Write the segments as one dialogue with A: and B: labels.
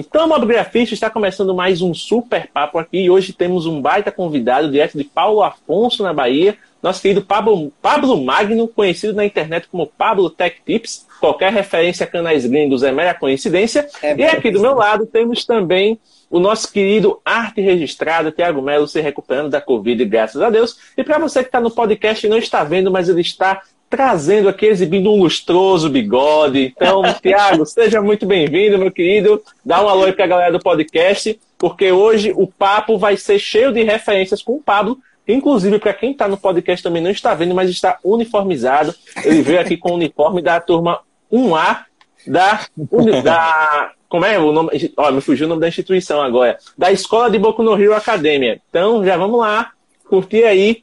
A: Então, Mobgrafista está começando mais um super papo aqui e hoje temos um baita convidado direto de Paulo Afonso, na Bahia, nosso querido Pablo, Pablo Magno, conhecido na internet como Pablo Tech Tips. Qualquer referência a canais gringos é mera coincidência. É e aqui do meu lado temos também o nosso querido arte registrado, Tiago Melo, se recuperando da Covid, graças a Deus. E para você que está no podcast e não está vendo, mas ele está trazendo aqui, exibindo um lustroso bigode. Então, Tiago, seja muito bem-vindo, meu querido. Dá um alô aí para a galera do podcast, porque hoje o papo vai ser cheio de referências com o Pablo. Inclusive, para quem está no podcast também não está vendo, mas está uniformizado. Ele veio aqui com o uniforme da turma 1A da, da como é o nome? Ó, me fugiu o nome da instituição agora. Da Escola de Boku no Rio Academia. Então, já vamos lá, curtir aí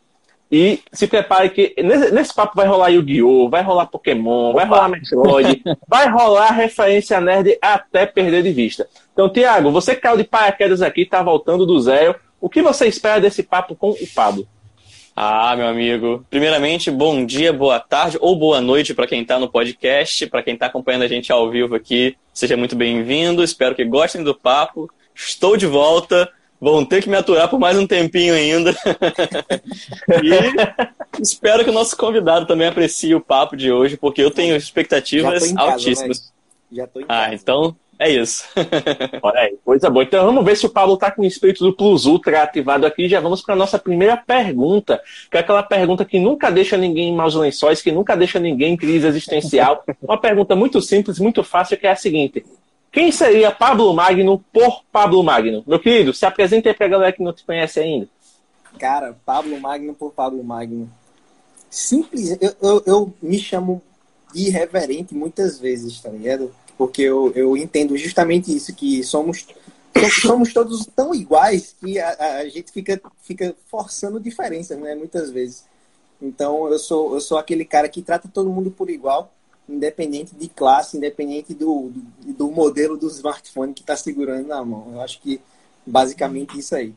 A: e se prepare que nesse, nesse papo vai rolar Yu-Gi-Oh!, vai rolar Pokémon, vai rolar Metroid, vai rolar referência nerd até perder de vista. Então, Tiago, você que caiu de paraquedas aqui, está voltando do zero. O que você espera desse papo com o Pablo?
B: Ah, meu amigo. Primeiramente, bom dia, boa tarde ou boa noite para quem está no podcast, para quem está acompanhando a gente ao vivo aqui. Seja muito bem-vindo. Espero que gostem do papo. Estou de volta vão ter que me aturar por mais um tempinho ainda. e espero que o nosso convidado também aprecie o papo de hoje, porque eu tenho expectativas casa, altíssimas. Né? Já tô em ah, casa. então é isso.
A: Olha aí, coisa boa. Então vamos ver se o Pablo está com o espírito do Plus Ultra ativado aqui. Já vamos para a nossa primeira pergunta, que é aquela pergunta que nunca deixa ninguém em maus lençóis, que nunca deixa ninguém em crise existencial. Uma pergunta muito simples, muito fácil, que é a seguinte: quem seria Pablo Magno por Pablo Magno? Meu querido, se apresente aí pra galera que não te conhece ainda.
C: Cara, Pablo Magno por Pablo Magno. Simples, eu, eu, eu me chamo irreverente muitas vezes, tá ligado? Porque eu, eu entendo justamente isso, que somos, somos todos tão iguais que a, a gente fica, fica forçando diferença, né? Muitas vezes. Então eu sou, eu sou aquele cara que trata todo mundo por igual independente de classe, independente do, do, do modelo do smartphone que está segurando na mão. Eu acho que basicamente isso aí.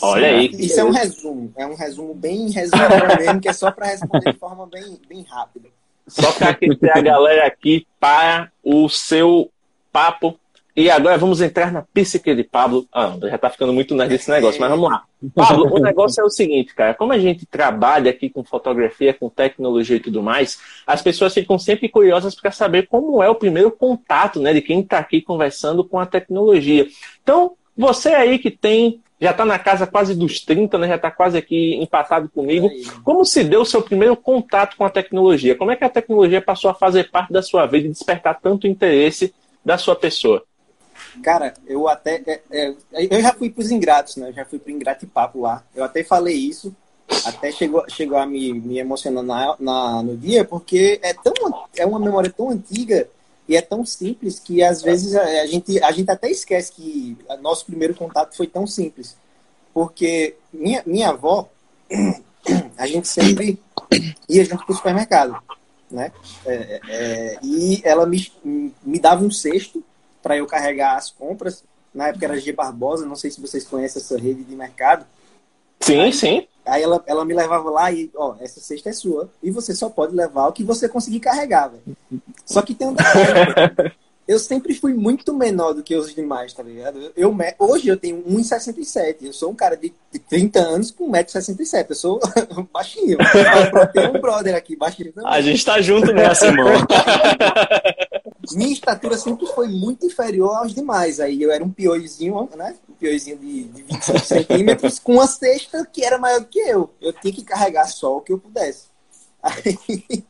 A: Olha Sim, aí.
C: Isso é um resumo. É um resumo bem resumo mesmo, que é só para responder de forma bem, bem rápida.
A: Só para aquecer a galera aqui para o seu papo e agora vamos entrar na psique de Pablo. Ah, já tá ficando muito nerd esse negócio, mas vamos lá. Pablo, o negócio é o seguinte, cara. Como a gente trabalha aqui com fotografia, com tecnologia e tudo mais, as pessoas ficam sempre curiosas para saber como é o primeiro contato, né, de quem está aqui conversando com a tecnologia. Então, você aí que tem já está na casa quase dos 30, né? já está quase aqui empatado comigo. Como se deu o seu primeiro contato com a tecnologia? Como é que a tecnologia passou a fazer parte da sua vida e despertar tanto interesse da sua pessoa?
C: Cara, eu até. É, é, eu já fui pros ingratos, né? Eu já fui pro ingrato e papo lá. Eu até falei isso. Até chegou, chegou a me, me emocionar na, na, no dia, porque é, tão, é uma memória tão antiga e é tão simples que às vezes a, a gente, a gente até esquece que nosso primeiro contato foi tão simples. Porque minha, minha avó, a gente sempre ia junto pro supermercado, né? É, é, e ela me, me dava um cesto para eu carregar as compras. Na época era G Barbosa, não sei se vocês conhecem essa rede de mercado.
A: Sim, aí, sim.
C: Aí ela, ela me levava lá e, ó, essa cesta é sua. E você só pode levar o que você conseguir carregar, velho. Só que tem um detalhe. eu sempre fui muito menor do que os demais, tá ligado? Eu, hoje eu tenho 1,67. Eu sou um cara de, de 30 anos com 1,67m. Eu sou baixinho. Tem um brother aqui, baixinho também.
B: A gente tá junto nessa, irmão.
C: Minha estatura sempre foi muito inferior aos demais. Aí eu era um pioizinho, né? Um pioizinho de, de 25 centímetros com uma cesta que era maior do que eu. Eu tinha que carregar só o que eu pudesse. Aí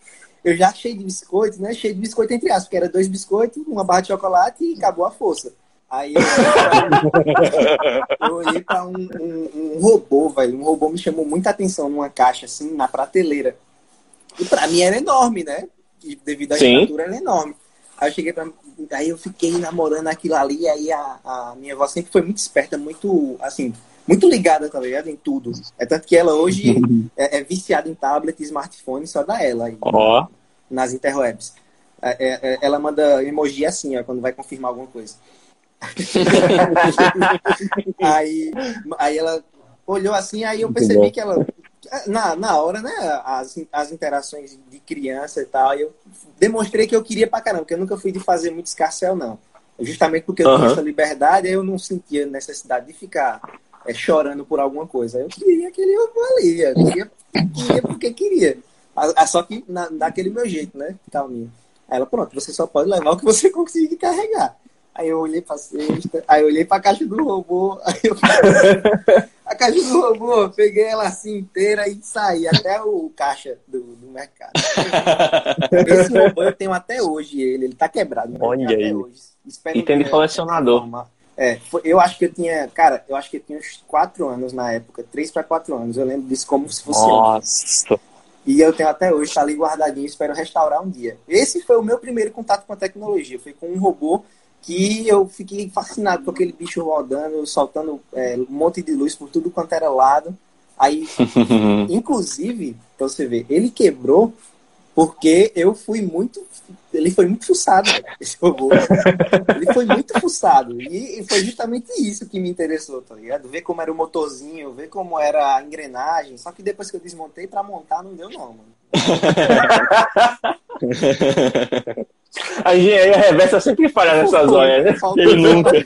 C: eu já cheio de biscoitos, né? Cheio de biscoito entre aspas, porque era dois biscoitos, uma barra de chocolate e acabou a força. Aí eu, olhei para um, um, um, robô, velho. Um robô me chamou muita atenção numa caixa, assim, na prateleira. E para mim era enorme, né? Devido à Sim. estatura, era enorme. Aí eu cheguei pra, aí eu fiquei namorando aquilo ali, aí a, a minha avó sempre foi muito esperta, muito, assim, muito ligada, tá ligado? Em tudo. É tanto que ela hoje é, é viciada em tablet e smartphone, só dá ela aí.
B: Ó.
C: Nas interwebs. É, é, é, ela manda emoji assim, ó, quando vai confirmar alguma coisa. aí, aí ela olhou assim, aí eu percebi que ela. Na, na hora, né? As, as interações de criança e tal, eu demonstrei que eu queria pra caramba, porque eu nunca fui de fazer muito escarcel, não. Justamente porque eu uhum. tinha essa liberdade, eu não sentia necessidade de ficar é, chorando por alguma coisa. Eu queria aquele ovo ali, eu queria, queria porque queria. Só que na, daquele meu jeito, né? Calminho. Aí ela, pronto, você só pode levar o que você conseguir carregar. Aí eu olhei pra cesta, aí eu olhei pra caixa do robô, aí eu a caixa do robô, peguei ela assim inteira e saí até o caixa do, do mercado. Esse robô eu tenho até hoje ele, ele tá quebrado.
B: Olha aí.
A: E tem de colecionador.
C: É, eu acho que eu tinha, cara, eu acho que eu tinha uns 4 anos na época, 3 para 4 anos. Eu lembro disso como se fosse.
B: Nossa.
C: E eu tenho até hoje, tá ali guardadinho, espero restaurar um dia. Esse foi o meu primeiro contato com a tecnologia. Foi com um robô que eu fiquei fascinado com aquele bicho rodando, soltando é, um monte de luz por tudo quanto era lado. Aí, inclusive, pra você ver, ele quebrou porque eu fui muito. Ele foi muito fuçado, esse robô. ele foi muito fuçado. E foi justamente isso que me interessou, tá ligado? Ver como era o motorzinho, ver como era a engrenagem. Só que depois que eu desmontei pra montar, não deu, não, mano.
A: A engenharia reversa sempre falha nessas horas, né?
B: Ele nunca.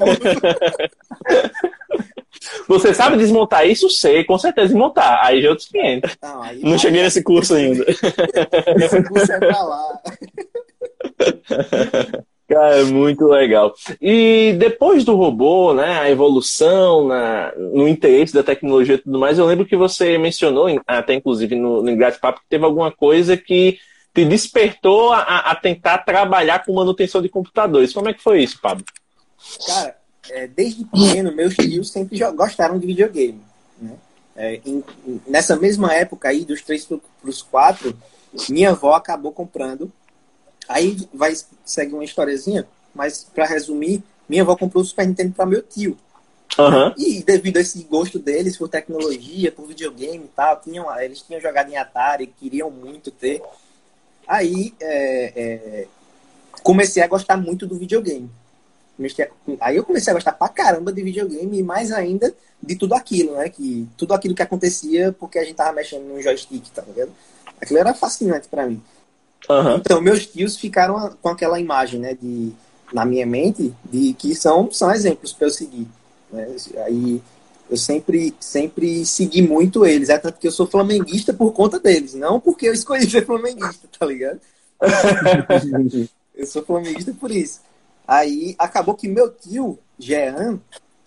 A: Você sabe desmontar isso? Sei, com certeza desmontar. Aí já é outros 500.
B: Não, aí, não cheguei nesse curso ainda.
C: Esse curso é pra lá.
A: Cara, é muito legal. E depois do robô, né, a evolução na, no interesse da tecnologia e tudo mais, eu lembro que você mencionou, até inclusive no, no Ingrate Papo, que teve alguma coisa que te despertou a, a, tentar trabalhar com manutenção de computadores. Como é que foi isso, Pablo?
C: Cara, é, desde pequeno, meus tios sempre gostaram de videogame. Né? É, em, nessa mesma época aí, dos três para os quatro, minha avó acabou comprando. Aí vai segue uma historiazinha, mas para resumir, minha avó comprou o Super Nintendo para meu tio.
A: Uhum.
C: E devido a esse gosto deles por tecnologia, por videogame e tal, tinham, eles tinham jogado em Atari, queriam muito ter. Aí é, é, comecei a gostar muito do videogame. Aí eu comecei a gostar pra caramba de videogame e mais ainda de tudo aquilo, né? Que, tudo aquilo que acontecia porque a gente tava mexendo no joystick, tá vendo? Aquilo era fascinante para mim.
A: Uhum.
C: Então, meus tios ficaram com aquela imagem, né? De, na minha mente, de que são, são exemplos para eu seguir. Né? Aí eu sempre, sempre segui muito eles. É tanto que eu sou flamenguista por conta deles, não porque eu escolhi ser flamenguista, tá ligado? eu sou flamenguista por isso. Aí acabou que meu tio, Jean,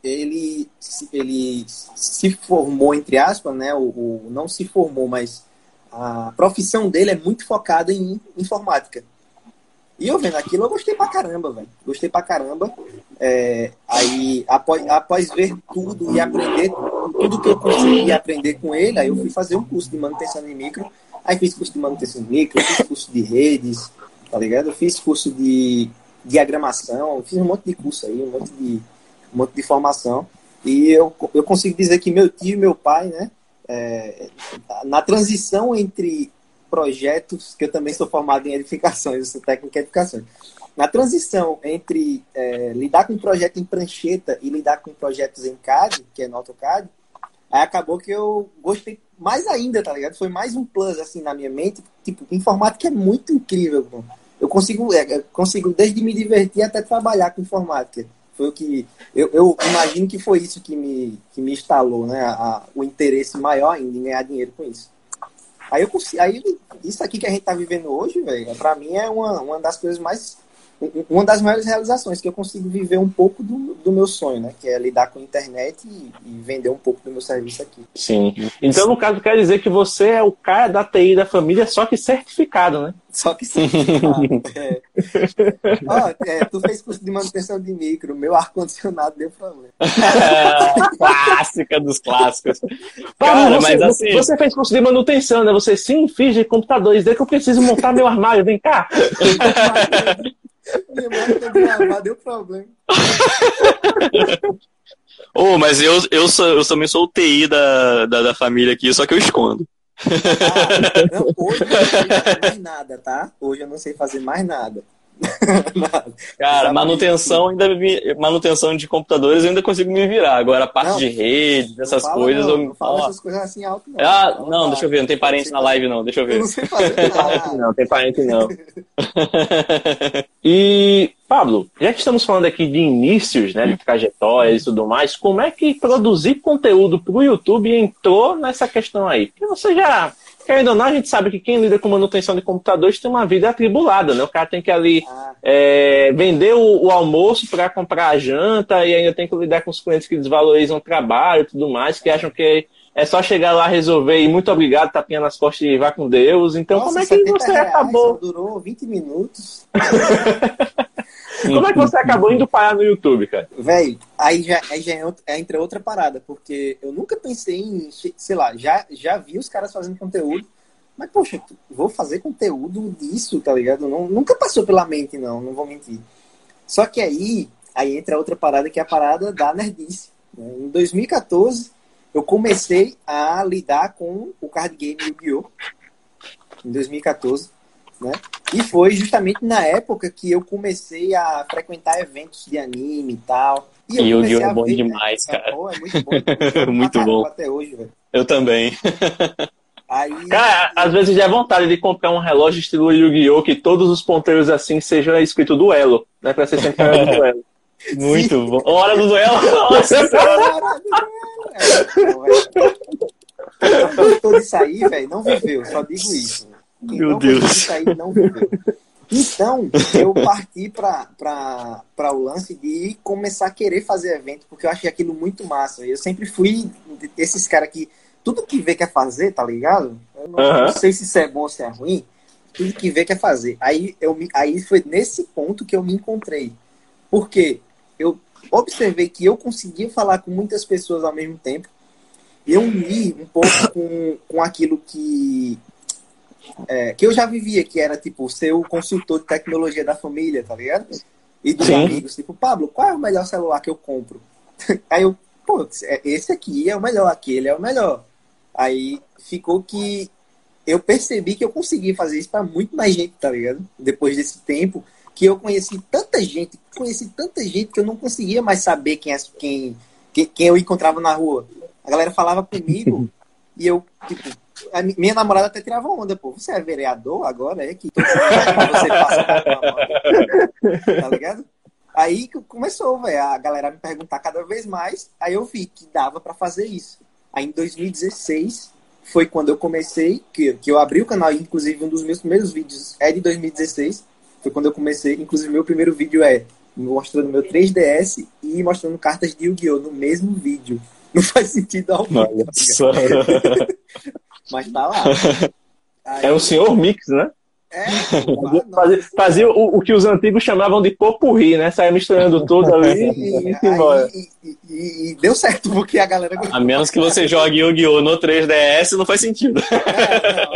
C: ele, ele se formou, entre aspas, né? O, o, não se formou, mas a profissão dele é muito focada em informática. E eu vendo aquilo, eu gostei pra caramba, velho. Gostei pra caramba. É, aí, após, após ver tudo e aprender tudo que eu consegui aprender com ele, aí eu fui fazer um curso de manutenção de micro. Aí fiz curso de manutenção de micro, fiz curso de redes, tá ligado? Fiz curso de diagramação, fiz um monte de curso aí, um monte de, um monte de formação. E eu, eu consigo dizer que meu tio e meu pai, né, é, na transição entre projetos, que eu também sou formado em edificações, eu sou técnico em edificações. Na transição entre é, lidar com projeto em prancheta e lidar com projetos em CAD, que é no AutoCAD, aí acabou que eu gostei mais ainda, tá ligado? Foi mais um plus, assim, na minha mente. Tipo, informática é muito incrível, pô. Eu consigo, é, eu consigo desde me divertir até trabalhar com informática. Foi o que... Eu, eu imagino que foi isso que me, que me instalou, né? A, o interesse maior ainda em ganhar dinheiro com isso. Aí eu consigo, aí isso aqui que a gente tá vivendo hoje, velho, para mim é uma, uma das coisas mais uma das maiores realizações que eu consigo viver um pouco do, do meu sonho, né? Que é lidar com a internet e, e, vender um pouco do meu serviço aqui.
A: Sim. Então, no caso, quer dizer que você é o cara da TI da família, só que certificado, né?
C: Só que certificado. é. Ó, é, tu fez curso de manutenção de micro, meu ar-condicionado deu problema.
B: Clássica dos clássicos.
A: Cara, você, mas assim... Você fez curso de manutenção, né? Você sim, fiz de computadores, desde que eu preciso montar meu armário, vem cá.
C: Minha máquina de lavar deu problema.
B: Ô, mas eu, eu, sou, eu também sou o TI da, da, da família aqui, só que eu escondo.
C: Ah, não, hoje eu não sei fazer mais nada, tá? Hoje eu não sei fazer mais nada.
B: Cara, manutenção ainda me- manutenção de computadores eu ainda consigo me virar. Agora a parte
C: Não,
B: de rede,
C: Não
B: essas
C: fala
B: coisas
C: não,
B: eu
C: não
B: Ó,
C: essas coisas assim alto, não.
B: Ah,
C: Fala
B: não, deixa eu ver, não tem parente na live não, deixa eu
C: Eu
B: ver.
C: não sei fazer
A: Tem parente
C: nada.
A: não, tem parente não. E, Pablo, já que estamos falando aqui de inícios, né, de trajetórias e tudo mais, como é que produzir conteúdo para o YouTube entrou nessa questão aí? Porque você já, querendo ou não, a gente sabe que quem lida com manutenção de computadores tem uma vida atribulada, né? O cara tem que ali
C: Ah,
A: é, vender o, o almoço para comprar a janta e ainda tem que lidar com os clientes que desvalorizam o trabalho e tudo mais, que acham que é só chegar lá, resolver e muito obrigado, tapinha nas costas e vá com Deus. Então,
C: nossa,
A: como é que
C: 70
A: você
C: reais,
A: acabou?
C: Durou 20 minutos.
A: Como é que você acabou indo parar no YouTube, cara?
C: Véi, aí já, aí já é entra outra parada, porque eu nunca pensei em, sei lá, já, já vi os caras fazendo conteúdo, mas, poxa, vou fazer conteúdo disso, tá ligado? Não, nunca passou pela mente, não, não vou mentir. Só que aí, aí entra outra parada, que é a parada da nerdice. né? Em 2014, eu comecei a lidar com o card game Yu-Gi-Oh! Em 2014, né? E foi justamente na época que eu comecei a frequentar eventos de anime e tal. E eu
B: E
C: comecei
B: Yu-Gi-Oh! é bom
C: ver,
B: demais,
C: né?
B: cara.
C: Pô, é muito bom. Eu jogo
B: Muito bom.
C: Até hoje, velho.
B: Eu também.
C: Aí,
A: Cara, às vezes já é vontade de comprar um relógio estilo Yu-Gi-Oh! que todos os ponteiros assim sejam escrito duelo, né? Pra ser sempre duelo.
B: Muito bom. Hora do duelo. Nossa senhora.
C: Quem não gostou disso aí, velho, não viveu. Só digo isso. Quem
B: Meu
C: não
B: Deus.
C: disso aí, não viveu. Então, eu parti para o lance de começar a querer fazer evento, porque eu achei aquilo muito massa. Eu sempre fui esses caras que tudo que vê quer fazer, tá ligado? Eu não, não sei se isso é bom ou se é ruim. Tudo que vê quer fazer. Aí, eu aí foi nesse ponto que eu me encontrei. Porque eu observei que eu conseguia falar com muitas pessoas ao mesmo tempo. Eu uni um pouco com, com aquilo que, é, que eu já vivia, que era tipo ser o consultor de tecnologia da família, tá ligado? E dos
A: Sim.
C: amigos, tipo, Pablo, qual é o melhor celular que eu compro? Aí eu, pô, esse aqui é o melhor, aquele é o melhor. Aí ficou que eu percebi que eu consegui fazer isso para muito mais gente, tá ligado? Depois desse tempo, que eu conheci tanta gente, conheci tanta gente que eu não conseguia mais saber quem, é- quem, quem, quem eu encontrava na rua. A galera falava comigo e eu, tipo, a mi- minha namorada até tirava onda, pô. Você é vereador agora? É que todo você passa tá ligado? Aí começou, velho, a galera me perguntar cada vez mais. Aí eu vi que dava pra fazer isso. Aí em 2016 foi quando eu comecei, que, que eu abri o canal, inclusive um dos meus primeiros vídeos é de 2016. Foi quando eu comecei, inclusive meu primeiro vídeo é mostrando meu 3DS e mostrando cartas de Yu-Gi-Oh! no mesmo vídeo. Não faz sentido algum. Mas tá lá. Aí-
A: É o senhor Mix, né?
C: É,
A: Fazia, fazia o, o que os antigos chamavam de popurri, né? Saia misturando tudo ali e
C: E, e, e- e deu certo, porque a galera.
B: A menos que você jogue Yu-Gi-Oh! no 3DS, não faz sentido.
C: É, não,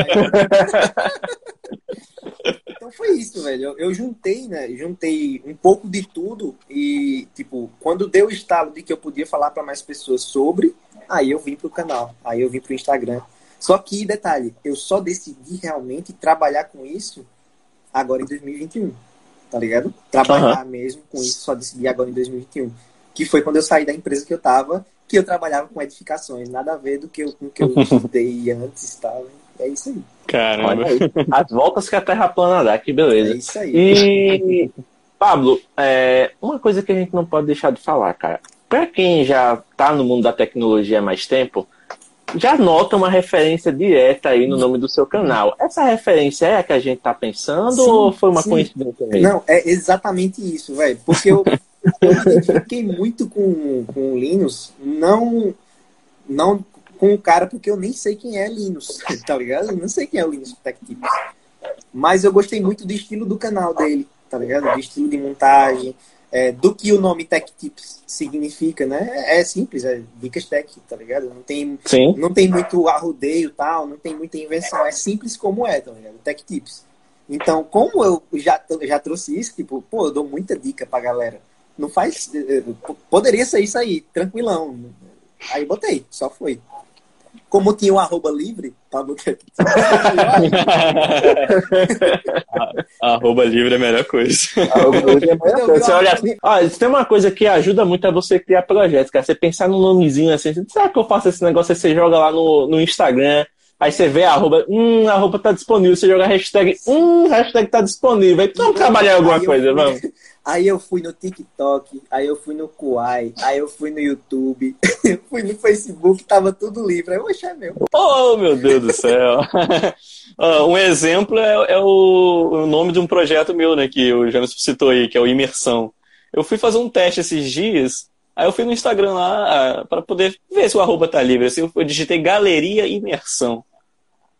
C: é. Então foi isso, velho. Eu, eu juntei, né? Juntei um pouco de tudo e, tipo, quando deu o estalo de que eu podia falar para mais pessoas sobre, aí eu vim pro canal, aí eu vim pro Instagram. Só que, detalhe, eu só decidi realmente trabalhar com isso agora em 2021, tá ligado? Trabalhar mesmo com isso, só decidi agora em 2021. Que foi quando eu saí da empresa que eu tava, que eu trabalhava com edificações, nada a ver do que eu, com o que eu estudei antes, tá? É isso aí.
B: Caramba.
A: Olha aí. As voltas que a Terra plana dá, que
C: É
A: beleza.
C: isso aí.
A: E, Pablo, é, uma coisa que a gente não pode deixar de falar, cara. Pra quem já tá no mundo da tecnologia há mais tempo, já nota uma referência direta aí no nome do seu canal. Essa referência é a que a gente tá pensando
C: Sim,
A: ou foi uma
C: sim.
A: coincidência mesmo?
C: Não, é exatamente isso, velho. Porque eu, eu me identifiquei muito com, com o Linus, não, não com o cara, porque eu nem sei quem é Linus, tá ligado? Eu não sei quem é o Linus Tech Tips. Mas eu gostei muito do estilo do canal dele, tá ligado? Do estilo de montagem, é, do que o nome Tech Tips significa, né? É simples, é dicas tech, tá ligado? Não tem,
A: Sim.
C: não tem muito arrudeio tal, não tem muita invenção, é simples como é, tá ligado? Tech Tips. Então, como eu já, já trouxe isso, tipo, pô, eu dou muita dica pra galera. Não faz. Eh, eh, poderia ser isso aí, tranquilão. Aí botei, só foi. Como tinha o um arroba livre, tá botando.
B: arroba livre é a melhor coisa.
A: Arroba livre é a melhor coisa. Você olha assim, ó, tem uma coisa que ajuda muito a você criar projetos, cara. Você pensar num nomezinho assim, será que eu faço esse negócio? Aí você joga lá no, no Instagram, Aí você vê a arroba, hum, a roupa tá disponível. Você joga a hashtag, hum, hashtag tá disponível. Aí vamos trabalhar alguma aí coisa, vamos.
C: Aí eu fui no TikTok, aí eu fui no Kuai, aí eu fui no YouTube, fui no Facebook, tava tudo livre. Aí eu achei meu.
B: Oh, meu Deus do céu. uh, um exemplo é, é o, o, nome de um projeto meu, né, que o James citou aí, que é o Imersão. Eu fui fazer um teste esses dias, aí eu fui no Instagram lá ah, para poder ver se o arroba tá livre. Assim, eu digitei Galeria Imersão.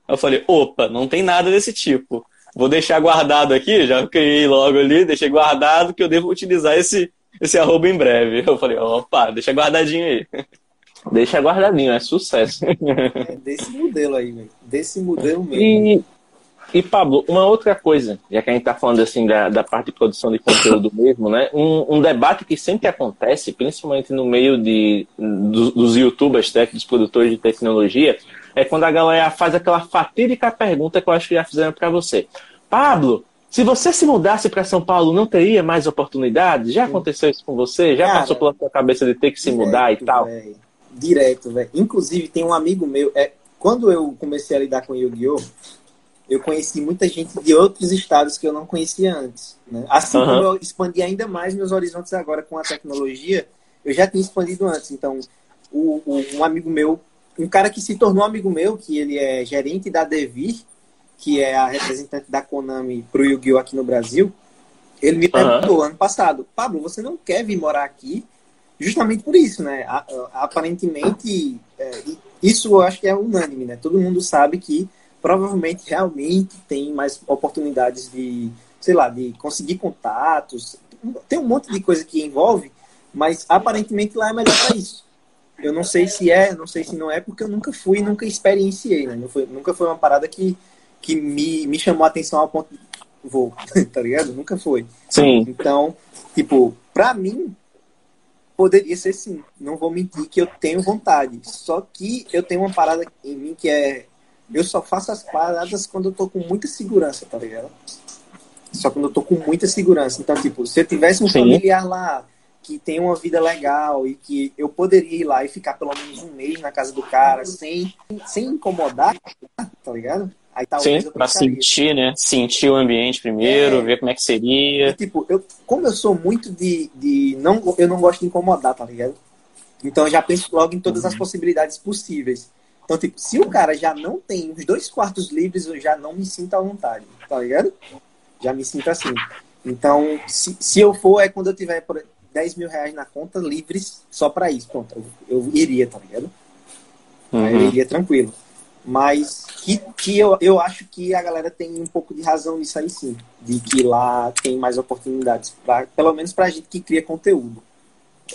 B: Eu falei, opa, não tem nada desse tipo vou deixar guardado aqui, já criei logo ali, deixei guardado que eu devo utilizar esse, esse arroba em breve. Eu falei, opa, deixa guardadinho aí.
A: Deixa guardadinho, é sucesso.
C: É desse modelo aí, velho. Desse modelo mesmo.
A: E, e, Pablo, uma outra coisa, já que a gente tá falando assim da, da parte de produção de conteúdo mesmo, né? Um, um debate que sempre acontece, principalmente no meio de, dos, dos youtubers, né, dos produtores de tecnologia, é quando a galera faz aquela fatídica pergunta que eu acho que já fizeram para você. Pablo, se você se mudasse para São Paulo, não teria mais oportunidades? Já aconteceu isso com você? Já Cara, passou pela sua cabeça de ter que se direto, mudar e tal?
C: Véio, direto, velho. Inclusive, tem um amigo meu. É, quando eu comecei a lidar com Yu-Gi-Oh!, eu conheci muita gente de outros estados que eu não conhecia antes. Né? Assim uhum. como eu expandi ainda mais meus horizontes agora com a tecnologia, eu já tinha expandido antes. Então, o, o, um amigo meu um cara que se tornou amigo meu, que ele é gerente da Devir, que é a representante da Konami pro Yu-Gi-Oh! aqui no Brasil, ele me perguntou uhum. ano passado, Pablo, você não quer vir morar aqui? Justamente por isso, né? Aparentemente, é, isso eu acho que é unânime, né? Todo mundo sabe que provavelmente realmente tem mais oportunidades de, sei lá, de conseguir contatos. Tem um monte de coisa que envolve, mas aparentemente lá é melhor para isso. Eu não sei se é, não sei se não é, porque eu nunca fui, nunca experienciei, né? Foi, nunca foi uma parada que, que me, me chamou a atenção ao ponto de vou, tá ligado? Nunca foi.
A: Sim.
C: Então, tipo, pra mim, poderia ser sim. Não vou mentir que eu tenho vontade. Só que eu tenho uma parada em mim que é. Eu só faço as paradas quando eu tô com muita segurança, tá ligado? Só quando eu tô com muita segurança. Então, tipo, se eu tivesse um sim. familiar lá que tem uma vida legal e que eu poderia ir lá e ficar pelo menos um mês na casa do cara sem, sem incomodar, tá ligado?
B: Aí Sim, pra sentir, né? Sentir o ambiente primeiro, é, ver como é que seria.
C: E, tipo, eu, como eu sou muito de, de. não Eu não gosto de incomodar, tá ligado? Então eu já penso logo em todas uhum. as possibilidades possíveis. Então, tipo, se o cara já não tem os dois quartos livres, eu já não me sinto à vontade, tá ligado? Já me sinto assim. Então, se, se eu for, é quando eu tiver, 10 mil reais na conta livres só para isso. Pronto, eu, eu, iria, tá ligado? Uhum. Eu iria tranquilo. Mas que, que eu, eu acho que a galera tem um pouco de razão nisso aí sim. De que lá tem mais oportunidades. Pra, pelo menos pra gente que cria conteúdo.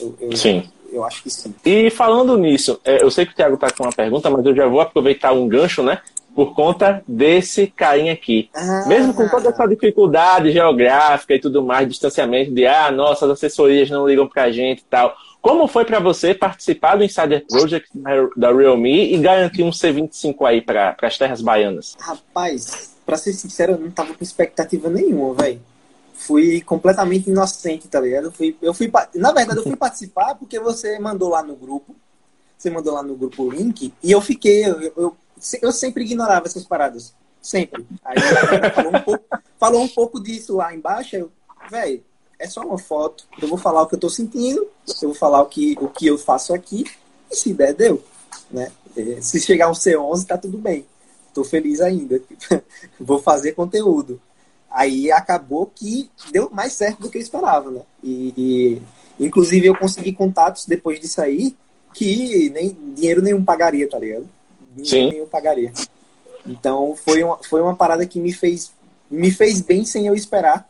A: Eu, eu, sim.
C: Eu acho que sim.
A: E falando nisso, é, eu sei que o Thiago tá com uma pergunta, mas eu já vou aproveitar um gancho, né? por conta desse carinha aqui. Ah. Mesmo com toda essa dificuldade geográfica e tudo mais, distanciamento de, ah, nossas assessorias não ligam pra gente e tal. Como foi para você participar do Insider Project da Realme e garantir um C25 aí para as terras baianas?
C: Rapaz, para ser sincero, eu não tava com expectativa nenhuma, velho. Fui completamente inocente, tá ligado? Eu fui, eu fui, na verdade, eu fui participar porque você mandou lá no grupo, você mandou lá no grupo o link, e eu fiquei, eu, eu eu sempre ignorava essas paradas. Sempre. Aí falou um pouco, falou um pouco disso lá embaixo. Eu, velho, é só uma foto. Eu vou falar o que eu tô sentindo, eu vou falar o que, o que eu faço aqui, e se der, deu. Né? É, se chegar um C11, tá tudo bem. Tô feliz ainda. vou fazer conteúdo. Aí acabou que deu mais certo do que eu esperava, né? E, e inclusive eu consegui contatos depois de sair que nem dinheiro nenhum pagaria, tá ligado?
A: Sim.
C: eu pagaria. Então foi uma, foi uma parada que me fez, me fez bem sem eu esperar.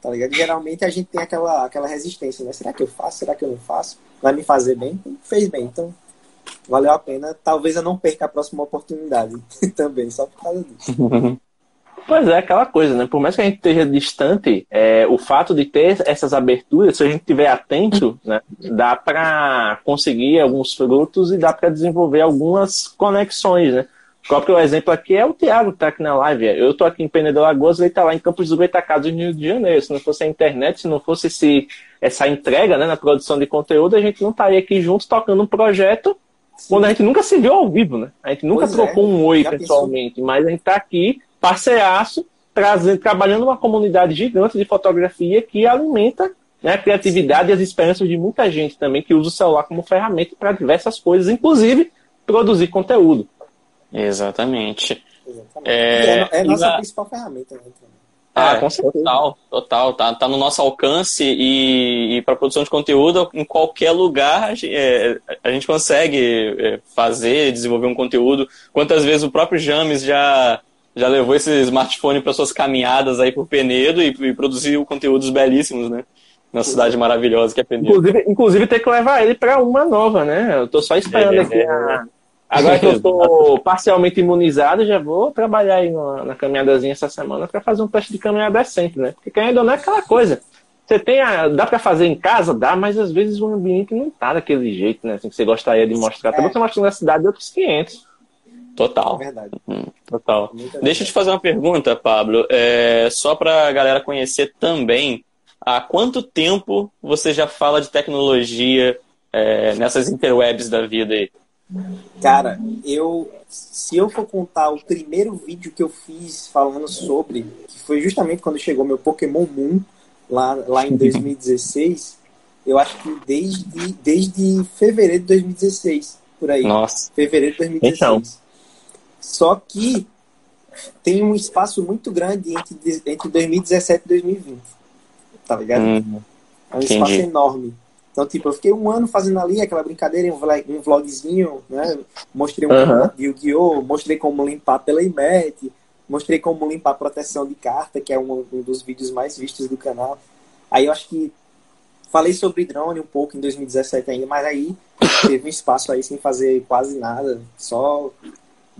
C: Tá ligado? Geralmente a gente tem aquela, aquela resistência, né? Será que eu faço? Será que eu não faço? Vai me fazer bem? Então, fez bem. Então, valeu a pena. Talvez eu não perca a próxima oportunidade também, só por causa disso.
A: Pois é, aquela coisa, né? Por mais que a gente esteja distante, é, o fato de ter essas aberturas, se a gente estiver atento, né, dá para conseguir alguns frutos e dá para desenvolver algumas conexões, né? O próprio exemplo aqui é o Thiago que está aqui na live. Eu estou aqui em Pena de Lagoas, ele está lá em Campos do Goitacazes, no Rio de Janeiro. Se não fosse a internet, se não fosse esse, essa entrega né, na produção de conteúdo, a gente não estaria aqui juntos tocando um projeto Sim. quando a gente nunca se viu ao vivo, né? A gente nunca pois trocou é. um oi Já pessoalmente, pensou? mas a gente está aqui, parceiraço, trazendo, trabalhando uma comunidade gigante de fotografia que alimenta né, a criatividade e as esperanças de muita gente também que usa o celular como ferramenta para diversas coisas, inclusive produzir conteúdo.
B: Exatamente.
C: Exatamente. É, é, é nossa a... principal ferramenta. Né,
B: ah, é, com certeza. Total, total. Tá, tá no nosso alcance e, e para produção de conteúdo, em qualquer lugar, é, a gente consegue é, fazer, desenvolver um conteúdo. Quantas vezes o próprio James já, já levou esse smartphone para suas caminhadas aí por Penedo e, e produziu conteúdos belíssimos, né? Na cidade maravilhosa que é Penedo.
A: Inclusive, inclusive ter que levar ele para uma nova, né? Eu tô só esperando é, aqui é, a Agora que eu estou parcialmente imunizado, já vou trabalhar aí na, na caminhadazinha essa semana para fazer um teste de caminhada decente, né? Porque ainda não é aquela coisa. Você tem a, dá para fazer em casa, dá, mas às vezes o ambiente não tá daquele jeito, né? Assim, que você gostaria de mostrar. Também é. você mostrando na cidade de outros 500.
B: Total. É verdade. Hum, total. Deixa eu te fazer uma pergunta, Pablo. É, só para a galera conhecer também, há quanto tempo você já fala de tecnologia é, nessas interwebs da vida aí?
C: Cara, eu se eu for contar o primeiro vídeo que eu fiz falando sobre, que foi justamente quando chegou meu Pokémon Moon lá, lá em 2016, eu acho que desde, desde fevereiro de 2016, por aí.
B: Nossa.
C: Fevereiro de 2016. Então. Só que tem um espaço muito grande entre, entre 2017 e 2020. Tá ligado?
B: Hum,
C: é um espaço enorme. Então, tipo, eu fiquei um ano fazendo ali aquela brincadeira, um vlogzinho, né? Mostrei um uhum. de Yu-Gi-Oh!, mostrei como limpar pela IMET, mostrei como limpar proteção de carta, que é um, um, dos vídeos mais vistos do canal. Aí eu acho que falei sobre drone um pouco em 2017 ainda, mas aí teve um espaço aí sem fazer quase nada, só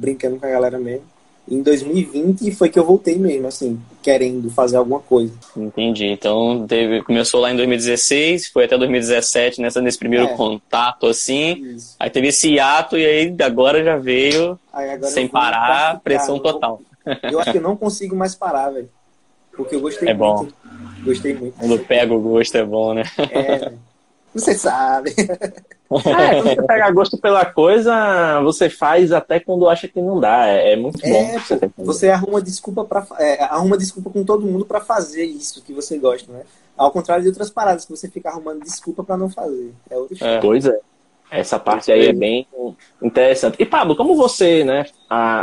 C: brincando com a galera mesmo em 2020 foi que eu voltei mesmo, assim, querendo fazer alguma coisa.
B: Entendi. Então teve, começou lá em 2016, foi até 2017 nessa, nesse primeiro é. contato, assim. Isso. Aí teve esse hiato e aí agora já veio agora sem parar, pressão total.
C: Eu acho que eu não consigo mais parar, velho. Porque eu gostei
B: é
C: muito.
B: Bom.
C: Gostei muito.
B: Quando pega o gosto é bom, né?
C: É, você sabe.
A: É, quando você pega gosto pela coisa, você faz até quando acha que não dá. É, é muito bom. É,
C: você, você arruma desculpa para é, arruma desculpa com todo mundo para fazer isso que você gosta, né? Ao contrário de outras paradas que você fica arrumando desculpa para não fazer. É outro
A: é. Pois é. Essa parte aí é bem interessante. E Pablo, como você, né,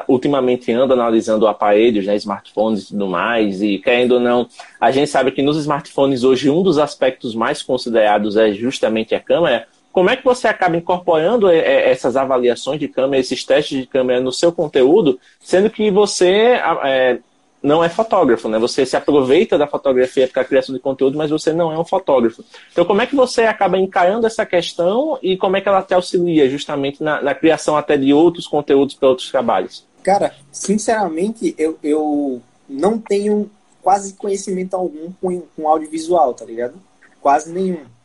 A: ultimamente anda analisando aparelhos, né, smartphones e tudo mais, e querendo ou não, a gente sabe que nos smartphones hoje um dos aspectos mais considerados é justamente a câmera. Como é que você acaba incorporando é, é, essas avaliações de câmera, esses testes de câmera no seu conteúdo, sendo que você é, não é fotógrafo, né? Você se aproveita da fotografia para a criação de conteúdo, mas você não é um fotógrafo. Então, como é que você acaba encarando essa questão e como é que ela te auxilia justamente na, na criação até de outros conteúdos para outros trabalhos?
C: Cara, sinceramente, eu, eu não tenho quase conhecimento algum com, com audiovisual, tá ligado? Quase nenhum.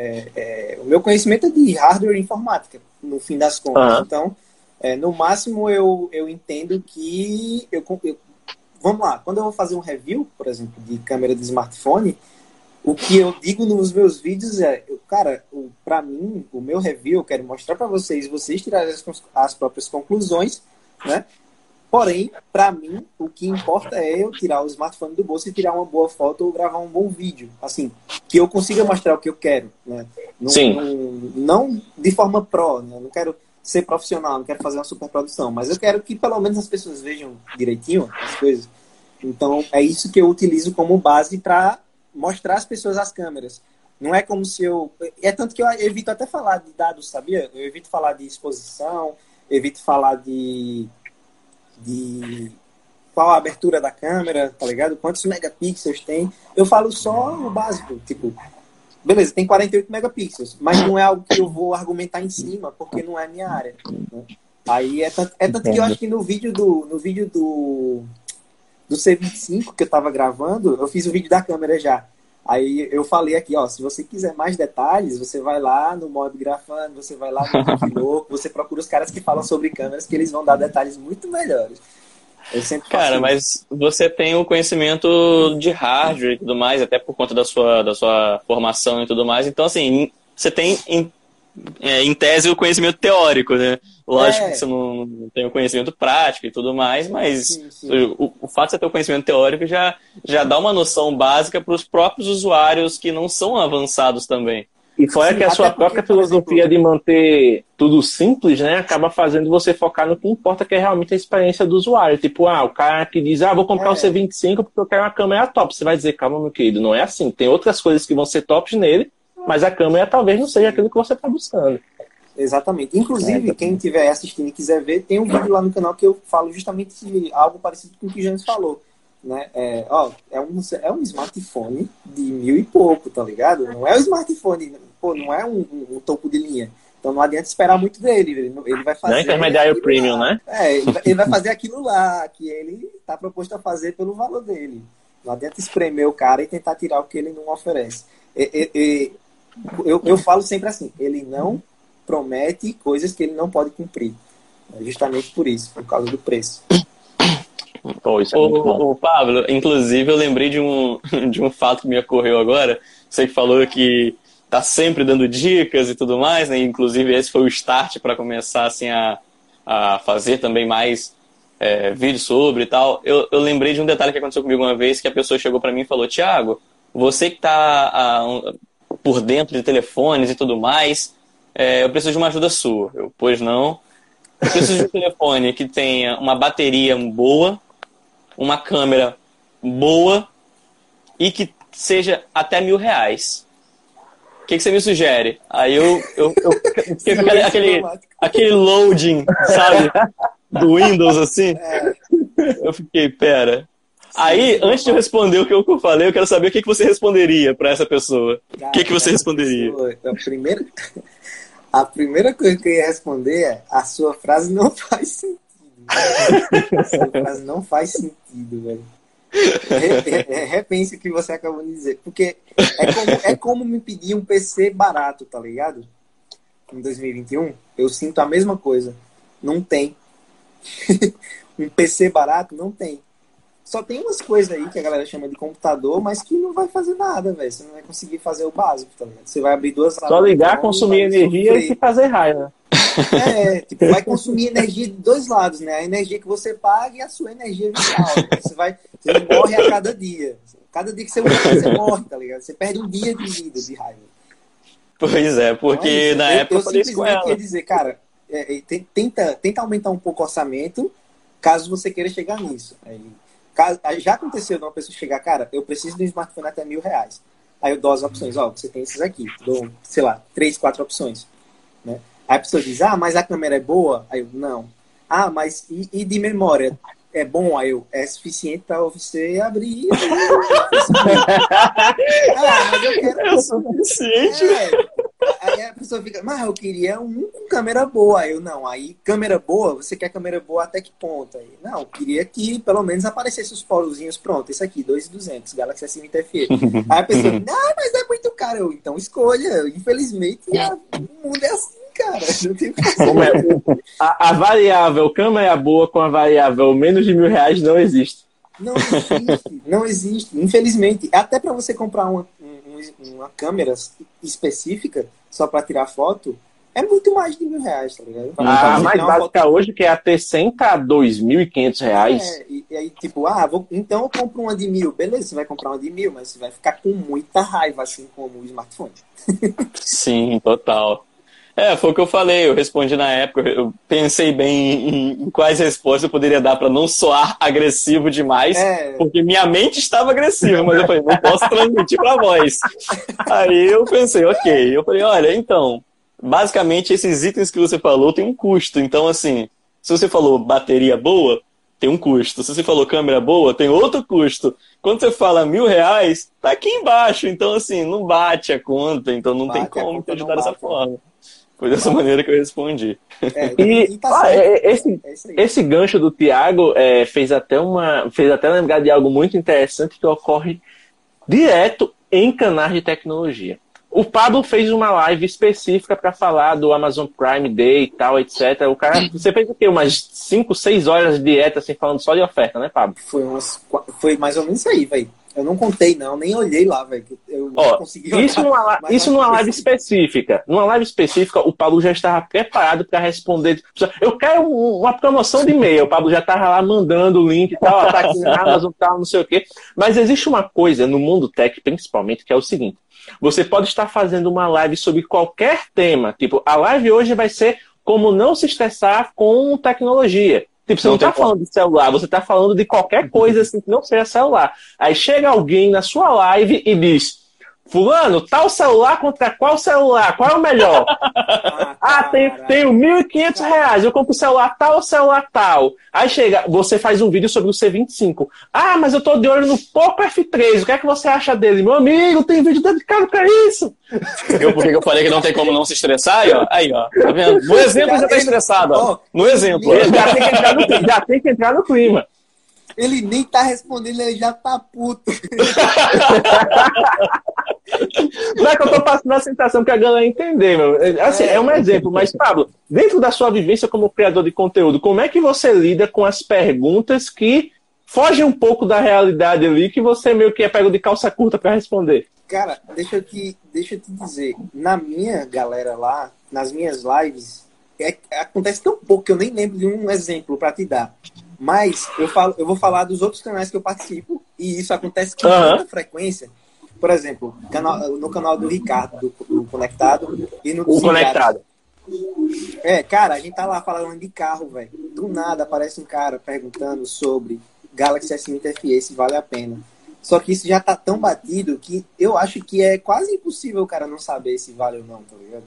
C: É, é, o meu conhecimento é de hardware e informática, no fim das contas. Uhum. Então, é, no máximo, eu, eu entendo que eu, eu vamos lá, quando eu vou fazer um review, por exemplo, de câmera de smartphone, o que eu digo nos meus vídeos é, eu, cara, para mim, o meu review, eu quero mostrar para vocês, vocês tirarem as, as próprias conclusões, né? Porém, para mim, o que importa é eu tirar o smartphone do bolso e tirar uma boa foto ou gravar um bom vídeo. Assim, que eu consiga mostrar o que eu quero, né? Não,
A: Sim.
C: Não, não de forma pró, né? Não quero ser profissional, não quero fazer uma super produção, mas eu quero que pelo menos as pessoas vejam direitinho as coisas. Então é isso que eu utilizo como base para mostrar às pessoas as câmeras. Não é como se eu. É tanto que eu evito até falar de dados, sabia? Eu evito falar de exposição, evito falar de. De qual a abertura da câmera, tá ligado? Quantos megapixels tem. Eu falo só o básico, tipo, beleza, tem 48 megapixels, mas não é algo que eu vou argumentar em cima, porque não é minha área. Né? Aí é tanto, é tanto que eu acho que no vídeo do. No vídeo do. do C25 que eu tava gravando, eu fiz o vídeo da câmera já. Aí eu falei aqui, ó, se você quiser mais detalhes, você vai lá no Mob Grafando, você vai lá no Louco, você procura os caras que falam sobre câmeras, que eles vão dar detalhes muito melhores.
B: Eu sempre Cara, mas você tem o conhecimento de hardware e tudo mais, até por conta da sua, da sua formação e tudo mais. Então, assim, você tem em, é, em tese o conhecimento teórico, né? Lógico é. que você não, não, tem o conhecimento prático e tudo mais, mas sim, sim. O, o, fato de você ter o conhecimento teórico já, já dá uma noção básica para os próprios usuários que não são avançados também.
A: E fora que a sua própria filosofia exemplo, de manter tudo simples, né, acaba fazendo você focar no que importa, que é realmente a experiência do usuário. Tipo, ah, o cara que diz, ah, vou comprar é. o C25 porque eu quero uma câmera top. Você vai dizer, calma, meu querido, não é assim. Tem outras coisas que vão ser tops nele, mas a câmera talvez não seja aquilo que você está buscando.
C: Exatamente. Inclusive, é, quem estiver assistindo e quiser ver, tem um vídeo lá no canal que eu falo justamente algo parecido com o que o James falou né? É, ó, é, um, é um smartphone de mil e pouco, tá ligado? Não é um smartphone, pô, não é um, um, um topo de linha. Então não adianta esperar muito dele. Ele, ele vai fazer. Não é
A: intermediário premium,
C: lá.
A: né?
C: É, ele vai, ele vai, fazer aquilo lá que ele está proposto a fazer pelo valor dele. Não adianta espremer o cara e tentar tirar o que ele não oferece. E, e, e, eu, eu falo sempre assim: ele não promete coisas que ele não pode cumprir. É justamente por isso, por causa do preço.
B: Pô, isso é o, muito bom. O Pablo, inclusive, eu lembrei de um, de um fato que me ocorreu agora. Você que falou que tá sempre dando dicas e tudo mais, né? Inclusive, esse foi o start para começar assim, a, a fazer também mais é, vídeos sobre e tal. Eu, eu lembrei de um detalhe que aconteceu comigo uma vez, que a pessoa chegou para mim e falou, Tiago, você que tá a, um, por dentro de telefones e tudo mais, é, eu preciso de uma ajuda sua. Eu, pois não. Eu preciso de um telefone que tenha uma bateria boa, uma câmera boa e que seja até mil reais. O que, que você me sugere? Aí eu, eu, eu fiquei aquele, aquele, aquele loading, sabe? Do Windows, assim. Eu fiquei, pera. Aí, antes de eu responder o que eu falei, eu quero saber o que, que você responderia para essa pessoa. O que, que você responderia?
C: a, primeira, a primeira coisa que eu ia responder é: a sua frase não faz sentido. Essa frase não faz sentido, velho. Repense o que você acabou de dizer. Porque é como, é como me pedir um PC barato, tá ligado? Em 2021, eu sinto a mesma coisa. Não tem. um PC barato não tem. Só tem umas coisas aí que a galera chama de computador, mas que não vai fazer nada, velho. Você não vai conseguir fazer o básico, tá ligado? Você vai abrir duas
A: Só ligar, consumir energia sofrer. e fazer raiva.
C: É, tipo, vai consumir energia de dois lados, né? A energia que você paga e a sua energia vital. Né? Você vai, você morre a cada dia. Cada dia que você morre, você morre, tá ligado? Você perde um dia de vida de raiva.
B: Pois é, porque então, é na época eu,
C: eu
B: falei
C: com ela. dizer, cara, é, é tenta, tenta aumentar um pouco o orçamento, caso você queira chegar nisso. Aí, já aconteceu de uma pessoa chegar, cara, eu preciso de um smartphone até mil reais. Aí eu dou as opções, ó, você tem esses aqui, dou, sei lá, três, quatro opções, né? Aí a pessoa diz, ah, mas a câmera é boa? Aí eu, não. Ah, mas e, e de memória? É bom? Aí eu, é suficiente para você abrir. ah, mas eu quero.
B: É suficiente. É.
C: Aí a pessoa fica, mas eu queria um com câmera boa. Aí eu, não. Aí, câmera boa, você quer câmera boa até que ponto? Aí, não, eu queria que pelo menos aparecesse os polozinhos. Pronto, esse aqui, 2,200, Galaxy S20 FE. Aí a pessoa, ah, mas é muito caro. Eu, então escolha. Infelizmente, a, o mundo é assim cara. Não tem como
A: é? a, a variável câmera boa com a variável menos de mil reais não existe.
C: Não existe, não existe. Infelizmente, até para você comprar uma, uma câmera específica só para tirar foto, é muito mais de mil reais, tá ligado?
A: Pra a mais básica foto... hoje, que é a T100, tá dois mil e quinhentos reais.
C: É, e, e, aí, tipo, ah, vou, então eu compro uma de mil. Beleza, você vai comprar uma de mil, mas você vai ficar com muita raiva, assim, como o smartphone.
B: Sim, total. É, foi o que eu falei, eu respondi na época, eu pensei bem em, em quais respostas eu poderia dar para não soar agressivo demais, é. porque minha mente estava agressiva, mas eu falei, não posso transmitir para voz. Aí eu pensei, ok, eu falei, olha, então, basicamente esses itens que você falou tem um custo, então assim, se você falou bateria boa, tem um custo. Se você falou câmera boa, tem outro custo. Quando você fala mil reais, tá aqui embaixo. Então, assim, não bate a conta. Então, não bate tem como te ajudar dessa forma. Foi dessa maneira que eu respondi.
A: É, e, tá ah, é, esse, é esse gancho do Tiago é, fez até uma. fez até lembrar de algo muito interessante que ocorre direto em canais de tecnologia. O Pablo fez uma live específica para falar do Amazon Prime Day e tal, etc. O cara, você fez o quê? Umas 5, 6 horas de dieta, assim, falando só de oferta, né, Pablo?
C: Foi, umas, foi mais ou menos isso aí, velho. Eu não contei, não, nem olhei lá, velho. Eu
A: Ó, consegui olhar, Isso numa, isso numa live específica. Numa live específica, o Pablo já estava preparado para responder. Eu quero uma promoção de e-mail. O Pablo já estava lá mandando o link e tal, tá aqui na Amazon tal, não sei o quê. Mas existe uma coisa no mundo tech, principalmente, que é o seguinte. Você pode estar fazendo uma live sobre qualquer tema. Tipo, a live hoje vai ser como não se estressar com tecnologia. Tipo, você não, não está falando de celular, você está falando de qualquer coisa assim que não seja celular. Aí chega alguém na sua live e diz: Fulano, tal celular contra qual celular? Qual é o melhor? ah, tenho, tenho 1.500 reais. Eu compro celular tal ou celular tal. Aí chega, você faz um vídeo sobre o C25. Ah, mas eu tô de olho no Poco F3. O que é que você acha dele? Meu amigo, tem vídeo dedicado pra isso.
B: Eu, porque eu falei que não tem como não se estressar? Aí, ó. Aí, ó. Tá vendo? No exemplo já tá estressado, ó. No exemplo.
A: Já tem que entrar no, já tem que entrar no clima.
C: Ele nem tá respondendo, ele já tá puto.
A: Não é que eu tô passando a sensação que a galera entender, meu. Assim, é. é um exemplo, mas, Pablo, dentro da sua vivência como criador de conteúdo, como é que você lida com as perguntas que fogem um pouco da realidade ali, que você meio que é pego de calça curta para responder?
C: Cara, deixa eu, te, deixa eu te dizer, na minha galera lá, nas minhas lives, é, acontece tão pouco que eu nem lembro de um exemplo para te dar. Mas eu, falo, eu vou falar dos outros canais que eu participo, e isso acontece com uhum. muita frequência. Por exemplo, canal, no canal do Ricardo, do, do Conectado, e no
A: O Conectado.
C: É, cara, a gente tá lá falando de carro, velho. Do nada aparece um cara perguntando sobre Galaxy S20 FE, se vale a pena. Só que isso já tá tão batido que eu acho que é quase impossível o cara não saber se vale ou não, tá ligado?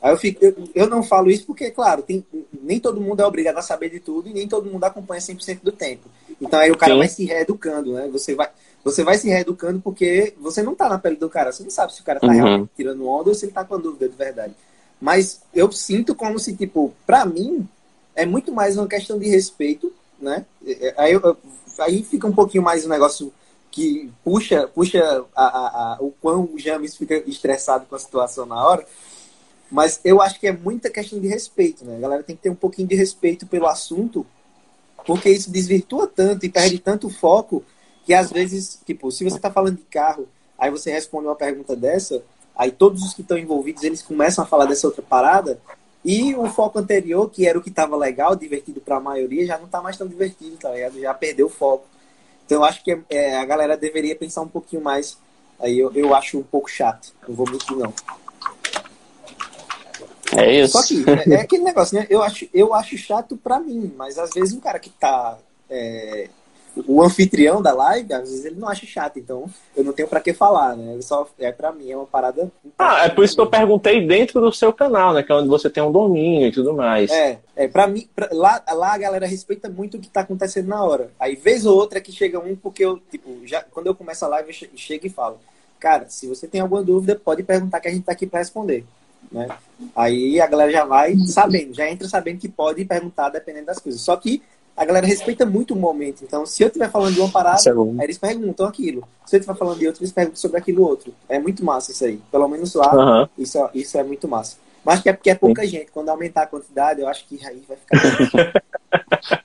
C: Aí eu, fico, eu, eu, não falo isso porque, claro, tem, nem todo mundo é obrigado a saber de tudo e nem todo mundo acompanha 100% do tempo. Então aí o cara Sim. vai se reeducando, né? Você vai, você vai se reeducando porque você não tá na pele do cara. Você não sabe se o cara tá uhum. realmente tirando onda ou se ele tá com a dúvida de verdade. Mas eu sinto como se, tipo, pra mim, é muito mais uma questão de respeito, né? É, é, aí, eu, aí fica um pouquinho mais um negócio que puxa, puxa a, a, a, o quão o James fica estressado com a situação na hora mas eu acho que é muita questão de respeito, né? A galera tem que ter um pouquinho de respeito pelo assunto, porque isso desvirtua tanto e perde tanto foco que às vezes, tipo, se você está falando de carro, aí você responde uma pergunta dessa, aí todos os que estão envolvidos, eles começam a falar dessa outra parada, e o foco anterior, que era o que estava legal, divertido para a maioria, já não está mais tão divertido, tá ligado? Já perdeu o foco. Então eu acho que é, a galera deveria pensar um pouquinho mais. Aí eu, eu acho um pouco chato, não vou mentir não.
B: É isso.
C: Só que é, é, aquele negócio, né? Eu acho, eu acho chato pra mim, mas às vezes um cara que tá. É, o anfitrião da live, às vezes ele não acha chato, então eu não tenho para que falar, né? Só é para mim é uma parada.
A: Ah, é por isso que eu perguntei dentro do seu canal, né? Que é onde você tem um domínio e tudo mais.
C: É, é para mim, pra, lá, lá a galera respeita muito o que tá acontecendo na hora. Aí vez ou outra que chega um porque eu, tipo, já quando eu começo a live eu chego e falo, cara, se você tem alguma dúvida, pode perguntar que a gente tá aqui para responder. Né? Aí a galera já vai sabendo, já entra sabendo que pode perguntar dependendo das coisas. Só que a galera respeita muito o momento. Então, se eu estiver falando de uma parada, é aí eles perguntam aquilo. Se eu estiver falando de outro, eles perguntam sobre aquilo outro. É muito massa isso aí. Pelo menos lá, uhum. isso, isso é muito massa. Mas que é porque é pouca Sim. gente. Quando aumentar a quantidade, eu acho que aí vai ficar.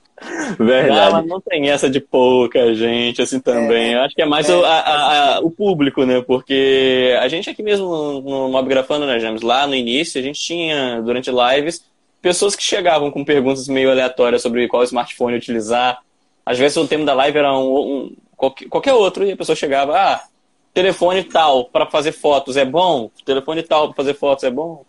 B: Verdade. Não, mas não tem essa de pouca gente, assim, também. É, Eu acho que é mais é, o, a, a, o público, né? Porque a gente aqui mesmo no Mobgrafando, né, James? Lá no início, a gente tinha, durante lives, pessoas que chegavam com perguntas meio aleatórias sobre qual smartphone utilizar. Às vezes o tema da live era um, um qualquer, qualquer outro, e a pessoa chegava, ah, telefone tal para fazer fotos é bom? Telefone tal para fazer fotos é bom?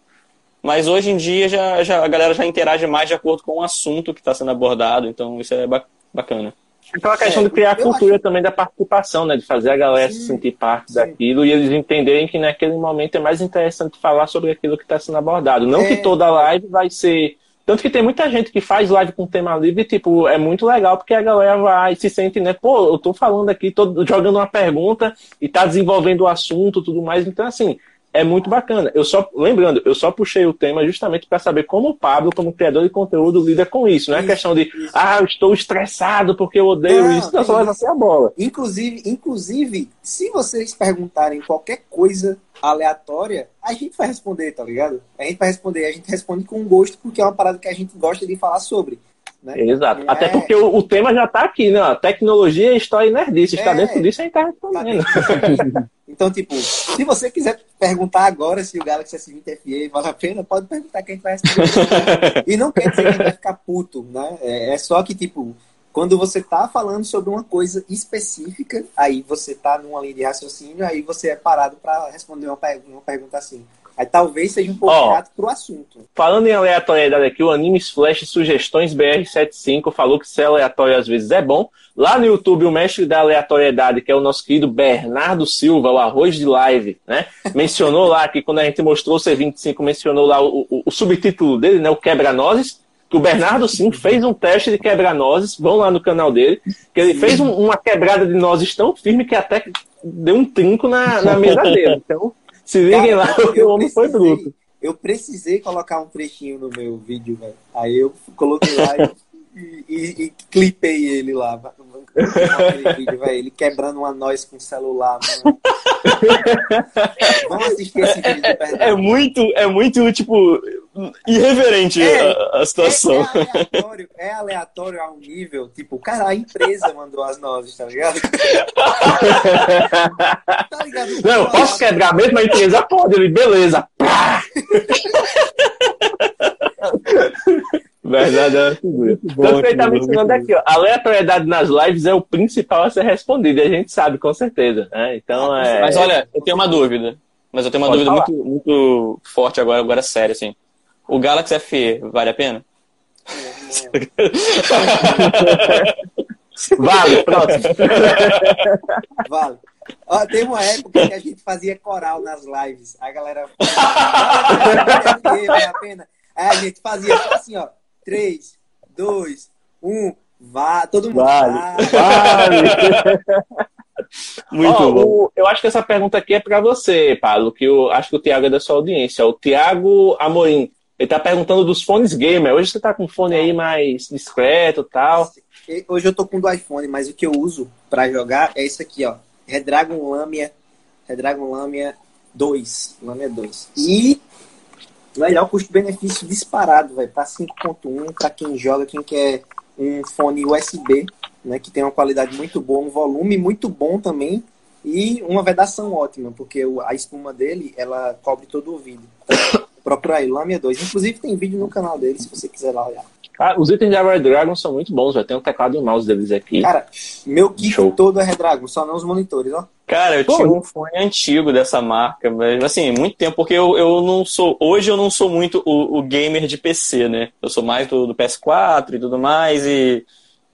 B: Mas hoje em dia já, já, a galera já interage mais de acordo com o assunto que está sendo abordado, então isso é bacana.
A: Então a questão é, de criar a cultura acho... também da participação, né? De fazer a galera sim, se sentir parte sim. daquilo e eles entenderem que naquele momento é mais interessante falar sobre aquilo que está sendo abordado. Não é... que toda live vai ser. Tanto que tem muita gente que faz live com tema livre, tipo, é muito legal porque a galera vai se sente, né? Pô, eu tô falando aqui, tô jogando uma pergunta e tá desenvolvendo o assunto tudo mais. Então, assim, é muito bacana. Eu só, lembrando, eu só puxei o tema justamente para saber como o Pablo, como criador de conteúdo, lida com isso. Não é
C: Isso,
A: questão de,
C: isso.
A: ah, eu estou estressado porque eu odeio
C: Não,
A: isso. Não,
C: é
A: só leva
C: isso.
A: a bola.
C: Inclusive, inclusive, se vocês perguntarem qualquer coisa aleatória, a gente vai responder, tá ligado? A gente vai responder, a gente responde com gosto, porque é uma parada que a gente gosta de falar sobre. Né?
A: Exato.
C: É.
A: Até porque o, o tema já está aqui, né? Tecnologia, história e nerdice. Está
C: É.
A: dentro disso, a gente está
C: Tá dentro. Então, tipo, se você quiser perguntar agora se o Galaxy S20 FE vale a pena, pode perguntar que a gente vai responder. e não quer dizer que vai ficar puto, né? É, é só que, tipo, quando você tá falando sobre uma coisa específica, aí você tá numa linha de raciocínio, aí você é parado para responder uma, per- uma pergunta assim. Aí talvez seja um pouco
A: Ó.
C: chato pro assunto.
A: Falando em aleatoriedade aqui, o Animes Flash Sugestões BR75 falou que ser aleatório às vezes é bom. Lá no YouTube, o mestre da aleatoriedade, que é o nosso querido Bernardo Silva, o Arroz de Live, né? Mencionou lá que quando a gente mostrou o C25, mencionou lá o, o- o subtítulo dele, né? O Quebra-Nozes. Que o Bernardo sim fez um teste de quebra-nozes. Vão lá no canal dele. Que ele fez um- uma quebrada de nozes tão firme que até deu um trinco na, na mesa dele. Então, se liguem lá, o homem foi bruto.
C: Eu precisei colocar um trechinho no meu vídeo, velho. Aí eu coloquei lá e, e- e clipei ele lá. Vídeo. Ele quebrando uma noz com o celular. Vamos assistir esse vídeo de verdade.
B: É muito, é muito, tipo, irreverente
C: É,
B: a, a situação.
C: É, é aleatório, é aleatório a um nível, tipo, cara, a empresa mandou as nozes, tá ligado? tá ligado?
A: Não, eu posso quebrar mesmo a empresa? Pode, ele, beleza. Pá! Verdade, é uma figura. Tanto que ele tá mencionando aqui, ó, a aleatoriedade nas lives é o principal a ser respondido, e a gente sabe, com certeza. né? Então, é...
B: Mas olha, eu tenho uma dúvida. Mas eu tenho uma
A: Pode
B: dúvida muito, muito forte agora, agora séria, assim. O Galaxy FE vale a pena?
A: Vale, próximo.
C: Vale. Ó, tem uma época que a gente fazia coral nas lives. A galera. Vale a pena. Aí a gente fazia só assim, ó. 3, 2, 1, vá. Todo mundo
B: Vale.
A: Vale.
B: Muito
A: Ó,
B: bom.
A: o- eu acho que essa pergunta aqui é pra você, Paulo, que eu acho que o Thiago é da sua audiência. O Thiago Amorim. Ele tá perguntando dos fones gamer. Hoje você tá com um fone aí mais discreto e tal.
C: Hoje eu tô com do iPhone, mas o que eu uso pra jogar é isso aqui, ó. Redragon Lamia. Redragon Lamia 2. Lamia 2. E melhor custo-benefício disparado, velho. Pra 5.1, pra quem joga, quem quer um fone USB, né? Que tem uma qualidade muito boa, um volume muito bom também. E uma vedação ótima, porque a espuma dele, ela cobre todo o ouvido. Procura aí, Lamia 2. Inclusive tem vídeo no canal dele, se você quiser lá olhar.
A: Ah, os itens da Red Dragon são muito bons, velho. Tem um teclado e um mouse deles aqui.
C: Cara, meu kit
A: Show.
C: todo é Redragon, só não os monitores, ó.
B: Cara, eu
A: Pô,
B: tinha um fone antigo dessa marca, mas assim, muito tempo, porque eu, eu não sou. Hoje eu não sou muito o, o gamer de PC, né? Eu sou mais do, do PS4 e tudo mais, e.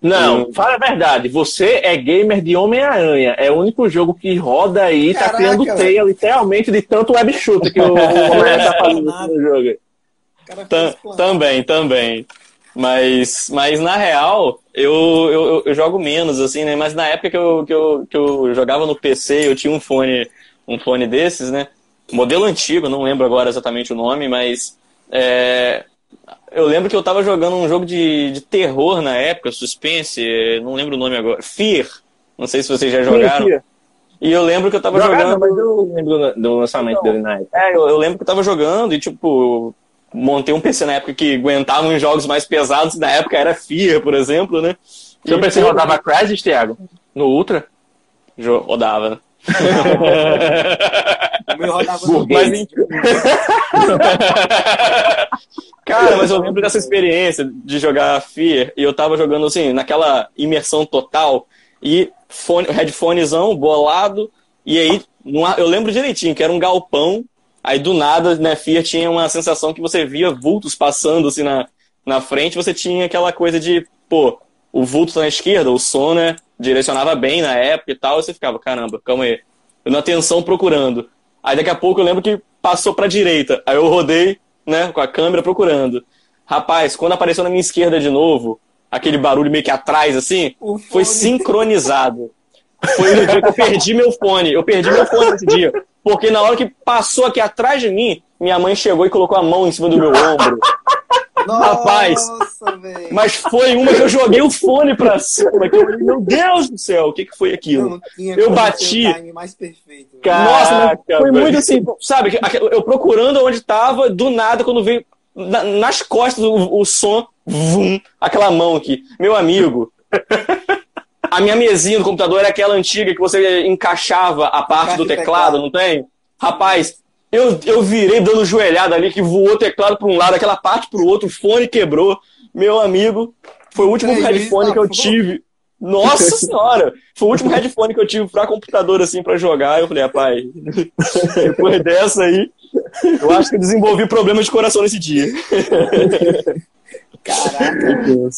A: Não,
B: Hum.
A: fala a verdade. Você é gamer de Homem-Aranha. É o único jogo que roda aí, tá
C: Caraca,
A: criando teia, literalmente, de tanto web shooter que o o Homem-Aranha tá fazendo no jogo.
C: Cara
B: Tam- também, também. Mas, mas na real, eu, eu, eu- jogo menos, assim, né? Mas na época que eu, que, eu, que eu jogava no PC, eu tinha um fone, um fone desses, né? Modelo antigo, não lembro agora exatamente o nome, mas é, eu lembro que eu tava jogando um jogo de, de terror na época, suspense, não lembro o nome agora. Fear. Não sei se vocês já jogaram.
A: Sim.
B: E eu lembro que eu tava
A: Jogaram,
B: jogando.
A: mas eu lembro do- do lançamento dele na época.
B: É, eu, eu lembro que eu tava jogando e, tipo, montei um PC na época que aguentava uns jogos mais pesados, na época era FIA, por exemplo, né?
A: Seu
B: E,
A: PC
B: pô,
A: rodava Crysis, Thiago? No Ultra?
B: jo- Rodava, né?
C: O meu rodava no.
B: Mas. Cara, mas eu lembro dessa experiência de jogar Fear e eu tava jogando assim, naquela imersão total e fone, headphonezão bolado e aí numa- eu lembro direitinho que era um galpão, aí do nada, né, Fear tinha uma sensação que você via vultos passando assim na, na frente, você tinha aquela coisa de, pô, o vulto tá na esquerda, o som, né, direcionava bem na época e tal, e você ficava, caramba, calma aí. Eu na atenção procurando. Aí daqui a pouco eu lembro que passou pra direita. Aí eu rodei, né, com a câmera procurando. Rapaz, quando apareceu na minha esquerda de novo, aquele barulho meio que atrás, assim,
C: O
B: foi
C: fone.
B: sincronizado. Foi no dia que eu perdi meu fone. Eu perdi meu fone nesse dia. Porque na hora que passou aqui atrás de mim, minha mãe chegou e colocou a mão em cima do meu ombro.
C: Nossa,
B: Rapaz,
C: velho.
B: Mas foi uma que eu joguei o fone pra cima. Que eu falei, meu Deus do céu, o que, que foi aquilo? Eu bati.
C: perfeito.
B: Nossa, foi muito assim, sabe? Eu procurando onde tava, do nada, quando veio na- nas costas o, o som, vum, aquela mão aqui. Meu amigo, a minha mesinha do computador era aquela antiga que você encaixava a parte do
C: o
B: teclado,
C: teclado.
B: não tem? Rapaz, eu, eu virei dando joelhada ali, que voou o teclado para um lado, aquela parte pro outro, o fone quebrou. Meu amigo, foi o último
C: Três
B: headphone que eu
C: porra.
B: tive. Nossa senhora! Foi o último headphone que eu tive pra computador, assim, pra jogar. Eu falei, rapaz, depois dessa aí, eu acho que eu desenvolvi problema de coração nesse dia.
C: Caraca,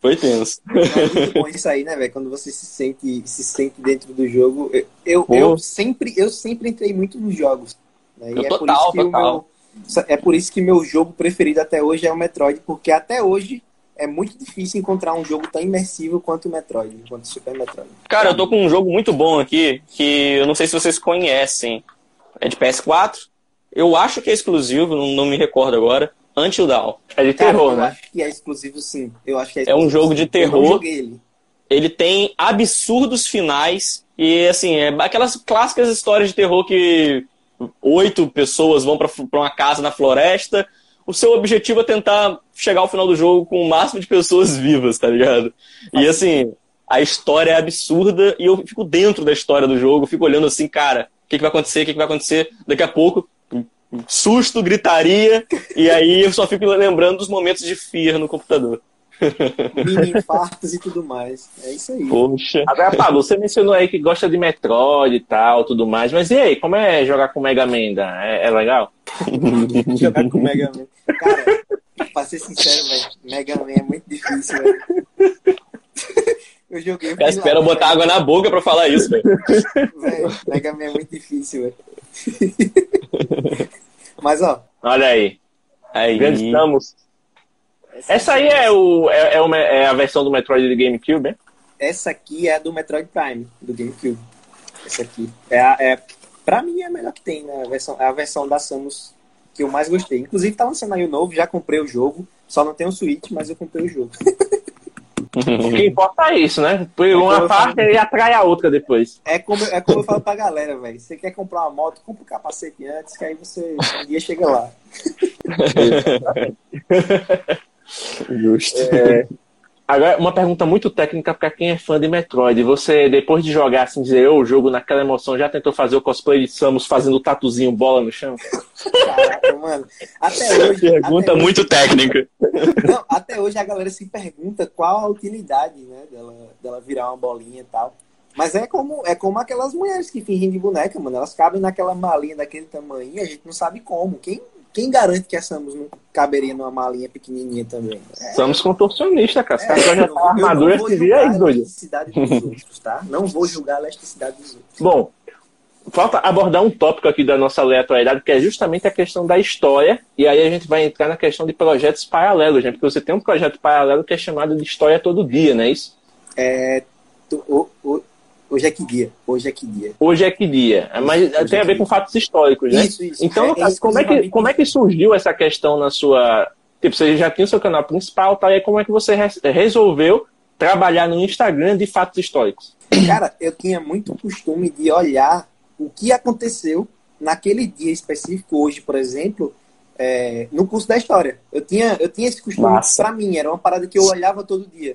B: Foi tenso.
C: É muito bom isso aí, né, velho? Quando você se sente, se sente dentro do jogo. Eu, eu, sempre, eu sempre entrei muito nos jogos. Né? E é por
B: total,
C: isso que
B: total.
C: meu, é por isso que meu jogo preferido até hoje é o Metroid, porque até hoje é muito difícil encontrar um jogo tão imersivo quanto o Metroid, quanto o Super Metroid.
B: Cara, eu tô com um jogo muito bom aqui, que eu não sei se vocês conhecem. É de PS4. Eu acho que é exclusivo, não, não me recordo agora. Until Dawn.
A: É de
C: Cara,
A: terror,
C: eu
A: né?
C: acho que é exclusivo sim. Eu acho que é
B: É um jogo de terror.
C: Eu ele.
B: Ele tem absurdos finais e assim, é aquelas clássicas histórias de terror que oito pessoas vão pra pra uma casa na floresta. O seu objetivo é tentar chegar ao final do jogo com o máximo de pessoas vivas, tá ligado? E assim, a história é absurda e eu fico dentro da história do jogo, fico olhando assim, cara, o que, que vai acontecer, o que, que vai acontecer? Daqui a pouco, susto, gritaria, e aí eu só fico lembrando dos momentos de fear no computador.
C: Mini infartos e tudo mais. É isso aí.
B: Poxa.
A: Agora, Pablo, você mencionou aí que gosta de Metroid e tal, tudo mais, mas e aí, como é jogar com Mega Man? Dan? É, é legal?
C: jogar com Mega Man. Cara, pra ser sincero, velho, Mega Man é muito difícil, velho. Eu joguei.
B: Eu botar
C: velho.
B: água na boca pra falar isso, velho.
C: Velho, Mega Man é muito difícil, velho. Mas, ó,
A: Olha aí,
B: Aí.
A: grande Samus. Essa aí é, o, é, é, o, é a versão do Metroid de GameCube, né?
C: essa aqui é a do Metroid Prime, do GameCube. Essa aqui. É, a, é, pra mim é a melhor que tem, né? A versão, é a versão da Samus que eu mais gostei. Inclusive tá lançando aí o novo, já comprei o jogo. Só não tem o Switch, mas eu comprei o jogo.
A: O que importa é isso, né? Por uma
C: eu
A: parte e atrai a outra depois.
C: É como, é como eu falo pra galera, velho. Você quer comprar uma moto, compra o capacete antes, que aí você um dia chega lá.
B: Justo.
A: É, Agora, uma pergunta muito técnica pra quem é fã de Metroid. Você, depois de jogar, assim, zerou o jogo naquela emoção, já tentou fazer o cosplay de Samus fazendo o tatuzinho bola no chão?
C: Caraca, mano. Até hoje.
B: Pergunta
C: até
B: muito técnica.
C: Hoje, não, até hoje a galera se pergunta qual a utilidade, né, dela, dela virar uma bolinha e tal. Mas é como, é como aquelas mulheres que fingem de boneca, mano. Elas cabem naquela malinha daquele tamanho, a gente não sabe como. Quem, quem garante que a Samus não caberia numa malinha pequenininha também? É,
A: Samus contorcionista, cara. Os caras
C: eu
A: já
C: não-
A: tá armadura se via
C: julgar
A: aí, doido.
C: elasticidade dos outros, tá? Não vou julgar a elasticidade dos outros.
A: Bom, falta abordar um tópico aqui da nossa aleatoriedade, que é justamente a questão da história. E aí a gente vai entrar na questão de projetos paralelos, né? Porque você tem um projeto paralelo que é chamado de História Todo Dia, não é isso?
C: É, tu- o- o- hoje é que dia? Hoje é que dia?
A: Hoje é que dia. Mas
C: Hoje
A: tem
C: é
A: a ver
C: que
A: com fatos históricos, né?
C: Isso, isso.
A: Então,
C: É-
A: no
C: é
A: caso, como é, que, como é que surgiu essa questão na sua. Tipo, você já tinha o seu canal principal, tá? E aí como é que você re- resolveu trabalhar no Instagram de fatos históricos?
C: Cara, eu tinha muito costume de olhar o que aconteceu naquele dia específico, hoje, por exemplo, é, no curso da história. Eu tinha, eu tinha esse costume
B: Massa.
C: pra mim, era uma parada que eu olhava todo dia.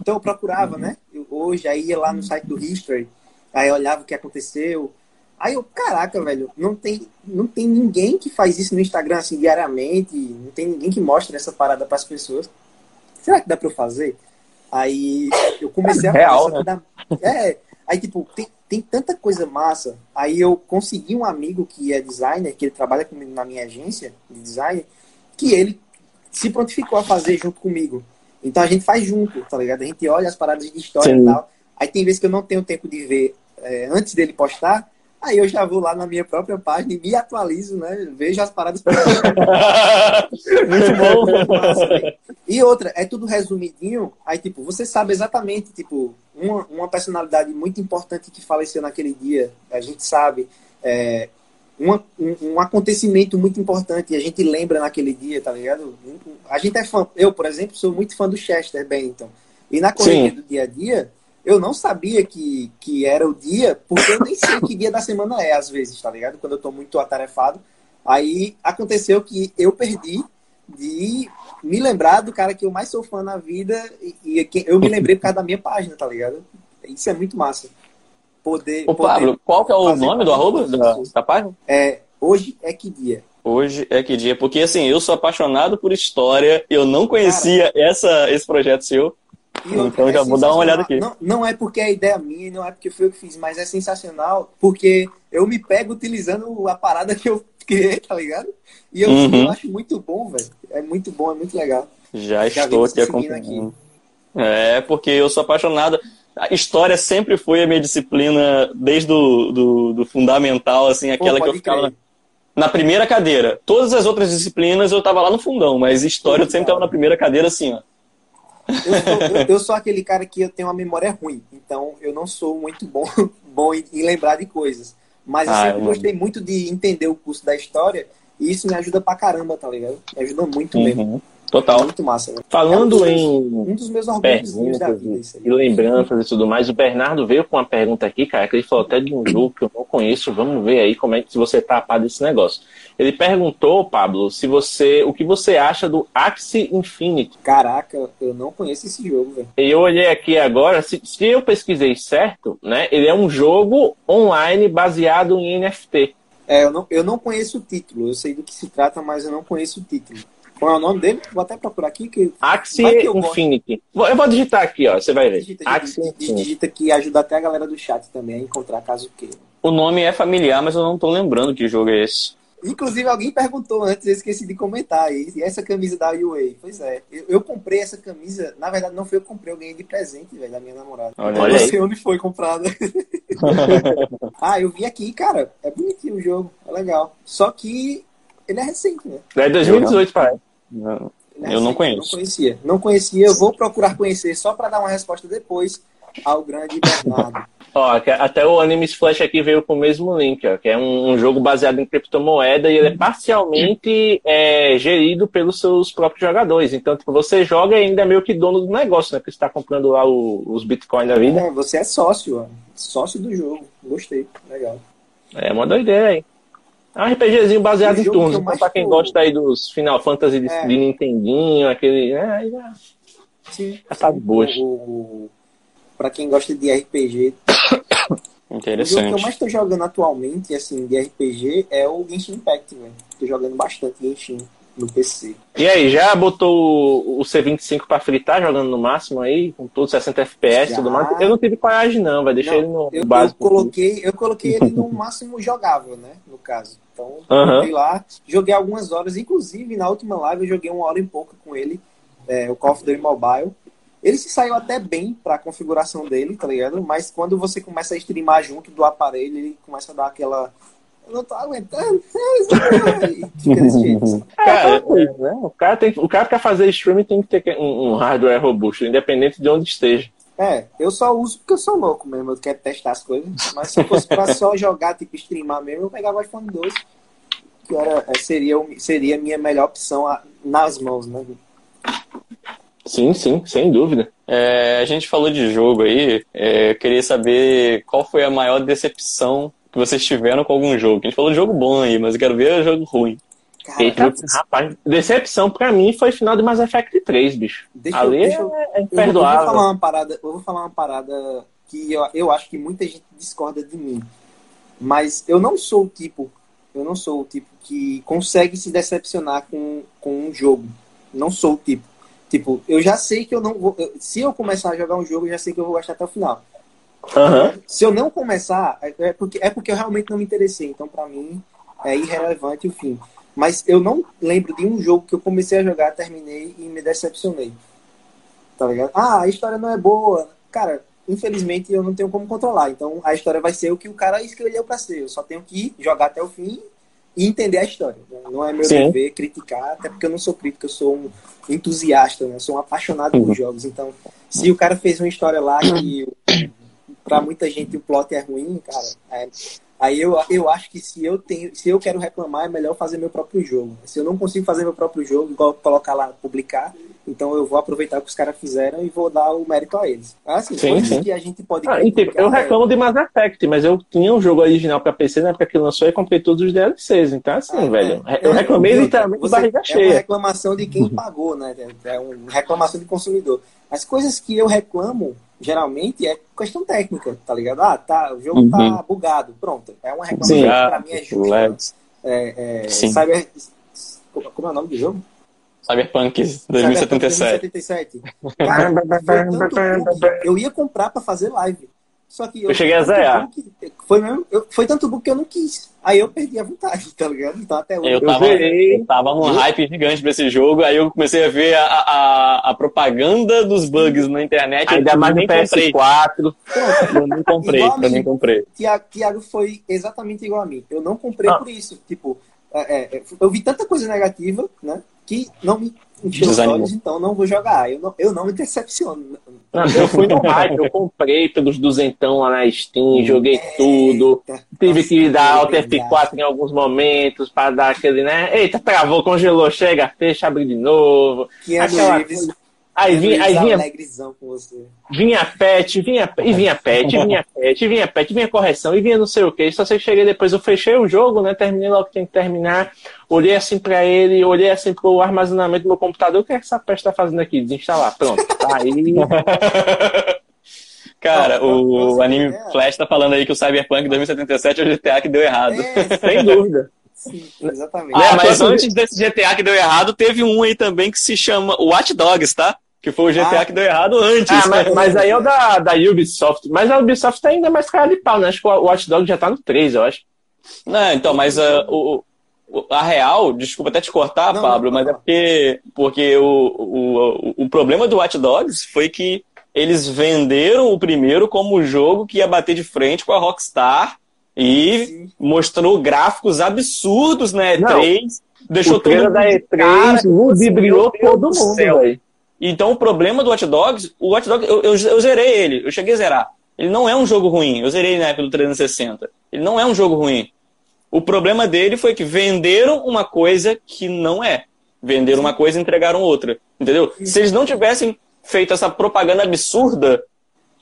C: Então eu procurava, né? Hoje, aí ia lá no site do History, aí olhava o que aconteceu. Aí eu, caraca, velho, não tem, não tem ninguém que faz isso no Instagram assim diariamente, não tem ninguém que mostra essa parada pras pessoas. Será que dá pra eu fazer? Aí eu comecei a
B: Real,
C: fazer, que dá- É, aí tipo, tem, tem tanta coisa massa. Aí eu consegui um amigo que é designer, que ele trabalha comigo na minha agência de design, que ele se prontificou a fazer junto comigo. Então a gente faz junto, tá ligado? A gente olha as paradas de história
B: Sim.
C: e tal. Aí tem vezes que eu não tenho tempo de ver é, antes dele postar, Aí eu já vou lá na minha própria página e me atualizo, né? Vejo as paradas.
B: Muito bom.
C: e outra, é tudo resumidinho. Aí, tipo, você sabe exatamente, tipo, uma, uma personalidade muito importante que faleceu naquele dia. A gente sabe. É, um, um, acontecimento muito importante e a gente lembra naquele dia, tá ligado? A gente é fã. Eu, por exemplo, sou muito fã do Chester Bennington. E na corrida do dia a dia, eu não sabia que, que era o dia, porque eu nem sei que dia da semana é, às vezes, tá ligado? Quando eu tô muito atarefado. Aí aconteceu que eu perdi de me lembrar do cara que eu mais sou fã na vida e, e eu me lembrei por causa da minha página, tá ligado? Isso é muito massa
B: poder. Ô, Pablo, qual que é o nome do arroba da, da página?
C: É, hoje é que dia.
B: Hoje é que dia, porque assim, eu sou apaixonado por história, eu não conhecia Cara, essa, esse projeto seu. Então é já vou dar uma olhada aqui.
C: Não, não é porque é ideia minha, não é porque foi eu que fiz, mas é sensacional, porque eu me pego utilizando a parada que eu criei, tá ligado? E eu, uhum. eu acho muito bom, velho. É muito bom, é muito legal.
B: Já, já estou aqui acompanhando. Aqui. É, porque eu sou apaixonado a história sempre foi a minha disciplina, desde do, do, do fundamental, assim, aquela Pô, que eu ficava na, na, primeira cadeira. Todas as outras disciplinas eu tava lá no fundão, mas história eu sempre tava na primeira cadeira, assim, ó.
C: Eu sou, eu, eu sou, aquele cara que eu tenho uma memória ruim, então eu não sou muito bom, bom em, em lembrar de coisas. Mas eu ah, sempre gostei muito de entender o curso da história e isso me ajuda pra caramba, tá ligado? Me ajuda muito uhum. mesmo.
B: Total.
C: Muito massa. Né?
A: Falando
C: é
A: um em
C: um dos meus perguntas da vida,
A: e lembranças e tudo mais, o Bernardo veio com uma pergunta aqui, cara, que ele falou até de um jogo que eu não conheço. Vamos ver aí como é que você tá a par desse negócio. Ele perguntou, Pablo, se você, o que você acha do Axie Infinity.
C: Caraca, eu não conheço esse jogo, velho.
A: Eu olhei aqui agora, se, se eu pesquisei certo, né? Ele é um jogo online baseado em NFT.
C: É, eu não, eu não conheço o título. Eu sei do que se trata, mas eu não conheço o título. Qual é o nome dele? Vou até procurar aqui. Que...
A: Axie Infinity. Eu vou digitar aqui, ó. Você vai ver.
C: Digita, Axie digita, digita que ajuda até a galera do chat também a encontrar caso queira.
B: O nome é familiar, mas eu não tô lembrando que jogo é esse.
C: Inclusive, alguém perguntou antes, eu esqueci de comentar. E essa camisa da UA? Pois é. Eu, eu, comprei essa camisa. Na verdade, não foi eu que comprei, eu ganhei de presente, velho, da minha namorada.
B: Olha eu não
C: sei onde foi comprada. ah, eu vi aqui, cara. É bonitinho o jogo. É legal. Só que ele é recente, né? É
A: 2018, pai.
B: Não, eu não conheço.
C: Não conhecia. Não conhecia, eu vou procurar conhecer só para dar uma resposta depois ao grande Bernardo.
A: Ó, até o Anime Flash aqui veio com o mesmo link, ó, que é um, um jogo baseado em criptomoeda e ele é parcialmente é, gerido pelos seus próprios jogadores. Então, tipo, você joga e ainda é meio que dono do negócio, né? Porque você está comprando lá o, os bitcoins da vida.
C: É, você é sócio, ó. Sócio do jogo. Gostei. Legal.
A: É uma doideira aí. É um RPGzinho baseado em turnos. Então, pra quem gosta aí dos Final Fantasy de, é. de Nintendinho, aquele. É, já.
C: Sim.
A: Tá boas.
C: Pra quem gosta de RPG.
B: Interessante. O
C: jogo que eu mais tô jogando atualmente, assim, de RPG, é o Genshin Impact, velho. Tô jogando bastante Genshin no PC.
A: E aí, já botou o C25 pra fritar, jogando no máximo aí, com todos 60 FPS e tudo mais? Eu não tive coragem não, vai deixar ele no
C: eu,
A: básico.
C: Eu coloquei, eu coloquei ele no máximo jogável, né, no caso. Então, uhum. lá, joguei algumas horas, inclusive na última live eu joguei uma hora e pouco com ele, é, o Call of Duty Mobile. Ele se saiu até bem para a configuração dele, tá ligado? Mas quando você começa a streamar junto do aparelho, ele começa a dar aquela. Eu não tô aguentando. Assim.
A: Cara, é, né? o, cara tem, o cara quer fazer streaming tem que ter um, um hardware robusto, independente de onde esteja.
C: É, eu só uso porque eu sou louco mesmo, eu quero testar as coisas. Mas se fosse pra só jogar, tipo, streamar mesmo, eu pegava o iPhone 12, que era, é, seria, seria a minha melhor opção nas mãos, né?
A: Sim, sim, sem dúvida.
B: É, a gente falou de jogo aí, é, eu queria saber qual foi a maior decepção que vocês tiveram com algum jogo. A gente falou de jogo bom aí, mas eu quero ver o jogo ruim.
A: Cara, rapaz, decepção pra mim foi o final de Mass Effect 3, bicho.
C: Deixa Ali eu, deixa eu, é imperdoável. Eu vou, falar uma parada, eu vou falar uma parada que eu, eu acho que muita gente discorda de mim. Mas eu não sou o tipo, eu não sou o tipo que consegue se decepcionar com, com um jogo. Não sou o tipo. Tipo, eu já sei que eu não vou. Se eu começar a jogar um jogo, eu já sei que eu vou gostar até o final.
A: Uhum.
C: Se eu não começar, é, é porque, é porque eu realmente não me interessei. Então, para mim, é irrelevante o fim. Mas eu não lembro de um jogo que eu comecei a jogar, terminei e me decepcionei. Tá ligado? Ah, a história não é boa. Cara, infelizmente, eu não tenho como controlar. Então, a história vai ser o que o cara escolheu para ser. Eu só tenho que jogar até o fim e entender a história. Não é meu Sim. dever criticar, até porque eu não sou crítico, eu sou um entusiasta, né? Eu sou um apaixonado uhum. por jogos. Então, se o cara fez uma história lá que para muita gente o plot é ruim, cara, é, Aí eu, eu acho que se eu tenho, se eu quero reclamar, é melhor fazer meu próprio jogo. Se eu não consigo fazer meu próprio jogo, igual colocar lá, publicar, então eu vou aproveitar o que os caras fizeram e vou dar o mérito a eles. Assim, sim, sim. que a gente pode.
A: Ah, eu reclamo de Mass Effect, mas eu tinha um jogo original para PC na época que lançou e comprei todos os DLCs. Então, assim, ah, velho, é, eu é, reclamei é, literalmente você, barriga cheia. É
C: uma reclamação de quem pagou, né? É uma reclamação de consumidor. As coisas que eu reclamo geralmente é questão técnica, tá ligado? Ah, tá, o jogo tá uhum. tá bugado, pronto. É uma reclamação Sim, que pra mim é justa. É, é, Cyber... Como é o nome do jogo?
B: Cyberpunk 2077. 2077. Cara,
C: eu ia comprar pra fazer live. Só que
A: eu, eu cheguei a zerar.
C: Foi, mesmo, eu, foi tanto bug que eu não quis. Aí eu perdi a vontade, tá ligado? Então até hoje.
B: Eu tava, eu, eu tava num hype gigante pra esse jogo, aí eu comecei a ver a, a, a propaganda dos bugs na internet.
A: Ainda mais no PS4.
B: Pronto. Eu nem comprei, eu nem comprei.
C: Tiago, Tiago foi exatamente igual a mim. Eu não comprei ah. por isso. Tipo, é, é, eu vi tanta coisa negativa, né? Que não me encheu os olhos, então não vou jogar. Eu não, eu não me decepciono.
A: eu fui no hype, eu comprei pelos duzentão lá na Steam, joguei tudo. Tive que dar Alt F4 em alguns momentos para dar aquele, né? Eita, travou, congelou, chega, fecha, abre de novo.
C: Que é Aquela.
A: Aí vinha, aí vinha, vinha pet, vinha, e vinha pet, vinha pet, vinha pet, vinha correção, e vinha não sei o que. Só sei que cheguei depois, eu fechei o jogo, né? Terminei logo que tinha que terminar. Olhei assim pra ele, olhei assim pro armazenamento do meu computador. O que é que essa peste tá fazendo aqui? Desinstalar. Pronto, tá aí.
B: Cara, o, o anime é. Flash tá falando aí que o Cyberpunk 2077 é o GTA que deu errado. É,
A: Sem dúvida.
C: Sim, exatamente.
B: Ah, mas antes desse GTA que deu errado, teve um aí também que se chama Watch Dogs, tá? Que foi o GTA ah, que deu errado antes.
A: Ah, mas, mas, aí é o da, da Ubisoft. Mas a Ubisoft tá ainda mais cara de pau, né? Acho que o Watch Dogs já tá no 3, eu acho.
B: Não, então, mas uh, o, a real, desculpa até te cortar, não, Pablo, não, não, mas é porque, porque o, o, o problema do Watch Dogs foi que eles venderam o primeiro como o jogo que ia bater de frente com a Rockstar e Sim. mostrou gráficos absurdos na E3.
A: Deixou o todo mundo da E3 ludibriou todo mundo, velho.
B: Então o problema do Watch Dogs, o Watch Dogs, eu, eu, eu, zerei ele, eu cheguei a zerar. Ele não é um jogo ruim, eu zerei na época do 360. Ele não é um jogo ruim. O problema dele foi que venderam uma coisa que não é. Venderam uma coisa e entregaram outra. Entendeu? Se eles não tivessem feito essa propaganda absurda,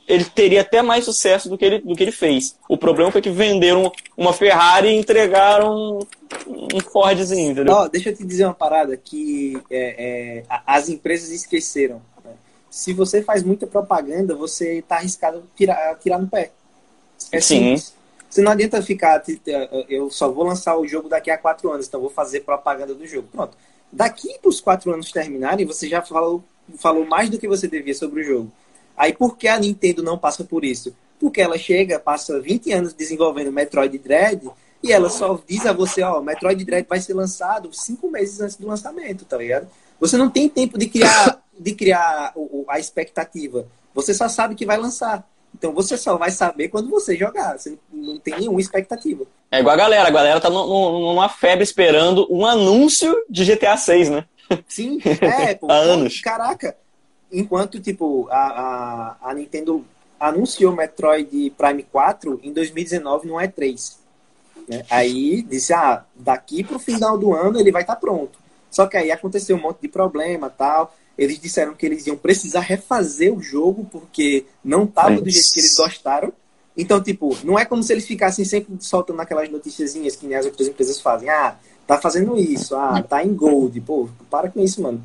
B: ele teria até mais sucesso do que ele, do que ele fez. O problema foi que venderam uma Ferrari e entregaram um Fordzinho, entendeu?
C: Deixa eu te dizer uma parada que é, é, as empresas esqueceram. Né? Se você faz muita propaganda, você está arriscado a tirar, tirar no pé. É Sim. Simples. Você não adianta ficar, eu só vou lançar o jogo daqui a quatro anos, então vou fazer propaganda do jogo. Pronto. Daqui para os quatro anos terminarem, você já falou, falou mais do que você devia sobre o jogo. Aí por que a Nintendo não passa por isso? Porque ela chega, passa 20 anos desenvolvendo Metroid Dread e ela só diz a você, ó, Metroid Dread vai ser lançado cinco meses antes do lançamento, tá ligado? Você não tem tempo de criar, de criar a expectativa. Você só sabe que vai lançar. Então você só vai saber quando você jogar. Você não tem nenhuma expectativa.
B: É igual a galera. A galera tá numa febre esperando um anúncio de GTA 6, né?
C: Sim, é, pô,
B: Há anos.
C: Caraca. Enquanto, tipo, a, a, a Nintendo anunciou Metroid Prime 4 em 2019 no E3. Né? Aí disse, ah, daqui pro final do ano ele vai estar tá pronto. Só que aí aconteceu um monte de problema tal. Eles disseram que eles iam precisar refazer o jogo porque não estava do jeito que eles gostaram. Então, tipo, não é como se eles ficassem sempre soltando aquelas noticiazinhas que nem as outras empresas fazem. Ah, tá fazendo isso. Ah, tá em gold. Pô, para com isso, mano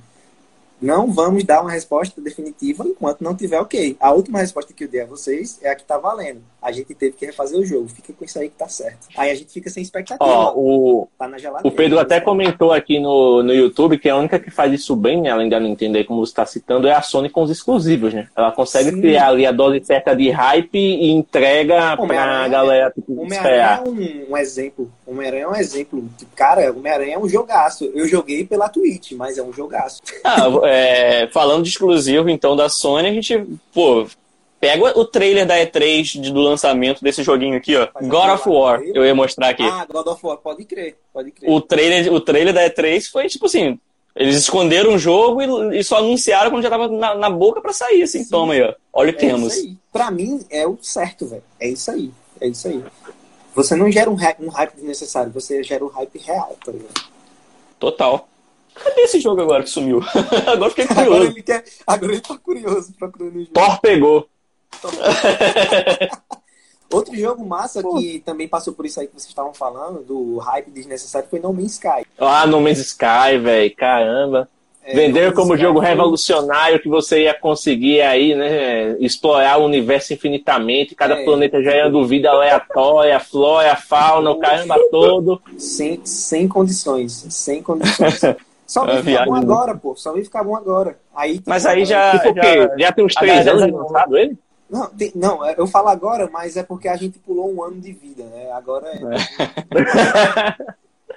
C: não vamos dar uma resposta definitiva enquanto não tiver ok. A última resposta que eu dei a vocês é a que tá valendo. A gente teve que refazer o jogo. Fica com isso aí que tá certo. Aí a gente fica sem expectativa.
A: Ó, o, tá o Pedro até comentou aqui no, no YouTube que a única que faz isso bem, né, além da Nintendo aí, como você está citando, é a Sony com os exclusivos, né? Ela consegue Sim. criar ali a dose certa de hype e entrega pra galera tipo,
C: esperar. É um, um exemplo. Homem-Aranha é um exemplo. Cara, Homem-Aranha é um jogaço. Eu joguei pela Twitch, mas é um jogaço.
B: Ah, é, falando de exclusivo, então, da Sony, a gente, pô, Pega o trailer da E3 do lançamento desse joguinho aqui, ó. God of War. Eu ia mostrar aqui.
C: Ah, God of War, pode crer, pode crer.
B: O trailer, o trailer da E3 foi tipo assim. Eles esconderam o jogo e, e só anunciaram quando já tava na, na boca para sair, assim. Sim. Toma aí, ó. Olha o que é temos.
C: Isso aí. Pra mim, é o certo, velho. É isso aí. É isso aí. Você não gera um hype, um hype desnecessário, você gera um hype real, tá ligado?
B: Total. Cadê esse jogo agora que sumiu? agora fiquei curioso.
C: Agora ele, quer, agora ele tá curioso procurando o jogo.
B: Thor pegou.
C: Outro jogo massa Pô. que também passou por isso aí que vocês estavam falando, do hype desnecessário, foi No Man's Sky.
A: Ah, No Man's Sky, velho, caramba. É, Venderam como Sky jogo revolucionário que você ia conseguir aí, né? Explorar o universo infinitamente. Cada é, planeta já ia do vida aleatória, flora, fauna, o caramba todo.
C: Sem, sem condições, sem condições. Só vai ficar bom agora, pô. Só vai ficar bom agora. Aí,
B: mas aí já,
A: tipo, já, já tem uns três anos lançado ele?
C: Não, tem, não, eu falo agora, mas é porque a gente pulou um ano de vida, né? Agora é.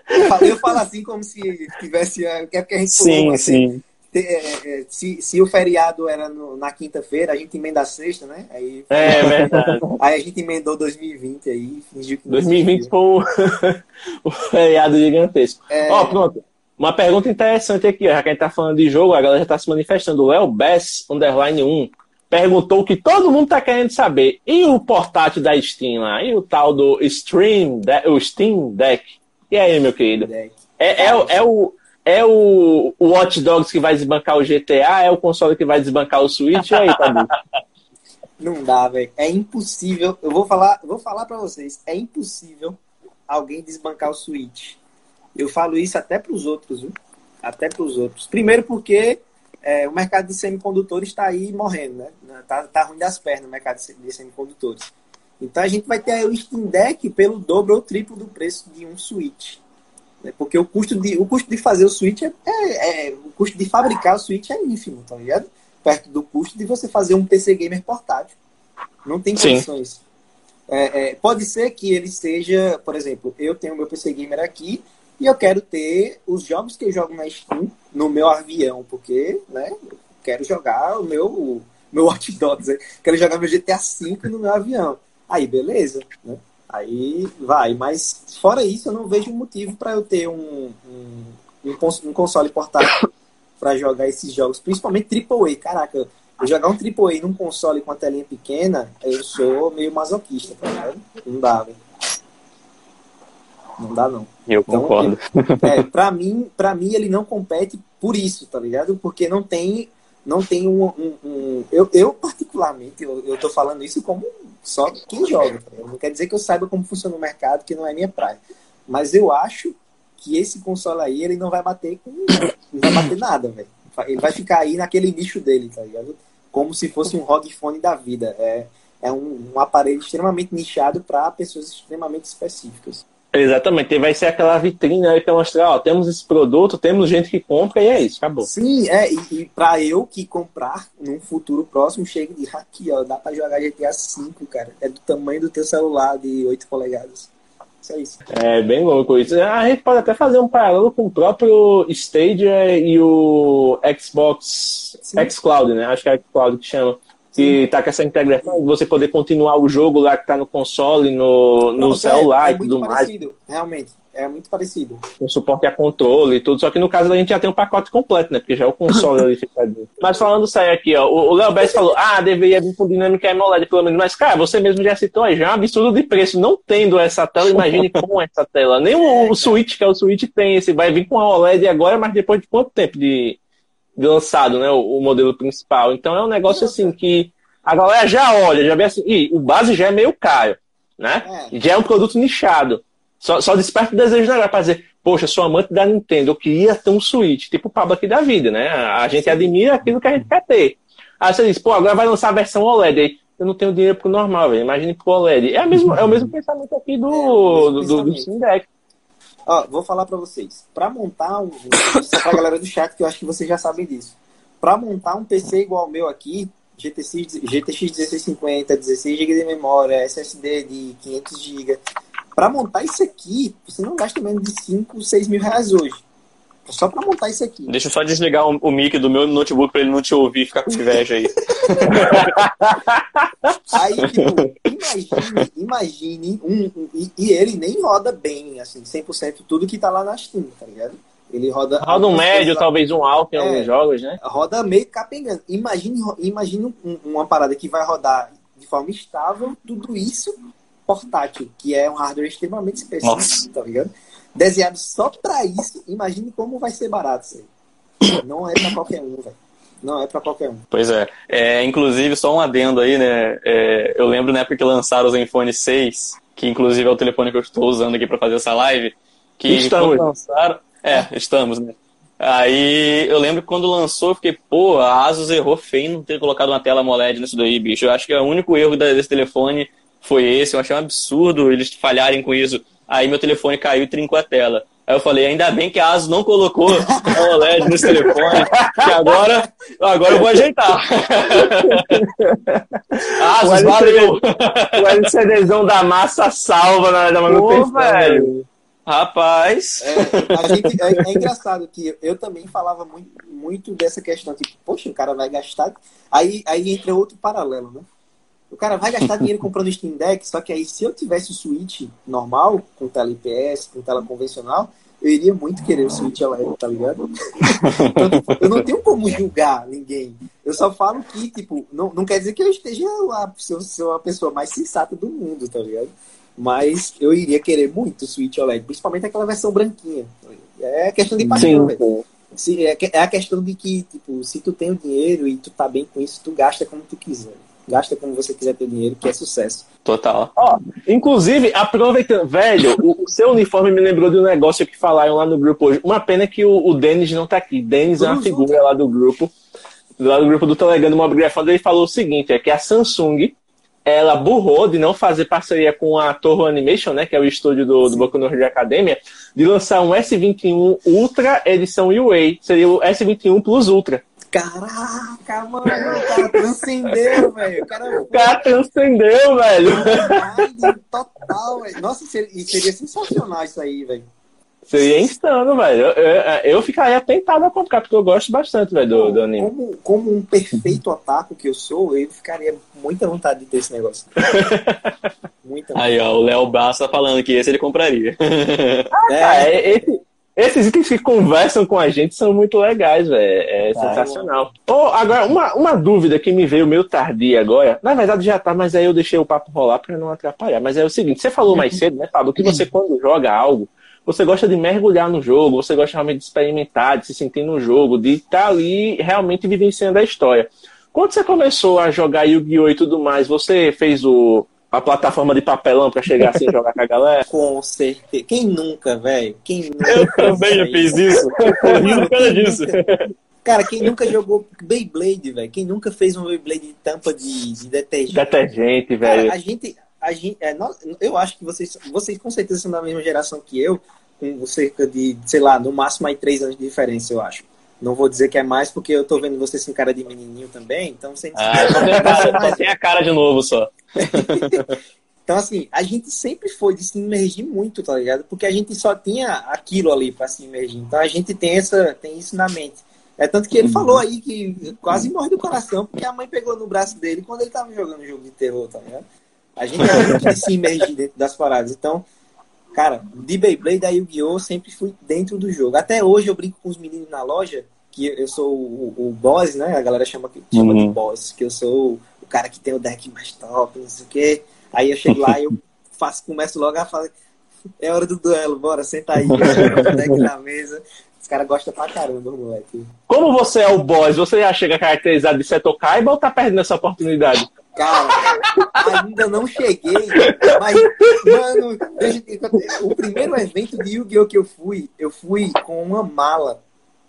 C: eu, falo, eu, falo, assim como se tivesse. É porque a gente
B: pulou sim, sim.
C: É, é, se, se o feriado era no, na quinta-feira, a gente emenda a sexta, né? Aí,
B: é verdade.
C: Aí a gente emendou 2020 aí, fingiu que
A: 2020 foi o, o feriado gigantesco. É... Ó, pronto. Uma pergunta interessante aqui, já que a gente tá falando de jogo, a galera já tá se manifestando. O Léo Bess, underline 1, perguntou o que todo mundo tá querendo saber. E o portátil da Steam lá? E o tal do Stream, o Steam Deck? E aí, meu querido? É, é, é, o, é o, o Watch Dogs que vai desbancar o GTA? É o console que vai desbancar o Switch? E aí, Tabu?
C: Não dá, velho. É impossível. Eu vou falar, vou falar para vocês. É impossível alguém desbancar o Switch. Eu falo isso até para os outros, viu? Até para os outros. Primeiro porque é, o mercado de semicondutores está aí morrendo, né? Tá, tá ruim das pernas o mercado de semicondutores. Então a gente vai ter aí o Steam Deck pelo dobro ou triplo do preço de um Switch. Né? Porque o custo, de, o custo de fazer o Switch é, é, é, O custo de fabricar o Switch é ínfimo, tá ligado? Perto do custo de você fazer um PC gamer portátil. Não tem condições. É, é, pode ser que ele seja, por exemplo, eu tenho meu PC gamer aqui, e eu quero ter os jogos que eu jogo na Steam no meu avião, porque, né, quero jogar o meu, meu Watch Dogs, né? quero jogar meu GTA V no meu avião. Aí, beleza, né? Aí vai, mas fora isso, eu não vejo motivo para eu ter um, um, um console portátil para jogar esses jogos, principalmente AAA. Caraca, eu jogar um AAA num console com a telinha pequena, eu sou meio masoquista, tá ligado? Não dá, velho. Não dá, não.
B: Eu então, concordo.
C: é, pra, mim, pra mim, ele não compete por isso, tá ligado? Porque não tem, não tem um. um, um... eu, eu, particularmente, eu, eu tô falando isso como só quem joga. Tá não quer dizer que eu saiba como funciona o mercado, que não é minha praia. Mas eu acho que esse console aí, ele não vai bater com. Não vai bater nada, velho. Ele vai ficar aí naquele nicho dele, tá ligado? Como se fosse um ROG Phone da vida. É, é um, um aparelho extremamente nichado para pessoas extremamente específicas.
A: Exatamente, vai ser aquela vitrine aí para mostrar, ó, temos esse produto, temos gente que compra e é isso, acabou.
C: Sim, é, e, e para eu que comprar num futuro próximo, chega de aqui, ó, dá para jogar GTA V, cara. É do tamanho do teu celular de 8 polegadas. Isso é isso.
A: É bem louco isso. A gente pode até fazer um paralelo com o próprio Stadia e o Xbox Sim. xCloud, né? Acho que é xCloud que chama que tá com essa integração, você poder continuar o jogo lá que tá no console, no, no celular é, é e tudo mais.
C: Parecido, realmente, é muito parecido.
A: Com suporte a controle e tudo, só que no caso a gente já tem um pacote completo, né? Porque já é o console ali ficado. Mas falando sério aqui, ó, o Léo Bess falou, ah, deveria vir com dinâmica AMOLED pelo menos, mas cara, você mesmo já citou aí, já é um absurdo de preço, não tendo essa tela, imagine com essa tela. Nem o, o Switch, que é o Switch, tem esse, vai vir com a OLED agora, mas depois de quanto tempo de, lançado, né, o, o, modelo principal. Então é um negócio assim que a galera já olha, já vê assim, e o base já é meio caro, né? É. Já é um produto nichado. Só, só desperta o desejo da galera pra dizer, poxa, sou amante da Nintendo, eu queria ter um Switch, tipo o Pablo aqui da vida, né? A gente admira aquilo que a gente quer ter. Aí você diz, pô, agora vai lançar a versão OLED aí. Eu não tenho dinheiro pro normal, velho. Imagine pro OLED. É, a mesmo, é o mesmo pensamento aqui do, é do, do, do Deck.
C: Ó, vou falar para vocês. Para montar um. Só pra galera do chat, que eu acho que vocês já sabem disso. Para montar um PC igual ao meu aqui, GTX, GTX 1650, 16 GB de memória, SSD de 500 GB. Para montar isso aqui, você não gasta menos de 5, 6 mil reais hoje. Só pra montar isso aqui.
B: Deixa eu só desligar o, o mic do meu notebook pra ele não te ouvir e ficar com inveja aí.
C: Aí, tipo, imagine, imagine um, um- e, e ele nem roda bem, assim, 100% tudo que tá lá na Steam, tá ligado? Ele roda.
A: Roda um médio,
C: coisas-
A: talvez um alto em
C: É.
A: alguns jogos, né?
C: roda meio capengando. Imagine, imagine um- uma parada que vai rodar de forma estável, tudo isso portátil, que é um hardware extremamente específico,
B: Nossa.
C: tá ligado? Desenhado só pra isso, imagine como vai ser barato isso aí. Não é pra qualquer um, velho. Não é pra qualquer um.
B: Pois é. É, inclusive, só um adendo aí, né? É, eu lembro na época que lançaram o Zenfone 6, que inclusive é o telefone que eu estou usando aqui para fazer essa live. Que
A: Estamos.
B: lançaram. É, estamos, né? Aí eu lembro que quando lançou, eu fiquei, pô, a Asus errou feio em não ter colocado uma tela AMOLED nisso daí, bicho. Eu acho que o único erro desse telefone foi esse. Eu achei um absurdo eles falharem com isso. Aí meu telefone caiu e trincou a tela. Aí eu falei, ainda bem que a Asus não colocou AMOLED nesse telefone, que agora, agora eu vou ajeitar. Asus,
A: O
B: valeu!
A: O LCDzão da massa salva na hora da manutenção.
B: velho. Rapaz,
C: É, a gente, é, é engraçado que eu também falava muito, muito dessa questão, tipo, poxa, o cara vai gastar. Aí, aí entra outro paralelo, né? O cara vai gastar dinheiro comprando Steam Deck, só que aí se eu tivesse o Switch normal, com tela IPS, com tela convencional, eu iria muito querer o Switch OLED, tá ligado? Então, tipo, eu não tenho como julgar ninguém. Eu só falo que, tipo, não, não quer dizer que eu esteja lá, se eu sou a pessoa mais sensata do mundo, tá ligado? Mas eu iria querer muito o Switch OLED, principalmente aquela versão branquinha. É questão de paixão, velho. É, é a questão de que, tipo, se tu tem o dinheiro e tu tá bem com isso, tu gasta como tu quiser. Gasta como você quiser ter dinheiro, que é sucesso.
B: total.
A: Ó, inclusive, aproveitando, velho, o, o seu uniforme me lembrou de um negócio que falaram lá no grupo hoje. Uma pena que o, o Denis não tá aqui. Denis é uma figura
C: junto.
A: lá do grupo, lá do grupo do Telegram do Mobgrafando. Ele falou o seguinte: é que a Samsung ela burrou de não fazer parceria com a Toho Animation, né, que é o estúdio do, do Boku no Hero Academia, de lançar um S21 Ultra edição UA. Seria o S21 Plus Ultra.
C: Caraca, mano, o cara transcendeu, velho. O cara
A: O cara transcendeu, velho.
C: Total, velho. Nossa, seria, e seria sensacional isso aí, velho.
A: Seria insano, velho. Eu, eu, eu ficaria tentado a comprar, porque eu gosto bastante, velho, do, do anime.
C: Como, como um perfeito otaku que eu sou, eu ficaria muita vontade de ter esse negócio. Muita vontade.
B: Aí, ó, o Léo Bass tá falando que esse ele compraria.
A: Ah, é, esse- esses itens que conversam com a gente são muito legais, velho. É
C: Tá,
A: sensacional. Oh, agora, uma, uma dúvida que me veio meio tardia agora. Na verdade já tá, mas aí eu deixei o papo rolar pra não atrapalhar. Mas é o seguinte, você falou mais cedo, né, Pablo, que você quando joga algo, você gosta de mergulhar no jogo, você gosta realmente de experimentar, de se sentir no jogo, de estar ali realmente vivenciando a história. Quando você começou a jogar Yu-Gi-Oh! e tudo mais, você fez o, a plataforma de papelão pra chegar assim e jogar com a galera?
C: Com certeza. Quem nunca, velho? Quem nunca?
B: Eu também já fiz isso. Rindo por causa disso.
C: Cara, quem nunca jogou Beyblade, velho? Quem nunca fez um Beyblade de tampa de, de detergente?
A: Detergente, velho.
C: A gente. A gente é, nós- eu acho que vocês, vocês com certeza são da mesma geração que eu, com cerca de, sei lá, no máximo aí três anos de diferença, eu acho. Não vou dizer que é mais, porque eu tô vendo vocês com cara de menininho também, então vocês
B: Ah, só tem, a cara, só tem a cara de novo só.
C: Então, assim, a gente sempre foi de se imergir muito, tá ligado? Porque a gente só tinha aquilo ali pra se imergir. Então a gente tem, essa, tem isso na mente. É tanto que ele falou aí que quase morre do coração, porque a mãe pegou no braço dele quando ele tava jogando jogo de terror, tá ligado? A gente é muito de se imergir dentro das paradas. Então, cara, de Beyblade da Yu-Gi-Oh! sempre fui dentro do jogo. Até hoje eu brinco com os meninos na loja, que eu sou o, o boss, né? A galera chama, chama de
B: Uhum.
C: boss, que eu sou o cara que tem o deck mais top, não sei o quê. Aí eu chego lá e eu faço, começo logo a falar, é hora do duelo, bora, senta aí, o deck na mesa. Os caras gostam pra caramba, moleque.
A: Como você é o boss, você já chega caracterizado de Seto Kaiba ou tá perdendo essa oportunidade?
C: Cara, ainda não cheguei, mas, mano, eu- o primeiro evento de Yu-Gi-Oh! que eu fui, eu fui com uma mala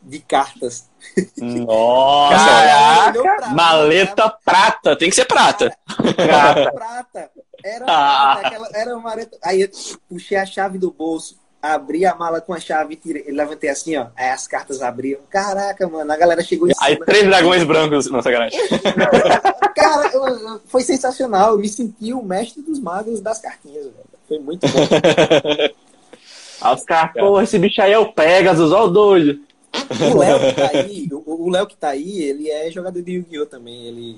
C: de cartas.
B: Nossa,
A: Caraca,
C: Olhou pra mim,
B: maleta prata. Tem que ser prata.
C: Era prata. Era
B: Ah.
C: prata. Aquela, era uma areta- Aí eu puxei a chave do bolso, abri a mala com a chave, tirei, levantei assim, ó. Aí as cartas abriam. Caraca, mano, a galera chegou em
B: Aí
C: cima.
B: três dragões brancos. Não, sacanagem.
C: Cara, eu- eu- foi sensacional. Eu me senti o mestre dos magos das cartinhas, velho. Foi muito bom.
A: Aí os caras, pô, esse bicho aí é o Pegasus, ó o doido.
C: O Léo que tá aí, o Léo que tá aí, ele é jogador de Yu-Gi-Oh! também. Ele,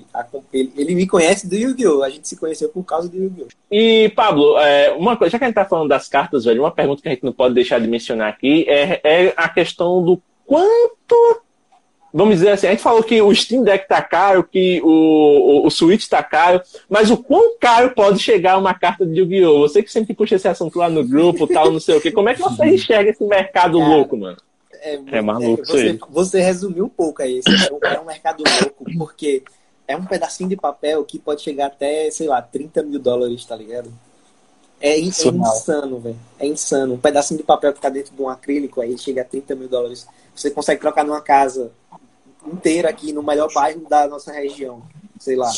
C: ele, ele me conhece do Yu-Gi-Oh! A gente se conheceu por causa do Yu-Gi-Oh!
A: E, Pablo, é, uma coisa, já que a gente tá falando das cartas, velho, uma pergunta que a gente não pode deixar de mencionar aqui é, é a questão do quanto. Vamos dizer assim, a gente falou que o Steam Deck tá caro, que o, o, o Switch tá caro, mas o quão caro pode chegar uma carta de Yu-Gi-Oh! Você que sempre puxa esse assunto lá no grupo, tal, não sei o quê. Como é que você enxerga esse mercado
C: Cara,
A: louco, mano?
C: É,
B: É maluco isso
C: você,
B: aí.
C: você resumiu um pouco aí. Esse é um, é mercado louco, porque é um pedacinho de papel que pode chegar até, sei lá, 30 mil dólares, tá ligado? É, é insano, velho. É insano. Um pedacinho de papel que tá dentro de um acrílico aí chega a 30 mil dólares. Você consegue trocar numa casa inteira aqui no melhor bairro da nossa região. Sei lá.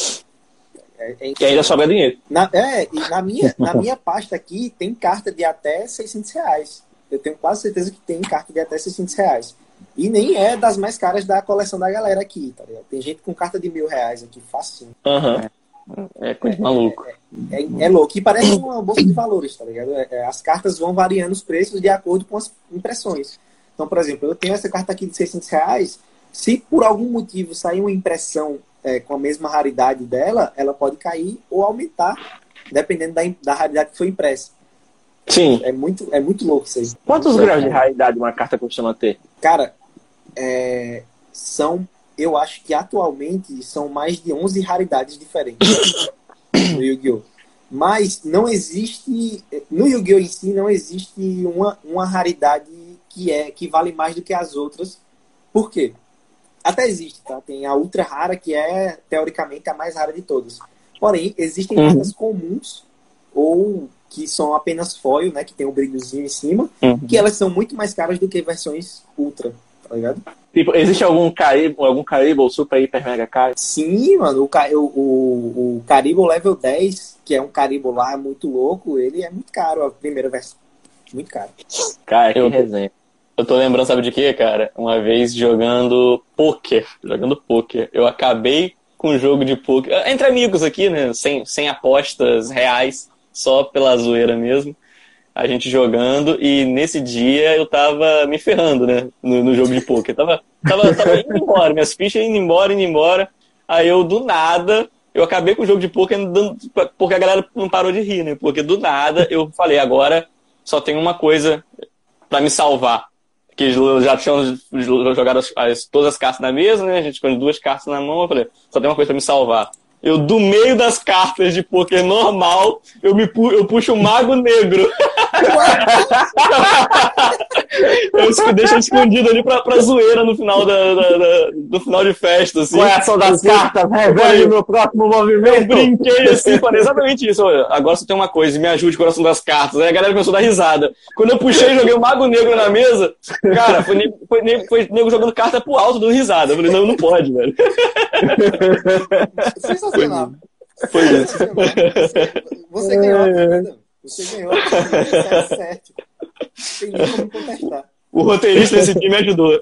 C: É, é
A: E ainda sobra dinheiro.
C: Na, é, e na minha, na minha pasta aqui tem carta de até 600 reais. Eu tenho quase certeza que tem carta de até 600 reais. E nem é das mais caras da coleção da galera aqui, tá ligado? Tem gente com carta de mil reais aqui, facinho.
A: Aham.
B: É coisa de maluco.
C: É, é louco. E parece uma bolsa de valores, tá ligado? É, é, as cartas vão variando os preços de acordo com as impressões. Então, por exemplo, eu tenho essa carta aqui de 600 reais. Se por algum motivo sair uma impressão é, com a mesma raridade dela, ela pode cair ou aumentar, dependendo da, da raridade que foi impressa.
A: Sim.
C: É muito, é muito louco isso aí.
A: Quantos graus de raridade uma carta costuma ter?
C: Cara, é, são, eu acho que atualmente são mais de 11 raridades diferentes no Yu-Gi-Oh! Mas não existe, no Yu-Gi-Oh! em si, não existe uma, uma raridade que, é, que vale mais do que as outras. Por quê? Até existe, tá? Tem a ultra rara, que é, teoricamente, a mais rara de todas. Porém, existem
A: Uhum.
C: cartas comuns, ou que são apenas foil, né? Que tem um brilhozinho em cima,
A: Uhum.
C: que elas são muito mais caras do que versões ultra, tá ligado?
A: Tipo, existe algum Caribo, algum Caribo super, hiper, mega caro?
C: Sim, mano, o, o, o, o Caribo Level 10, que é um Caribo lá muito louco, ele é muito caro, a primeira versão. Muito caro.
A: Cara, que
B: Eu-
A: resenha.
B: Eu tô lembrando, sabe de quê, cara? Uma vez jogando poker. Jogando poker. Eu acabei com um jogo de poker. Entre amigos aqui, né? Sem, sem apostas reais, só pela zoeira mesmo. A gente jogando e nesse dia eu tava me ferrando, né? No, no jogo de poker. Tava, tava, tava indo embora, minhas fichas indo embora, indo embora. Aí eu, do nada, eu acabei com o jogo de poker porque a galera não parou de rir, né? Porque do nada eu falei, agora só tem uma coisa pra me salvar que já tinham jogado as, as- todas as cartas na mesa, né? A gente com as duas cartas na mão, eu falei, só tem uma coisa pra me salvar. Eu, do meio das cartas de poker normal, eu, me pu eu puxo o Mago Negro. eu deixo ele escondido ali pra, pra zoeira no final, da, da- da- no final de festa, assim.
A: Coração das
B: Eu-
A: cartas, revele meu próximo
B: Eu
A: movimento.
B: brinquei assim, falei exatamente isso. Olha, agora só tem uma coisa, me ajude, coração das cartas. Aí a galera começou a dar risada. Quando eu puxei e joguei o Mago Negro na mesa, cara, foi nego, foi nego, foi nego jogando carta pro alto, dando risada. Eu falei, não, não pode, velho.
C: Sensacional.
B: Foi isso.
C: Você, você ganhou a vida. Você ganhou a vida. É certo. Tem nem como contestar.
B: O roteirista desse time me ajudou.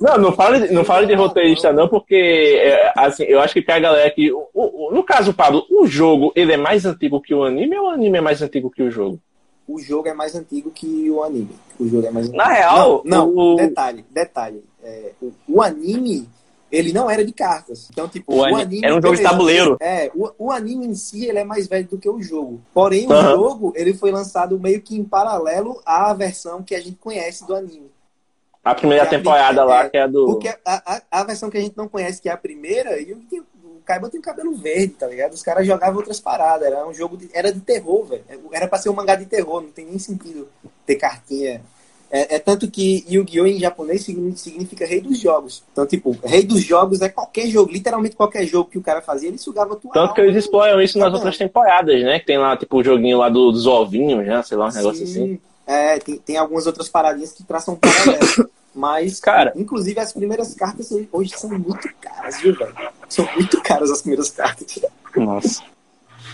A: Não, não fala de, não fala de roteirista, não, porque é, assim, eu acho que tem a galera que. o- o- no caso, Pablo, o jogo ele é mais antigo que o anime ou o anime é mais antigo que o jogo?
C: O jogo é mais antigo que o anime. O jogo é mais antigo.
B: Na real,
C: não, não,
B: o-
C: detalhe, detalhe. É, o, o anime, ele não era de cartas. Então, tipo,
B: O
C: o,
B: ani-
C: anime.
B: era um jogo de tabuleiro.
C: É, o, o anime em si, ele é mais velho do que o jogo. Porém, o jogo, ele foi lançado meio que em paralelo à versão que a gente conhece do anime.
A: A primeira
C: É
A: temporada lá,
C: é,
A: que é do.
C: Porque a, a, a versão que a gente não conhece, que é a primeira, e o, o Kaiba tem o cabelo verde, tá ligado? Os caras jogavam outras paradas. Era um jogo de, era de terror, velho. Era pra ser um mangá de terror, não tem nem sentido ter cartinha. É, é tanto que Yu-Gi-Oh! em japonês signi- significa rei dos jogos. Então, tipo, rei dos jogos é qualquer jogo, literalmente qualquer jogo que o cara fazia, ele sugava tua
A: Tanto que
C: alma.
A: eles exploram isso nas outras temporadas, né? Que tem lá, tipo, o joguinho lá do- dos ovinhos, né? Sei lá, um negócio
C: Sim,
A: assim.
C: É, tem, tem algumas outras paradinhas que traçam paralelo. Mas,
B: Cara.
C: inclusive, as primeiras cartas hoje são muito caras, viu, velho? São muito caras as primeiras cartas.
B: Nossa.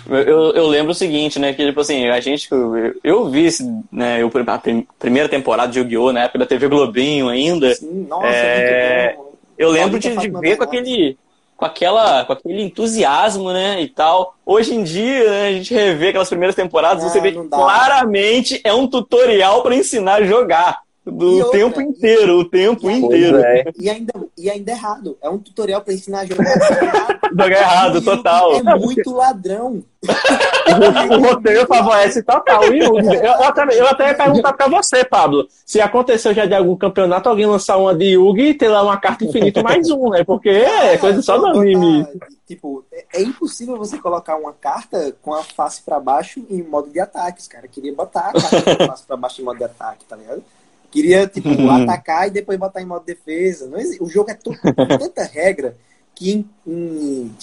B: Eu, eu lembro o seguinte, né? Que, tipo assim, a gente. Eu, eu vi, né? Eu, a prim- primeira temporada de Yu-Gi-Oh! na época da TV Globinho ainda.
C: Sim, nossa,
B: É. Eu lembro de, de ver com aquele. com, aquela, com aquele entusiasmo, né, e tal. Hoje em dia, né, a gente revê aquelas primeiras temporadas,
C: Não,
B: você vê que
C: dá.
B: claramente é um tutorial para ensinar a jogar. Do
C: E outra,
B: tempo inteiro, o tempo
C: e-
B: inteiro.
A: é.
C: E ainda, e ainda errado. É um tutorial pra ensinar a jogar errado.
B: Jogar errado,
C: E
B: total.
C: É muito ladrão.
A: O roteiro favorece total Yugi. Eu, eu, até, eu até ia perguntar pra você, Pablo, se aconteceu já de algum campeonato alguém lançar uma de Yugi e ter lá uma carta infinita mais um, né? Porque é coisa só do anime.
C: Tipo, é, é impossível você colocar uma carta com a face pra baixo em modo de ataque. Os caras queriam botar a carta com a face pra baixo em modo de ataque, tá ligado? Queria, tipo, atacar e depois botar em modo defesa. O jogo é tanta regra que em- em-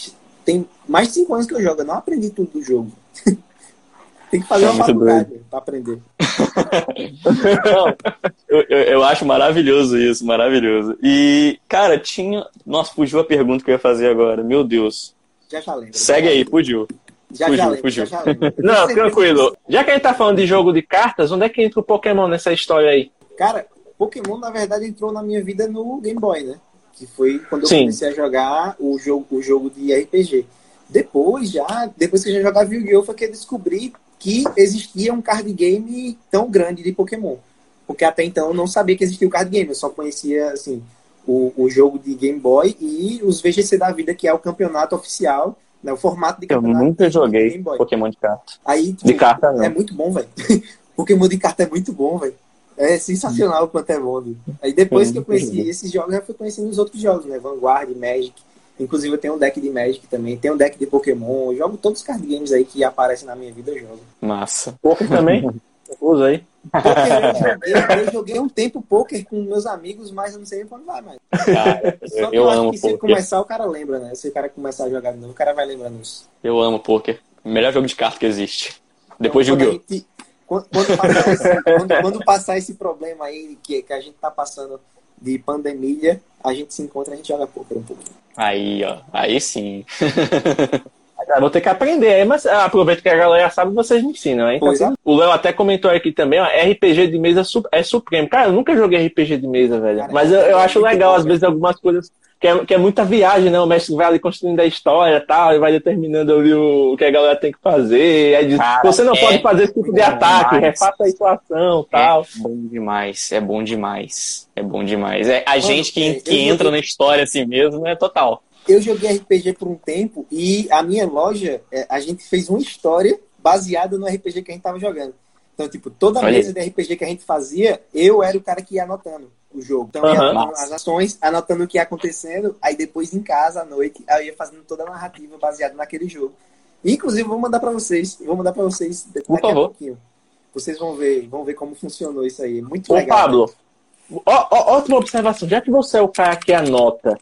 C: tem mais de 5 anos que eu jogo. Eu não aprendi tudo do jogo. tem que fazer
B: É
C: uma faculdade pra aprender.
B: Não, eu, eu, acho maravilhoso isso, maravilhoso. E, cara, tinha. Nossa, fugiu a pergunta que eu ia fazer agora. Meu Deus.
C: Já já lembro.
B: Segue aí, fugiu.
C: Já
B: fugiu,
C: já lembro,
B: fugiu.
C: já já lembro.
A: Não, tranquilo. Já que a gente tá falando de jogo de cartas, onde é que entra o Pokémon nessa história aí?
C: Cara, Pokémon na verdade entrou na minha vida no Game Boy, né? Que foi quando eu
A: Sim.
C: comecei a jogar o jogo, o jogo de RPG. Depois já, depois que eu já jogava Yu-Gi-Oh! foi que eu descobri que existia um card game tão grande de Pokémon. Porque até então eu não sabia que existia o card game, eu só conhecia assim o, o jogo de Game Boy e os VGC da vida, que é o campeonato oficial, né, o formato de
B: Eu
C: campeonato
B: nunca
C: de
B: joguei. Pokémon de carta.
C: Aí, tipo,
A: De carta, não.
C: é muito bom, velho. Pokémon de carta é muito bom, velho. É sensacional o quanto é bom. velho. Aí depois
B: É
C: que eu conheci
B: bom.
C: esses jogos, eu já fui conhecendo os outros jogos, né? Vanguard, Magic. Inclusive eu tenho um deck de Magic também, tem um deck de Pokémon. Eu jogo todos os card games aí que aparecem na minha vida, eu jogo.
B: Massa.
A: Poker também? Usa aí.
C: Poker eu joguei, eu joguei um tempo poker com meus amigos, mas eu não sei nem onde vai mais.
B: Cara,
C: Só
B: eu,
C: que
B: eu
C: acho
B: amo
C: que se ele
B: poker.
C: começar, o cara lembra, né? Se o cara começar a jogar de novo, o cara vai lembrando isso.
B: Eu amo poker. Melhor jogo de carta que existe. Depois de
C: Quando a
B: Yu-Gi-Oh!
C: Quando, quando passar esse, quando- quando passar esse problema aí que, que a gente tá passando de pandemia, a gente se encontra a gente joga poker um pouco.
B: Aí, ó. Aí sim.
A: Ah, Vou ter que aprender aí, mas ah, aproveito que a galera sabe, vocês me ensinam, hein?
C: Pois é.
A: O Léo até comentou aqui também, ó, RPG de mesa é supremo. Cara, eu nunca joguei RPG de mesa, velho.
C: Cara,
A: mas eu, eu
C: é
A: acho legal,
C: bom,
A: às
C: velho.
A: vezes, algumas coisas que é, que é muita viagem, né? O mestre vai ali construindo a história e tal, e vai determinando ali o, o que a galera tem que fazer. Aí diz,
B: Cara,
A: você não
B: é
A: pode fazer esse tipo de ataque,
B: demais.
A: refaça a situação tal.
B: É bom demais. É bom demais. É bom demais. É, a gente que,
C: é,
B: que entra na história assim mesmo é total.
C: Eu joguei RPG por um tempo e a minha loja, é, a gente fez uma história baseada no RPG que a gente tava jogando. Então, tipo, toda
B: Olha
C: mesa de RPG que a gente fazia, eu era o cara que ia anotando o jogo. Então, eu ia as ações, anotando o que ia acontecendo, aí depois em casa, à noite, aí eu ia fazendo toda a narrativa baseada naquele jogo. Inclusive, vou mandar pra vocês, vou mandar pra vocês daqui
B: Por
C: a
B: favor.
C: pouquinho. Vocês vão ver, vão ver como funcionou isso aí. Muito
A: Ô,
C: legal. né?
A: Pablo, ó, ó, ótima observação. Já que você é o cara que anota,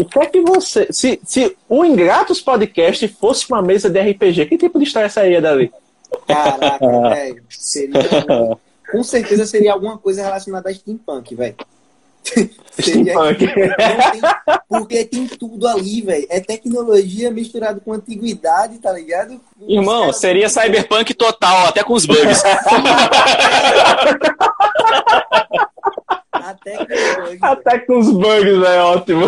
A: o que é que você. Se, se o Ingratos Podcast fosse uma mesa de RPG, que tipo de história sairia dali?
C: Caraca, velho. Seria. Com certeza seria alguma coisa relacionada a steampunk, velho. Seria-
A: Steampunk.
C: Tem- porque tem tudo ali, velho. É tecnologia misturada com antiguidade, tá ligado? Os
B: Irmão,
C: caras-
B: seria cyberpunk total, até com os bugs.
C: A tecnologia. velho.
A: Até com os bugs, é ótimo.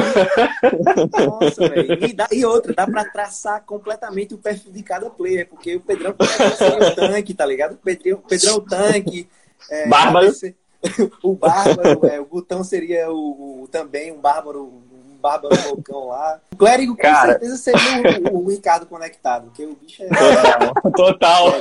C: Nossa, velho. E, dá- e outra, dá pra traçar completamente o perfil de cada player, porque o Pedrão seria o tanque, tá ligado? O Pedrão, o Pedrão é o tanque. é,
A: Bárbaro.
C: esse- O Bárbaro, é, o Gutão seria o, o- também um Bárbaro, um Bárbaro loucão lá. O Clérigo com
A: Cara.
C: certeza seria o, o Ricardo conectado, porque o bicho é.
B: total.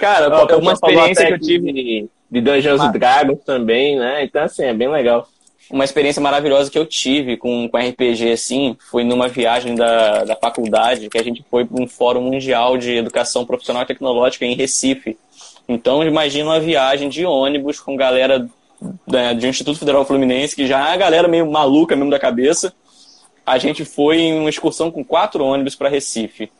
B: Cara,
A: Ó, o pessoal
B: uma experiência
A: até
B: que eu tive.
A: De, Dungeons
B: Ah.
A: Dragons também, né? Então, assim, é bem legal.
B: Uma experiência maravilhosa que eu tive com, com RPG, assim, foi numa viagem da, da faculdade, que a gente foi para um fórum mundial de educação profissional e tecnológica em Recife. Então, imagina uma viagem de ônibus com galera da, de Instituto Federal Fluminense, que já é uma galera meio maluca mesmo da cabeça. A gente foi em uma excursão com quatro ônibus para Recife.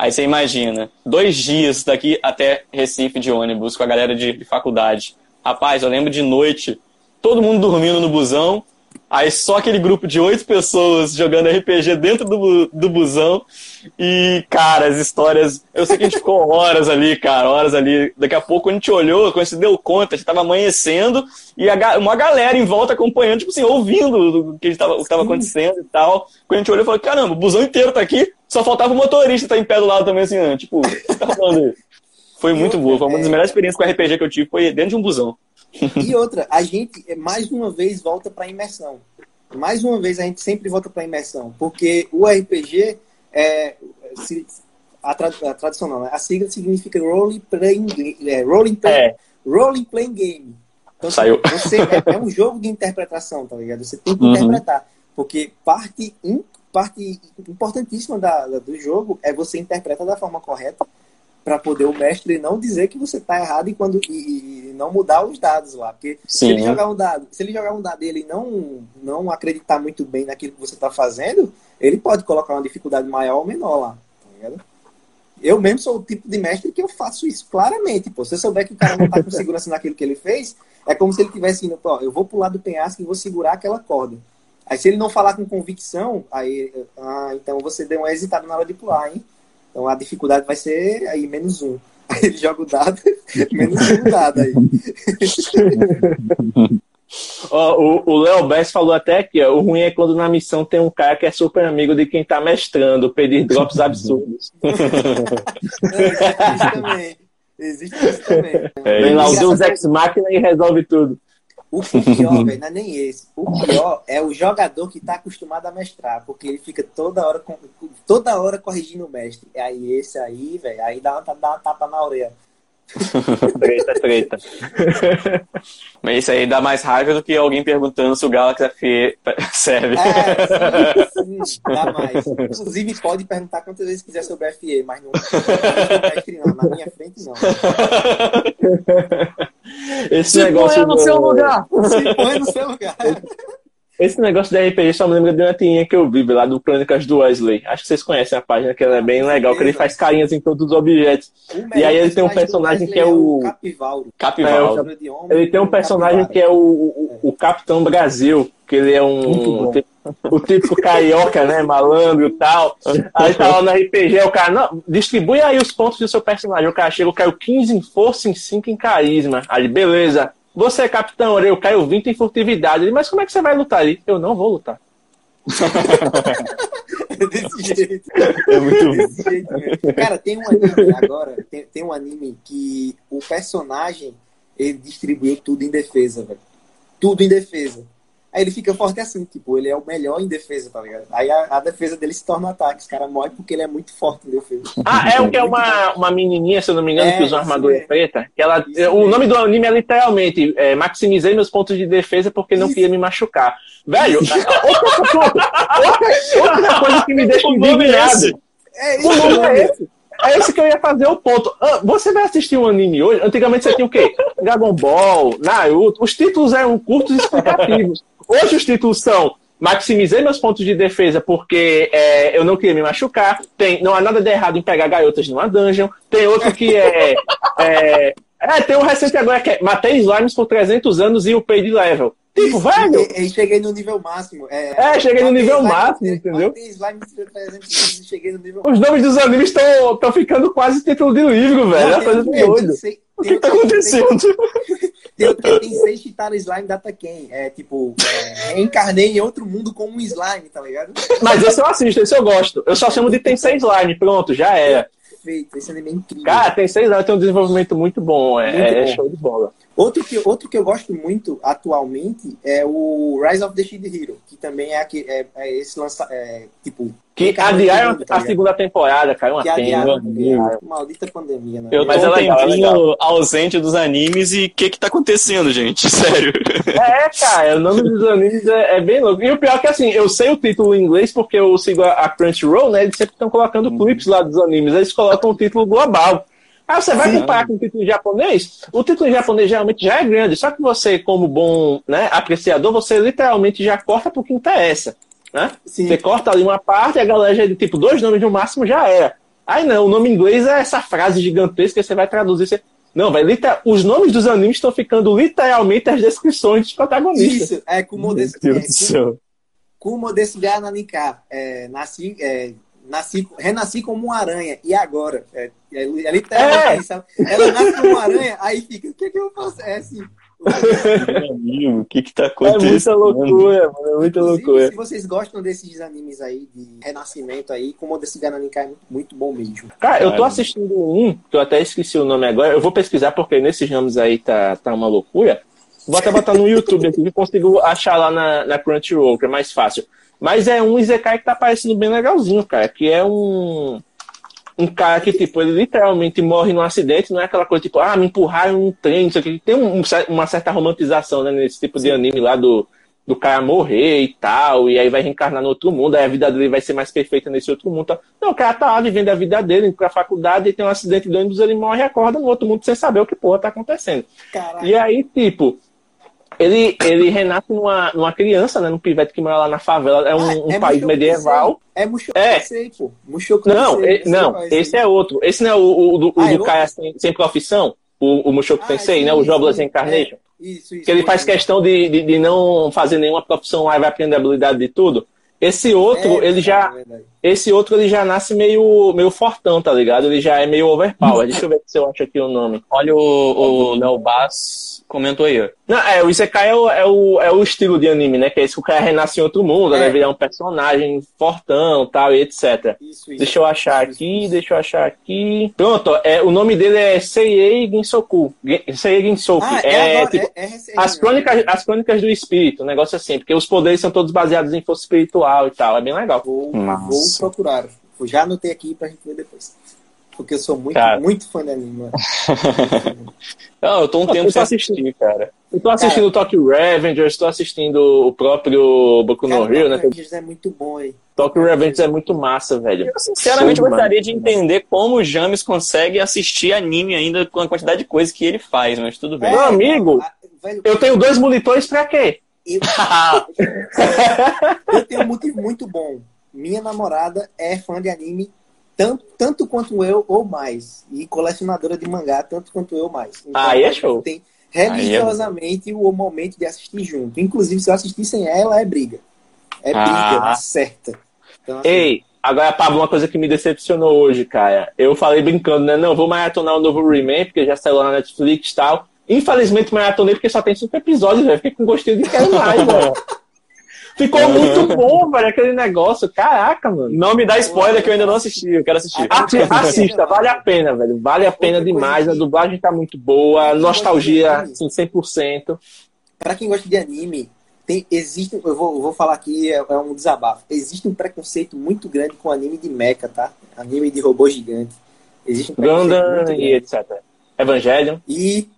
B: Aí você imagina, dois dias daqui até Recife de ônibus com a galera de, de faculdade. Rapaz, eu lembro de noite, todo mundo dormindo no busão, Aí só aquele grupo de oito pessoas jogando RPG dentro do, do busão. E, cara, as histórias. Eu sei que a gente ficou horas ali, cara, horas ali. Daqui a pouco a gente olhou, quando a gente deu conta, já tava amanhecendo e a, uma galera em volta acompanhando, tipo assim, ouvindo o que estava o que tava acontecendo e tal. Quando a gente olhou, falou: caramba, o busão inteiro tá aqui, só faltava o motorista tá em pé do lado também, assim, né? Tipo, o que tá falando aí? Foi muito boa, foi uma das melhores experiências com RPG que eu tive, foi dentro de um busão.
C: E outra, a gente mais uma vez volta para imersão. Mais uma vez a gente sempre volta para imersão, porque o RPG é a, tra, a tradicional, né? a sigla significa Role Playing, é, rolling, play, é. rolling Playing Game.
B: Então, Saiu.
C: Você, é, é, um jogo de interpretação, tá ligado? Você tem que uhum. interpretar, porque parte, parte importantíssima da, da, do jogo é você interpretar da forma correta para poder o mestre não dizer que você está errado e quando e, e, não mudar os dados lá, porque Sim. se ele jogar um dado, se ele jogar um dado e ele não não acreditar muito bem naquilo que você está fazendo, ele pode colocar uma dificuldade maior ou menor lá, tá Eu mesmo sou o tipo de mestre que eu faço isso claramente, pô. Se eu souber que o cara não está com segurança naquilo que ele fez, é como se ele tivesse indo, pô, eu vou pular do penhasco e vou segurar aquela corda. Aí se ele não falar com convicção, aí, ah, então você deu uma hesitada na hora de pular, hein? Então a dificuldade vai ser aí menos um. Aí ele joga o dado, menos um dado aí.
A: Oh, o Léo Bess falou até que ó, o ruim é quando na missão tem um cara que é super amigo de quem tá mestrando, pedir drops absurdos.
C: existe isso também. Existe isso também.
A: É, Vem lá o Deus Ex Machina e resolve tudo.
C: O pior, velho, não é nem esse. O pior é o jogador que tá acostumado a mestrar, porque ele fica toda hora, toda hora corrigindo o mestre. Aí esse aí, velho, aí dá uma, dá uma tapa na orelha.
A: Treta, treta.
B: Mas isso aí dá mais raiva do que alguém perguntando se o Galaxy FE serve.
C: É, sim, sim, dá mais. Inclusive, pode perguntar quantas vezes quiser sobre a FE, mas não, não, na minha frente não.
A: Esse se negócio
B: põe no seu lugar.
C: Se põe no seu lugar.
A: Esse negócio da RPG só me lembra de uma tinha que eu vi lá do Crônicas do Wesley. Acho que vocês conhecem a página, que ela é bem legal, que ele faz carinhas em todos os objetos. E aí ele tem um personagem que é o.
C: Capivaldo.
A: Capivaldo. É, ele tem um personagem que é o, o, o Capitão Brasil, que ele é um. O, o tipo carioca, né? Malandro e tal. Aí tá lá no RPG, o cara, não, distribui aí os pontos do seu personagem. O cara chega, caiu 15 em força, em 5 em carisma. Aí, beleza. Você é capitão, eu caio 20 em furtividade. Ele, mas como é que você vai lutar ali? Eu não vou lutar.
C: é desse jeito. É muito desse jeito mesmo. Cara, tem um anime agora, tem, tem um anime que o personagem ele distribuiu tudo em defesa, velho. Tudo em defesa. Aí ele fica forte assim, tipo, ele é o melhor em defesa, tá ligado? Aí a, a defesa dele se torna um ataque. Os caras morrem porque ele é muito forte em defesa.
A: Ah, é o que é uma, uma menininha, se eu não me engano, é, que usa uma armadura é. preta. Que ela, o nome do anime é literalmente é, maximizei meus pontos de defesa porque não queria me machucar. Velho, outra, outra, coisa que me deixa é indignado.
C: É isso, o nome
A: é esse. É esse que eu ia fazer o ponto. Ah, você vai assistir um anime hoje? Antigamente você tinha o quê? Dragon Ball, Naruto. Os títulos eram curtos e explicativos. Hoje os títulos são maximizei meus pontos de defesa porque é, eu não queria me machucar. Tem, não há nada de errado em pegar garotas numa dungeon. Tem outro que é. é, é tem um recente agora que é matei slimes por 300 anos e o pay de level. Tipo, Isso, velho.
C: E, cheguei no nível máximo.
A: É, é cheguei no nível máximo, entendeu?
C: Slime por 300 cheguei no nível
A: Os nomes dos animes estão ficando quase título de livro, velho. É coisa doida. O que tá acontecendo?
C: Tem, tem, tem seis Chitara Slime Data Ken. É tipo, é, reencarnei em outro mundo como um slime, tá ligado?
A: Mas esse eu assisto, esse eu gosto. Eu só chamo de Tem seis Slime, pronto, já era.
C: Perfeito, esse anime é incrível.
A: Cara, tem seis Slime, tem um desenvolvimento muito bom. É, muito é bom. show de bola.
C: Outro que, outro que eu gosto muito atualmente é o Rise of the Shield Hero, que também é, aqui, é, é esse lança, é, tipo,
A: que adiaram tá a segunda temporada, caiu uma
C: pena. Maldita pandemia, né?
B: Eu tô é um legal, tempinho é ausente dos animes e o que que tá acontecendo, gente? Sério.
A: É, cara, o nome dos animes é, é, bem louco. E o pior é que, assim, eu sei o título em inglês porque eu sigo a, a Crunchyroll, né? Eles sempre estão colocando uhum. clips lá dos animes. Eles colocam o título global. Aí você vai comparar com o título em japonês, o título em japonês geralmente já é grande, só que você, como bom né, apreciador, você literalmente já corta por que interessa. Né? Sim. Você corta ali uma parte e a galera já é de tipo dois nomes no máximo já era. Aí não, o nome em inglês é essa frase gigantesca que você vai traduzir. Você... Não, velho, liter- os nomes dos animes estão ficando literalmente as descrições dos protagonistas.
C: Isso, é Kumo desu,
B: Meu
C: é. Kumo desu ga nanika. É, nasci, é, nasci, renasci como uma aranha. E agora? É, é, é literalmente
A: É.
C: sabe? Ela nasce como uma aranha, aí fica, o que, que eu faço? É assim.
B: Meu amigo, o que que tá
A: É
B: acontecendo?
A: muita loucura, mano. É muita loucura.
C: se vocês gostam desses animes aí de renascimento aí, Kumo desu ga nanika é muito, muito bom mesmo.
A: Cara, eu tô assistindo um, que eu até esqueci o nome agora. Eu vou pesquisar porque nesses nomes aí tá, tá uma loucura. Vou até botar no YouTube aqui que consigo achar lá na, na Crunchyroll, que é mais fácil. Mas é um Isekai que tá parecendo bem legalzinho, cara. Que é um. Um cara que, tipo, ele literalmente morre num acidente, não é aquela coisa tipo, ah, me empurraram num trem, isso aqui. Tem um- um uma certa romantização, né, nesse tipo de anime lá do, do cara morrer e tal, e aí vai reencarnar no outro mundo, aí a vida dele vai ser mais perfeita nesse outro mundo. tal. Não, o cara tá lá vivendo a vida dele, indo pra faculdade, e tem um acidente de ônibus, ele morre e acorda no outro mundo sem saber o que porra tá acontecendo.
C: Caralho.
A: E aí, tipo, ele, ele renasce numa, numa criança, né, num pivete que mora lá na favela, é um,
C: Ah,
A: um
C: é
A: país medieval.
C: É Mushoku
A: É.
C: Tensei, pô. Mushoku
A: Não,
C: Tensei,
A: e- não,
C: Tensei,
A: esse é outro. Esse não é o, o, do- o
C: Ah, é
A: do
C: outro?
A: cara sem, sem profissão, o, o Mushoku
C: Ah,
A: Tensei,
C: sim,
A: né, o Jobless Incarnation.
C: Isso, isso.
A: que ele faz questão de, de, de não fazer nenhuma profissão lá e vai aprender a habilidade de tudo. Esse outro,
C: É,
A: ele já.
C: É.
A: Esse outro ele já nasce meio, meio fortão, tá ligado? Ele já é meio overpower. Deixa eu ver se eu acho aqui o nome.
B: Olha o, o Léo Bass comentou aí. ó.
A: Não, é, o Isekai é o, é, o, é o estilo de anime, né? Que é esse que o cara renasce em outro mundo,
C: É.
A: né? Virar um personagem fortão tal, e etc.
C: Isso, isso.
A: Deixa eu achar
C: Isso,
A: aqui,
C: isso.
A: deixa eu achar aqui. Pronto, é, o nome dele é Seiyei Ginsoku. Seiyei Ginsoku.
C: Ah,
A: é,
C: é,
A: tipo,
C: é, é
A: as
C: né?
A: crônicas, as crônicas do espírito, um negócio assim, porque os poderes são todos baseados em força espiritual e tal, é bem legal.
C: Vou,
B: Nossa.
C: Vou procurar. Eu já anotei aqui pra gente ver depois. Porque eu sou muito,
A: Cara.
C: muito fã de anime. mano.
B: Não, eu tô um tempo
A: eu
B: sem
A: assistindo.
B: assistir, cara.
A: Eu tô assistindo o Tokyo Revengers, tô assistindo o próprio Boku no
C: Cara,
A: Hero, né?
C: Rangers é muito bom, hein?
A: Tokyo Revengers é muito massa, velho.
B: Eu sinceramente
A: demais.
B: gostaria de entender como o James consegue assistir anime ainda com a quantidade de coisa que ele faz, mas tudo bem.
A: Meu amigo,
C: ah, velho,
A: Eu tenho dois monitores pra quê?
C: eu, eu tenho um motivo muito bom. Minha namorada é fã de anime tanto, tanto quanto eu ou mais. E colecionadora de mangá tanto quanto eu ou mais. Então,
A: Aí é show.
C: Tem religiosamente o momento de assistir junto. Inclusive, se eu assistir sem ela, é briga. É briga,
B: Ah.
C: certa. Então, assim,
A: Ei, agora, Pablo, uma coisa que me decepcionou hoje, cara. Eu falei brincando, né? Não, vou maratonar o novo Rayman, porque já saiu lá na Netflix e tal. Infelizmente, maratonei porque só tem cinco episódios, velho. Fiquei com gostinho de quero mais, velho. Ficou muito bom, velho, aquele negócio. Caraca, mano.
B: Não me dá spoiler que eu ainda não assisti, eu quero assistir.
A: Assi- Assista, vale a pena, velho. Vale a pena demais. A dublagem tá muito boa. Nostalgia, assim, 100%.
C: Pra quem gosta de anime, tem, existe, eu vou, eu vou falar aqui, é, é um desabafo. Existe um preconceito muito grande com anime de mecha, tá? Anime de robô gigante. Existe um preconceito
A: Gundam e etc. Evangelion.
C: E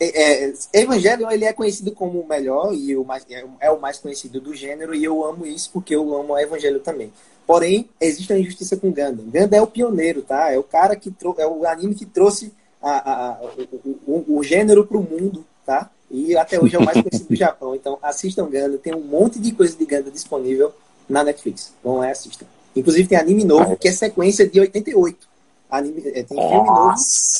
C: é, é, Evangelion ele é conhecido como o melhor e o mais, é, é o mais conhecido do gênero e eu amo isso porque eu amo a Evangelho também. Porém, existe uma injustiça com Gundam. Gundam é o pioneiro, tá? É o cara que é o anime que trouxe a, a- o, o, o gênero pro mundo, tá? E até hoje é o mais conhecido do Japão. Então, assistam Gundam. Tem um monte de coisa de Gundam disponível na Netflix. Vão lá e assistam. Inclusive tem anime novo que é sequência de 88. Anime, é, tem filme novo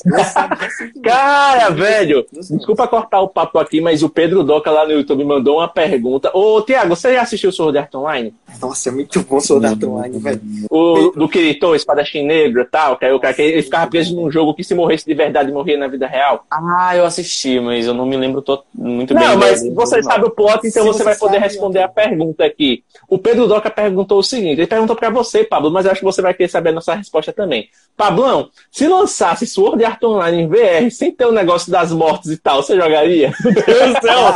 C: lançado recentemente.
A: Cara, velho, desculpa cortar o papo aqui, mas o Pedro Doca lá no YouTube mandou uma pergunta. Ô, Tiago, você já assistiu o Sword Art Online?
C: Nossa, é muito bom Soldado Art Online, velho.
A: O do Kirito, Espadachim Negro e tal, que aí o cara que ele ficava preso num jogo que se morresse de verdade morria na vida real.
B: Ah, eu assisti, mas eu não me lembro to- muito bem.
A: Não, mas você
B: não.
A: sabe o plot, então
C: Se
A: você
C: você
A: vai poder
C: sabe,
A: responder
C: ok.
A: a pergunta aqui. O Pedro Doca perguntou o seguinte: ele perguntou pra você, Pablo, mas eu acho que você vai querer saber a nossa resposta também. Pablão, se lançasse Sword Art Online em VR sem ter o negócio das mortes e tal, você jogaria? Meu Deus do céu!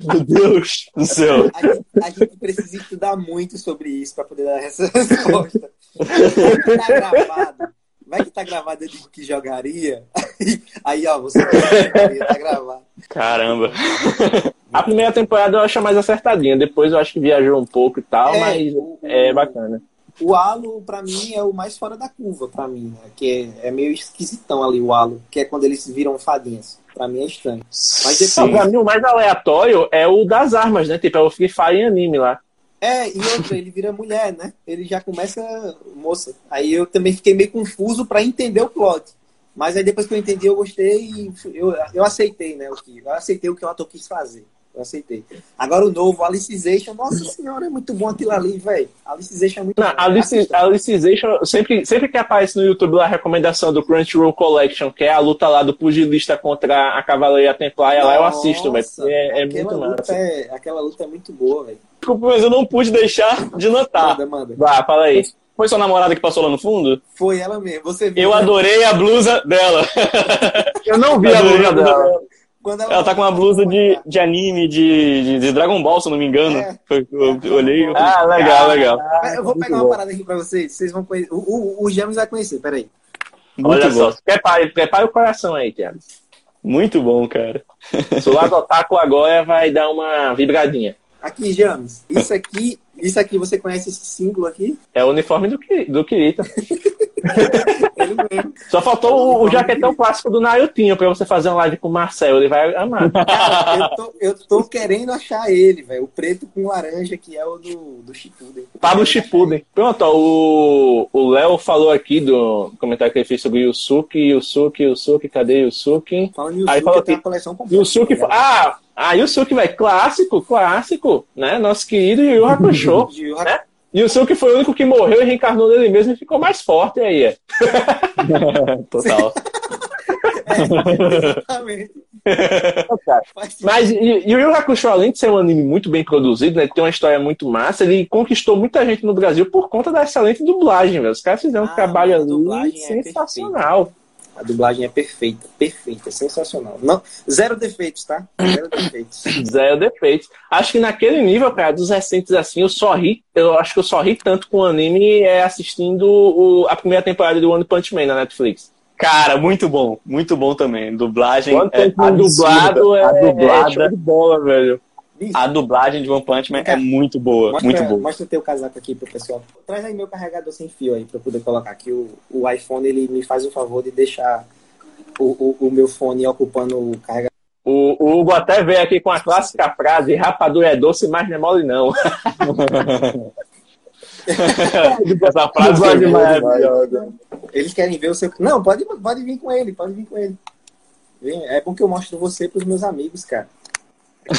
B: Meu Deus do céu.
C: a, gente, a gente precisa estudar muito sobre isso pra poder dar essa resposta. Vai que tá gravado. Vai que tá gravado, eu digo que jogaria. Aí, ó, você tá gravado.
B: Caramba.
A: A primeira temporada eu acho mais acertadinha, depois eu acho que viajou um pouco e tal,
C: É,
A: mas
C: o-
A: é bacana.
C: O Halo, pra mim, é o mais fora da curva, pra mim, né? Que é, é meio esquisitão ali o Halo, que é quando eles viram fadinhas. Pra mim é estranho. Mas depois-
A: Não, pra mim o mais aleatório é o das armas, né? Tipo, é o Free Fire em anime lá.
C: É, e outra, ele vira mulher, né? Ele já começa moça. Aí eu também fiquei meio confuso para entender o plot. Mas aí depois que eu entendi, eu gostei e eu, eu aceitei, né? O que, eu aceitei o que o ator quis fazer. Eu aceitei. Agora o novo, Alicization, nossa senhora, é muito bom aquilo ali, velho. Alicization é muito
A: Não,
C: bom.
A: Alice, Alicization, sempre, sempre que aparece no YouTube lá a recomendação do Crunchyroll Collection, que é a luta lá do pugilista contra a Cavaleira Templária, lá eu assisto, velho. É, é
C: aquela
A: muito
C: luta
A: massa.
C: é, aquela luta é muito boa, velho.
B: Desculpa, mas eu não pude deixar de notar.
C: Manda, manda.
A: Vá, fala aí.
B: Foi sua namorada que passou lá no fundo?
C: Foi ela mesmo. Você viu,
B: Eu
C: né?
B: adorei a blusa dela.
A: Eu não vi a
B: Adorei
A: luta dela.
C: Quando
B: Ela tá com uma blusa de, de anime, de, de, de Dragon Ball, se eu não me engano.
C: É.
B: Foi- Eu, eu olhei. eu falei,
A: Ah, legal, legal.
C: Eu vou pegar uma parada aqui pra vocês. Vocês vão conhecer. O, o, o James vai conhecer, peraí.
B: Muito
A: Olha
B: bom.
A: só, prepare, prepare o coração aí, Thiago.
B: Muito bom, cara.
A: O lado otaku agora vai dar uma vibradinha.
C: Aqui, James. Isso aqui, isso aqui, você conhece esse símbolo aqui?
A: É o uniforme do, do Kirito.
C: Ele mesmo.
A: Só faltou o, o jaquetão clássico do Narutinho pra você fazer uma live com o Marcel. Ele vai amar.
C: Cara, eu tô, eu tô querendo achar ele, velho. O preto com laranja, que é o do, do Shippuden.
A: Pablo Shippuden. Pronto, ó, o o Léo falou aqui do comentário que ele fez sobre Yusuke, Yusuke, Yusuke, cadê Yusuke?
C: Falando em
A: Aí
C: Yusuke,
A: falou que
C: uma coleção completa.
A: Yusuke,
C: tá
A: ah, ah, Yusuke, velho, clássico, clássico, né? Nosso querido Yu Yu Hakusho, né? Yusuke foi o único que morreu e reencarnou nele mesmo e ficou mais forte aí. é.
B: Total.
C: Exatamente.
A: Mas Yu Yu Hakusho, além de ser um anime muito bem produzido, né, tem uma história muito massa, ele conquistou muita gente no Brasil por conta da excelente dublagem, velho. Os caras fizeram um
C: Ah,
A: trabalho
C: a
A: ali
C: é
A: sensacional.
C: A dublagem é perfeita, perfeita, é sensacional. Não, zero defeitos, tá? Zero defeitos.
A: Zero defeitos. Acho que naquele nível, cara, dos recentes assim, eu só ri, eu acho que eu só ri tanto com o anime é assistindo o- a primeira temporada do One Punch Man na Netflix.
B: Cara, muito bom. Muito bom também. Dublagem.
A: One
B: é absurda.
A: dublado é,
B: a
A: é
B: dublada.
A: show de bola, velho.
C: Bicho,
B: A dublagem de One Punch Man é
C: Cara,
B: muito boa.
C: mostra,
B: Muito boa.
C: mostra teu casaco aqui pro pessoal. Traz aí meu carregador sem fio aí pra eu poder colocar aqui. O, o iPhone ele me faz o favor de deixar o, o, o meu fone ocupando o carregador.
A: O, o Hugo até veio aqui com a clássica frase: rapadura é doce, mas não é mole, não.
B: Essa frase demais.
A: maravilhosa.
C: Eles querem ver o seu. Não, pode, pode vir com ele, pode vir com ele. É bom que eu mostro você pros meus amigos, cara.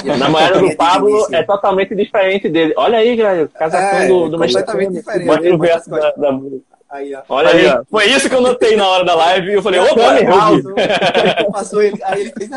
A: A namorada do Pablo é totalmente diferente dele. Olha aí, galera, o casacão
C: É,
A: do, do
C: completamente diferente.
B: Da, da-
C: Aí, ó.
A: Olha
B: Aí,
A: aí, ó.
B: Foi isso que eu notei na hora da live e eu falei, opa, eu
A: House.
C: Passou ele, aí ele fez.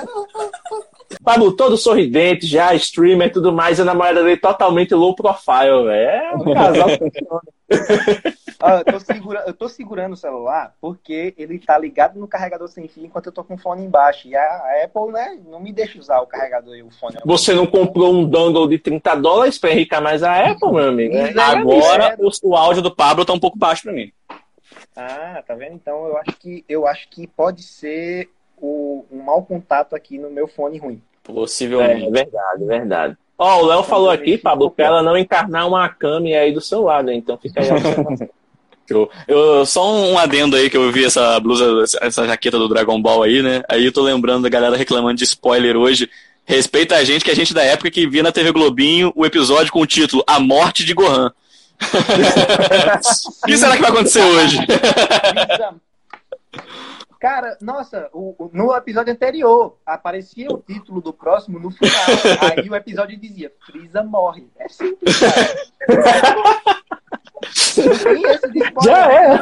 C: "Ah, não,
A: Pablo todo sorridente, já streamer e tudo mais, e a namorada dele totalmente low profile, velho. É um casal.
C: Ah, eu, tô segura- eu tô segurando o celular porque ele tá ligado no carregador sem fio enquanto eu tô com o fone embaixo. E a, Apple, né, não me deixa usar o carregador e o fone.
A: Você não comprou um dongle de 30 dólares pra enricar mais a Apple, meu amigo? É,
B: Agora o, o áudio do Pablo tá um pouco baixo pra mim.
C: Ah, tá vendo? Então eu acho que eu acho que pode ser o, um mau contato aqui no meu fone ruim.
A: É,
B: Possivelmente.
A: verdade, verdade. Ó, o Léo falou aqui, Pablo, pra ela não encarnar uma Kami aí do seu lado, então fica aí.
B: Show. Eu, só um adendo aí que eu vi essa blusa, essa jaqueta do Dragon Ball aí, né? Aí eu tô lembrando da galera reclamando de spoiler hoje. Respeita a gente, que a gente da época que via na TV Globinho o episódio com o título A Morte de Gohan. o que será que vai acontecer hoje?
C: Cara, nossa, o- no episódio anterior aparecia o título do próximo no final. Aí o episódio dizia: Freeza morre. É simples, cara.
A: Já é.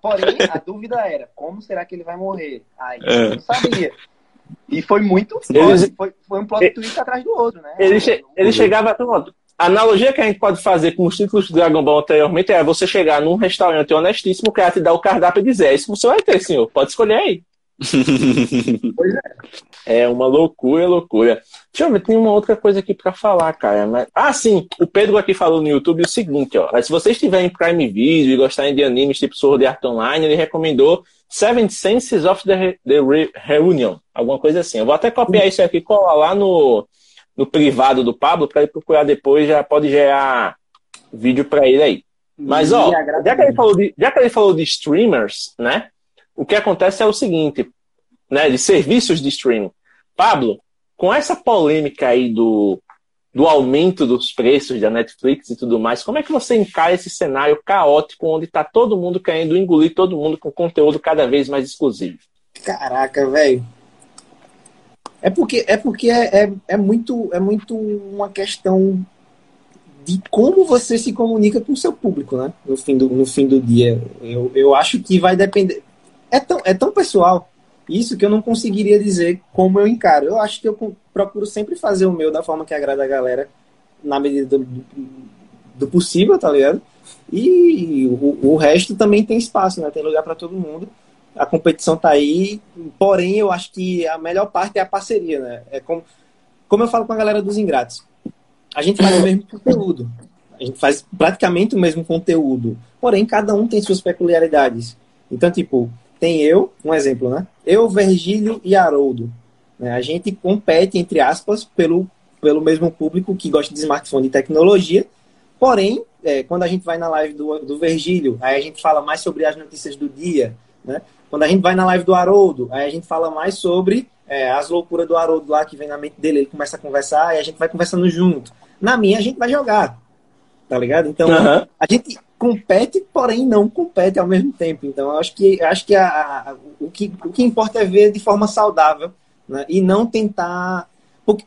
C: Porém, a dúvida era: como será que ele vai morrer? Aí
B: É.
C: eu não sabia. E foi muito forte. Foi, foi um plot twist atrás do outro, né?
A: Ele, che- ele chegava. Pronto. A analogia que a gente pode fazer com os títulos do Dragon Ball anteriormente é você chegar num restaurante honestíssimo, o cara te dá o cardápio e dizer: é isso que você vai ter, senhor. Pode escolher aí. É uma loucura, loucura. Deixa eu ver, tem uma outra coisa aqui pra falar, cara. Mas... Ah, sim, o Pedro aqui falou no YouTube o seguinte, ó. Se vocês tiverem Prime Video e gostarem de animes tipo Sword Art Online, ele recomendou Seven Senses of the, Re- the Re- Reunion, alguma coisa assim. Eu vou até copiar isso aqui e colar lá no, no privado do Pablo pra ele procurar depois, já pode gerar vídeo pra ele aí. Mas, ó, já que, ele falou de, já que ele falou de streamers, né? O que acontece é o seguinte, né? De serviços de streaming. Pablo, com essa polêmica aí do do aumento dos preços da Netflix e tudo mais. Como é que você encara esse cenário caótico onde está todo mundo querendo engolir todo mundo com conteúdo cada vez mais exclusivo?
C: Caraca, velho. É porque é porque é, é, é, muito é muito uma questão de como você se comunica com o seu público, né? No fim do, no fim do dia. Eu, eu acho que vai depender. É tão, é tão pessoal isso que eu não conseguiria dizer como eu encaro. Eu acho que eu procuro sempre fazer o meu da forma que agrada a galera, na medida do, do possível, tá ligado? E o, o, resto também tem espaço, né? Tem lugar para todo mundo. A competição tá aí, porém eu acho que a melhor parte é a parceria, né? É como, como eu falo com a galera dos ingratos. A gente faz o mesmo conteúdo. A gente faz praticamente o mesmo conteúdo. Porém, cada um tem suas peculiaridades. Então, tipo, tem eu, um exemplo, né? Eu, Virgílio e Haroldo. Né? A gente compete, entre aspas, pelo, pelo mesmo público que gosta de smartphone e tecnologia. Porém, é, quando a gente vai na live do, do Virgílio, aí a gente fala mais sobre as notícias do dia, né? Quando a gente vai na live do Haroldo, aí a gente fala mais sobre é, as loucuras do Haroldo lá que vem na mente dele, ele começa a conversar e a gente vai conversando junto. Na minha, a gente vai jogar, tá ligado? Então, uhum. a gente compete, porém não compete ao mesmo tempo. Então, eu acho que, eu acho que a, a, o, que, o que importa é ver de forma saudável né? e não tentar. Porque,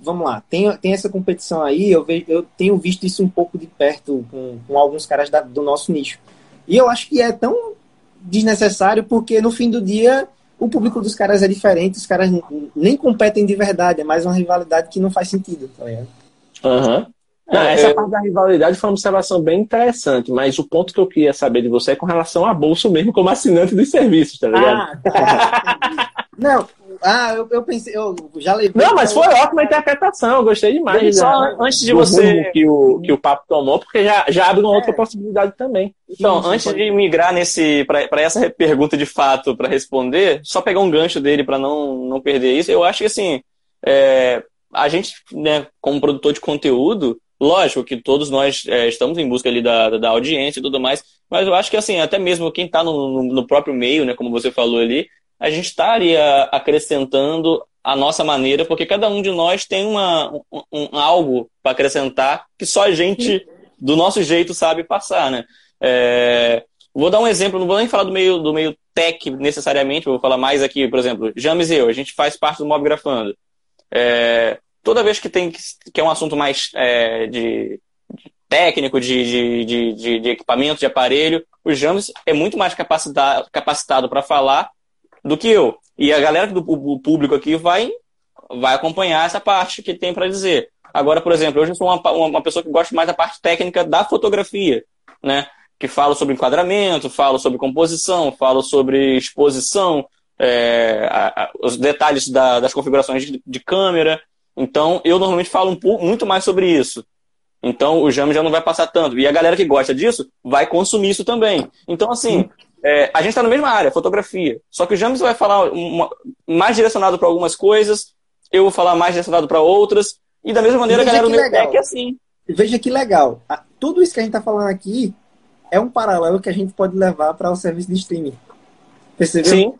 C: vamos lá, tem, tem essa competição aí, eu, vejo, eu tenho visto isso um pouco de perto com, com alguns caras da, do nosso nicho. E eu acho que é tão desnecessário porque no fim do dia o público dos caras é diferente, os caras nem competem de verdade, é mais uma rivalidade que não faz sentido, tá ligado?
A: Aham. Uhum. Essa parte da rivalidade foi uma observação bem interessante, mas o ponto que eu queria saber de você é com relação a bolso mesmo como assinante dos serviços, tá ligado? Ah,
C: tá. Não, ah, eu, eu, pensei, eu já levei.
A: Não, mas foi ótima a interpretação, eu gostei demais.
B: Só né? antes de você.
A: Que o, que o papo tomou, porque já, já abre uma é. outra possibilidade também.
B: Então, sim, antes pode... de migrar nesse para essa pergunta de fato para responder, só pegar um gancho dele para não, não perder isso, eu acho que assim. É, a gente, né, como produtor de conteúdo, Lógico que todos nós é, estamos em busca ali da, da audiência e tudo mais, mas eu acho que assim, até mesmo quem está no, no, próprio meio, né, como você falou ali, a gente estaria acrescentando a nossa maneira, porque cada um de nós tem uma, um, um algo para acrescentar que só a gente, do nosso jeito, sabe passar, né? É, vou dar um exemplo, não vou nem falar do meio, do meio tech necessariamente, vou falar mais aqui, por exemplo, James e eu, a gente faz parte do Mob Grafando. É, toda vez que tem que é um assunto mais é, de, de, técnico, de, de, de, de, equipamento, de aparelho, o James é muito mais capacitado para falar do que eu. E a galera do público aqui vai, vai acompanhar essa parte que tem para dizer. Agora, por exemplo, eu sou uma, uma pessoa que gosta mais da parte técnica da fotografia, né? Que falo sobre enquadramento, falo sobre composição, falo sobre exposição, é, a, a, os detalhes da, das configurações de, de câmera. Então, eu normalmente falo um pouco, muito mais sobre isso. Então, o Jame já não vai passar tanto. E a galera que gosta disso vai consumir isso também. Então, assim, é, a gente está na mesma área, fotografia. Só que o James vai falar uma, mais direcionado para algumas coisas, eu vou falar mais direcionado para outras. E da mesma maneira, Veja a galera do meu é assim.
C: Veja que legal. Tudo isso que a gente está falando aqui é um paralelo que a gente pode levar para o serviço de streaming. Percebeu? Sim.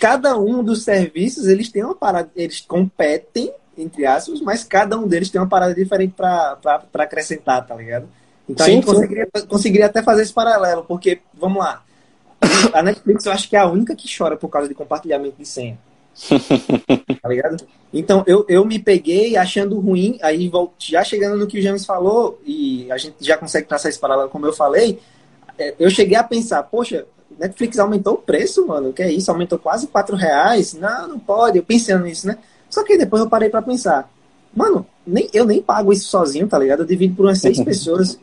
C: Cada um dos serviços, eles têm uma parada, eles competem entre aspas, mas cada um deles tem uma parada diferente para acrescentar, tá ligado? Então sim, a gente conseguiria, conseguiria até fazer esse paralelo, porque, vamos lá, a Netflix eu acho que é a única que chora por causa de compartilhamento de senha. tá ligado? Então eu, eu me peguei achando ruim, aí já chegando no que o James falou, e a gente já consegue traçar esse paralelo como eu falei, é, eu cheguei a pensar, poxa, Netflix aumentou o preço, mano, o que é isso? Aumentou quase 4 reais? Não, não pode, eu pensando nisso, né? Só que depois eu parei para pensar, mano, nem, eu nem pago isso sozinho, tá ligado? Eu divido por umas seis pessoas.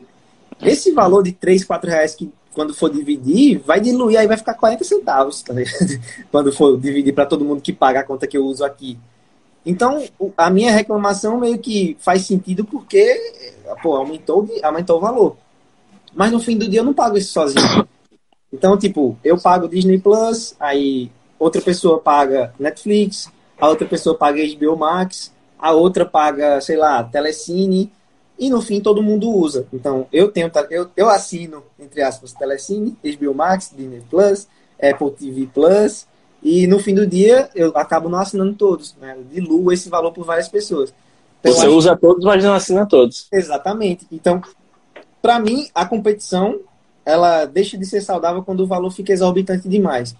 C: Esse valor de 3, 4 reais que quando for dividir, vai diluir, aí vai ficar 40 centavos, tá quando for dividir para todo mundo que paga a conta que eu uso aqui. Então, a minha reclamação meio que faz sentido porque, pô, aumentou, aumentou o valor. Mas no fim do dia eu não pago isso sozinho. Então, tipo, eu pago Disney Plus, aí outra pessoa paga Netflix, a outra pessoa paga HBO Max, a outra paga, sei lá, Telecine, e no fim todo mundo usa. Então, eu tenho eu, eu assino, entre aspas, Telecine, HBO Max, Disney Plus, Apple TV Plus, e no fim do dia eu acabo não assinando todos, né? Eu diluo esse valor por várias pessoas.
A: Então, Você usa todos, mas não assina todos.
C: Exatamente. Então, para mim, a competição ela deixa de ser saudável quando o valor fica exorbitante demais.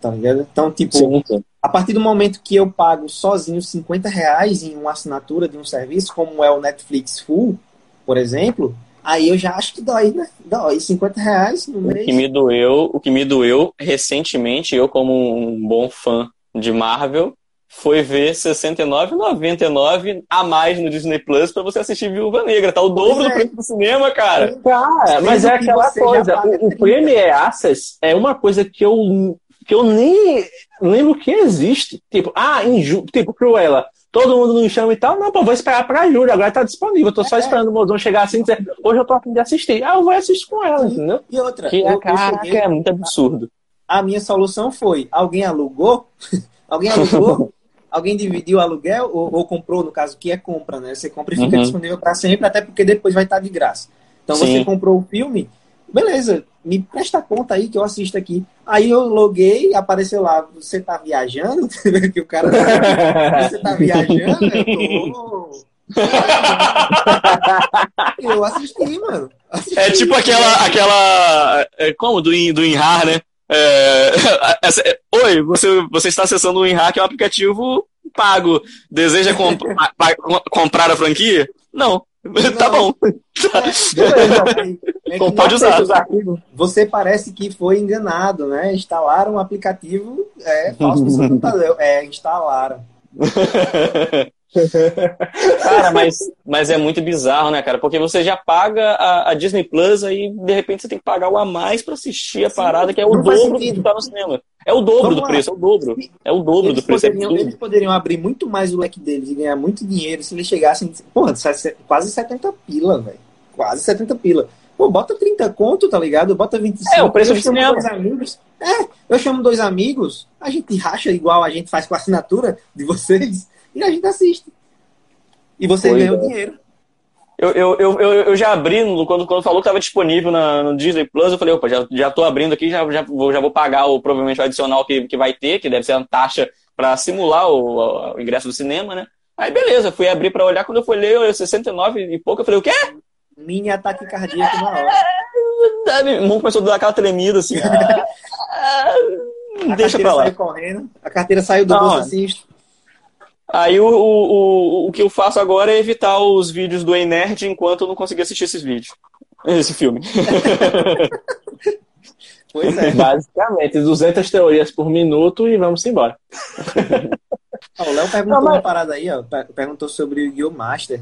C: Tá ligado? Então, tipo, sim, sim. A partir do momento que eu pago sozinho 50 reais em uma assinatura de um serviço, como é o Netflix Full, por exemplo, aí eu já acho que dói, né? Dói 50 reais no mês.
B: O que me doeu, o que me doeu recentemente, eu como um bom fã de Marvel, foi ver 69,99 a mais no Disney Plus para você assistir Viúva Negra. Tá o dobro é. do preço do cinema, cara.
A: Cara, mas é aquela coisa. O, o Premier Access é uma coisa que eu, que eu nem lembro que existe. Tipo, ah, em ju... tipo, Cruella. Todo mundo não chama e tal. Não, pô, vou esperar pra julho. Agora tá disponível. tô só é. esperando o mozão chegar assim e dizer, hoje eu tô a fim de assistir. Ah, eu vou assistir com ela, entendeu?
C: E outra.
B: Que, eu, caraca, eu é muito absurdo.
C: A minha solução foi: alguém alugou? alguém alugou? alguém dividiu o aluguel ou, ou, comprou, no caso, que é compra, né? Você compra e fica uhum. disponível para sempre, até porque depois vai estar de graça. Então Sim. você comprou o filme, beleza, me presta conta aí que eu assisto aqui. Aí eu loguei, apareceu lá, você tá viajando? que o cara tá, você tá viajando? Eu tô... eu assisti, mano. Assisti,
B: é tipo aquela, aquela. É, como? Do, do Inhar, né? É, essa, Oi, você, você está acessando o InHack, é um aplicativo pago. Deseja comp comprar a franquia? Não. Não. Tá bom.
C: É, é pode usar. Você parece que foi enganado, né? Instalaram um aplicativo é, falso É, instalaram.
B: cara, mas, mas é muito bizarro, né, cara? Porque você já paga a, a Disney Plus aí de repente você tem que pagar o a mais para assistir a Sim, parada que é o dobro que tá no cinema. É o dobro Vamos do lá. preço, é o dobro. É o dobro eles do preço.
C: É poderiam, é eles poderiam abrir muito mais o leque deles e ganhar muito dinheiro se eles chegassem. Porra, quase 70 pila, velho. Quase 70 pila. Pô, bota 30 conto, tá ligado? Bota 25.
B: É, o preço do cinema.
C: Dois amigos. É, eu chamo dois amigos, a gente racha igual a gente faz com a assinatura de vocês e a gente assiste. E você pois ganha é. o dinheiro.
B: Eu, eu, eu, eu, já abri, quando, quando falou que estava disponível na, no Disney Plus, eu falei, opa, já, já tô abrindo aqui, já, já, vou, já vou pagar o, provavelmente o adicional que, que vai ter, que deve ser uma taxa para simular o, o, ingresso do cinema, né? Aí beleza, fui abrir para olhar, quando eu fui ler, eu 69 e pouco, eu falei, o quê?
C: Mini ataque cardíaco na hora.
B: Meu irmão começou a dar aquela tremida assim.
C: a Deixa pra lá. Saiu correndo, a carteira saiu do Não, bolso assim.
B: Aí o, o, o, que eu faço agora é evitar os vídeos do Enerd enquanto eu não conseguir assistir esses vídeos. Esse filme.
A: pois é. Basicamente, 200 teorias por minuto e vamos embora.
C: o Léo perguntou não, mas... uma parada aí, ó. Perguntou sobre o Yu Master.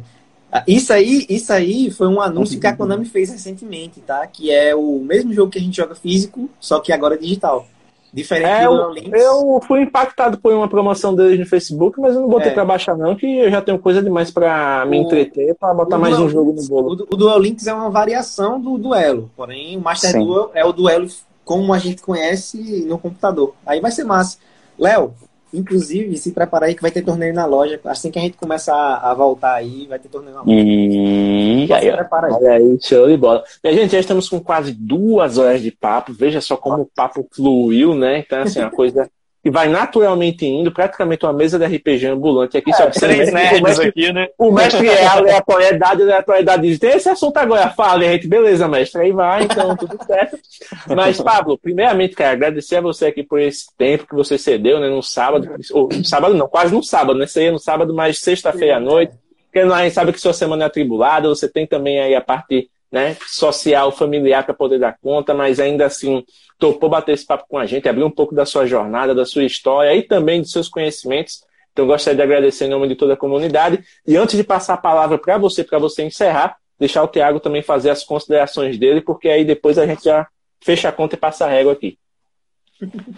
C: Ah, isso aí, isso aí foi um anúncio que a Konami fez recentemente, tá? Que é o mesmo jogo que a gente joga físico, só que agora digital. Diferente
A: é, do eu, eu fui impactado por uma promoção deles no Facebook, mas eu não botei é. para baixar não, que eu já tenho coisa demais para me entreter, para botar mais Duel um jogo no bolo.
C: O, o Duel Links é uma variação do duelo, porém o Master Sim. Duel é o duelo como a gente conhece no computador. Aí vai ser massa. Léo, Inclusive, se prepara aí que vai ter torneio na loja. Assim que a gente começar a, voltar aí, vai ter torneio na loja.
B: E aí,
A: prepara aí. Olha aí, show de bola. Minha gente, já estamos com quase duas horas de papo. Veja só como o papo fluiu, né? Então, assim, a coisa que vai naturalmente indo, praticamente uma mesa de RPG ambulante aqui. É,
B: só que três nerds o mestre, aqui, né?
A: O mestre é aleatoriedade, aleatoriedade diz, tem esse assunto agora, fala, gente, beleza, mestre, aí vai, então tudo certo. Mas, Pablo, primeiramente, quero agradecer a você aqui por esse tempo que você cedeu, né, no sábado, ou no sábado não, quase no sábado, né, você ia no sábado, mas sexta-feira à noite, porque a gente sabe que sua semana é atribulada, você tem também aí a parte né, social, familiar para poder dar conta, mas ainda assim topou bater esse papo com a gente, abrir um pouco da sua jornada, da sua história e também dos seus conhecimentos. Então, gostaria de agradecer em nome de toda a comunidade. E antes de passar a palavra para você, para você encerrar, deixar o Tiago também fazer as considerações dele, porque aí depois a gente já fecha a conta e passa a régua aqui.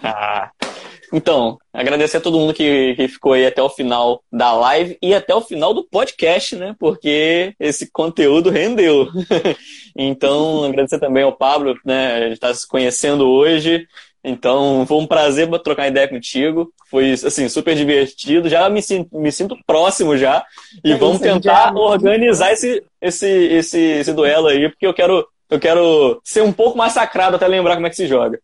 B: Ah, então, agradecer a todo mundo que, que ficou aí até o final da live e até o final do podcast, né? Porque esse conteúdo rendeu. então, agradecer também ao Pablo, né? A gente está se conhecendo hoje. Então, foi um prazer trocar ideia contigo. Foi, assim, super divertido. Já me, me sinto próximo já. E é vamos tentar organizar esse, esse, esse, esse duelo aí, porque eu quero Eu quero ser um pouco massacrado até lembrar como é que se joga.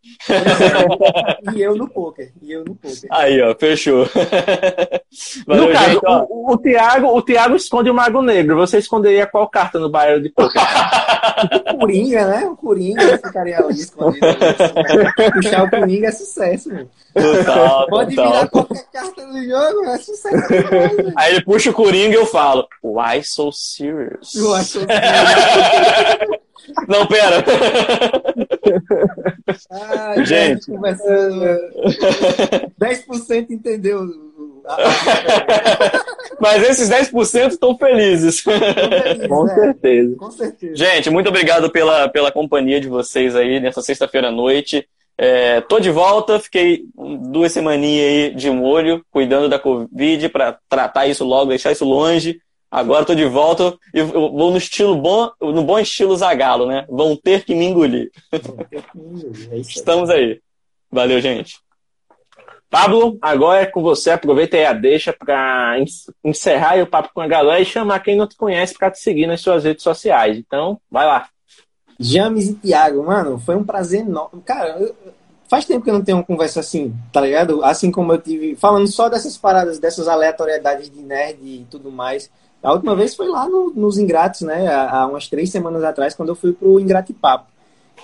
C: e eu no poker. E eu no poker.
B: Aí, ó, fechou.
A: Valeu, no caso, gente, o, o, Thiago, o Thiago esconde o Mago Negro. Você esconderia qual carta no baralho de poker?
C: o Coringa, né? O Coringa ficaria ali escondido. Puxar o Coringa é sucesso, mano. Total, Pode total. virar qualquer carta do jogo, é sucesso. Demais,
B: Aí ele puxa o Coringa e eu falo, why so serious? Why so serious? Não, pera.
C: Ah, gente. Conversando. 10% entendeu.
B: Mas esses 10% estão felizes.
A: felizes. Com é. certeza.
C: Com certeza.
B: Gente, muito obrigado pela, pela companhia de vocês aí nessa sexta-feira à noite. É, tô de volta, fiquei duas semaninhas aí de molho, cuidando da Covid para tratar isso logo, deixar isso longe. Agora estou de volta e vou no estilo bom, no bom estilo Zagalo, né? Vão ter que me engolir. É Estamos aí. Valeu, gente.
A: Pablo, agora é com você. Aproveita aí a deixa para encerrar o papo com a galera e chamar quem não te conhece para te seguir nas suas redes sociais. Então, vai lá.
C: James e Thiago, mano, foi um prazer enorme. Cara, eu, faz tempo que eu não tenho uma conversa assim, tá ligado? Assim como eu tive, falando só dessas paradas, dessas aleatoriedades de nerd e tudo mais. A última vez foi lá no, nos Ingratos, né? Há, umas três semanas atrás, quando eu fui pro Ingratipapo.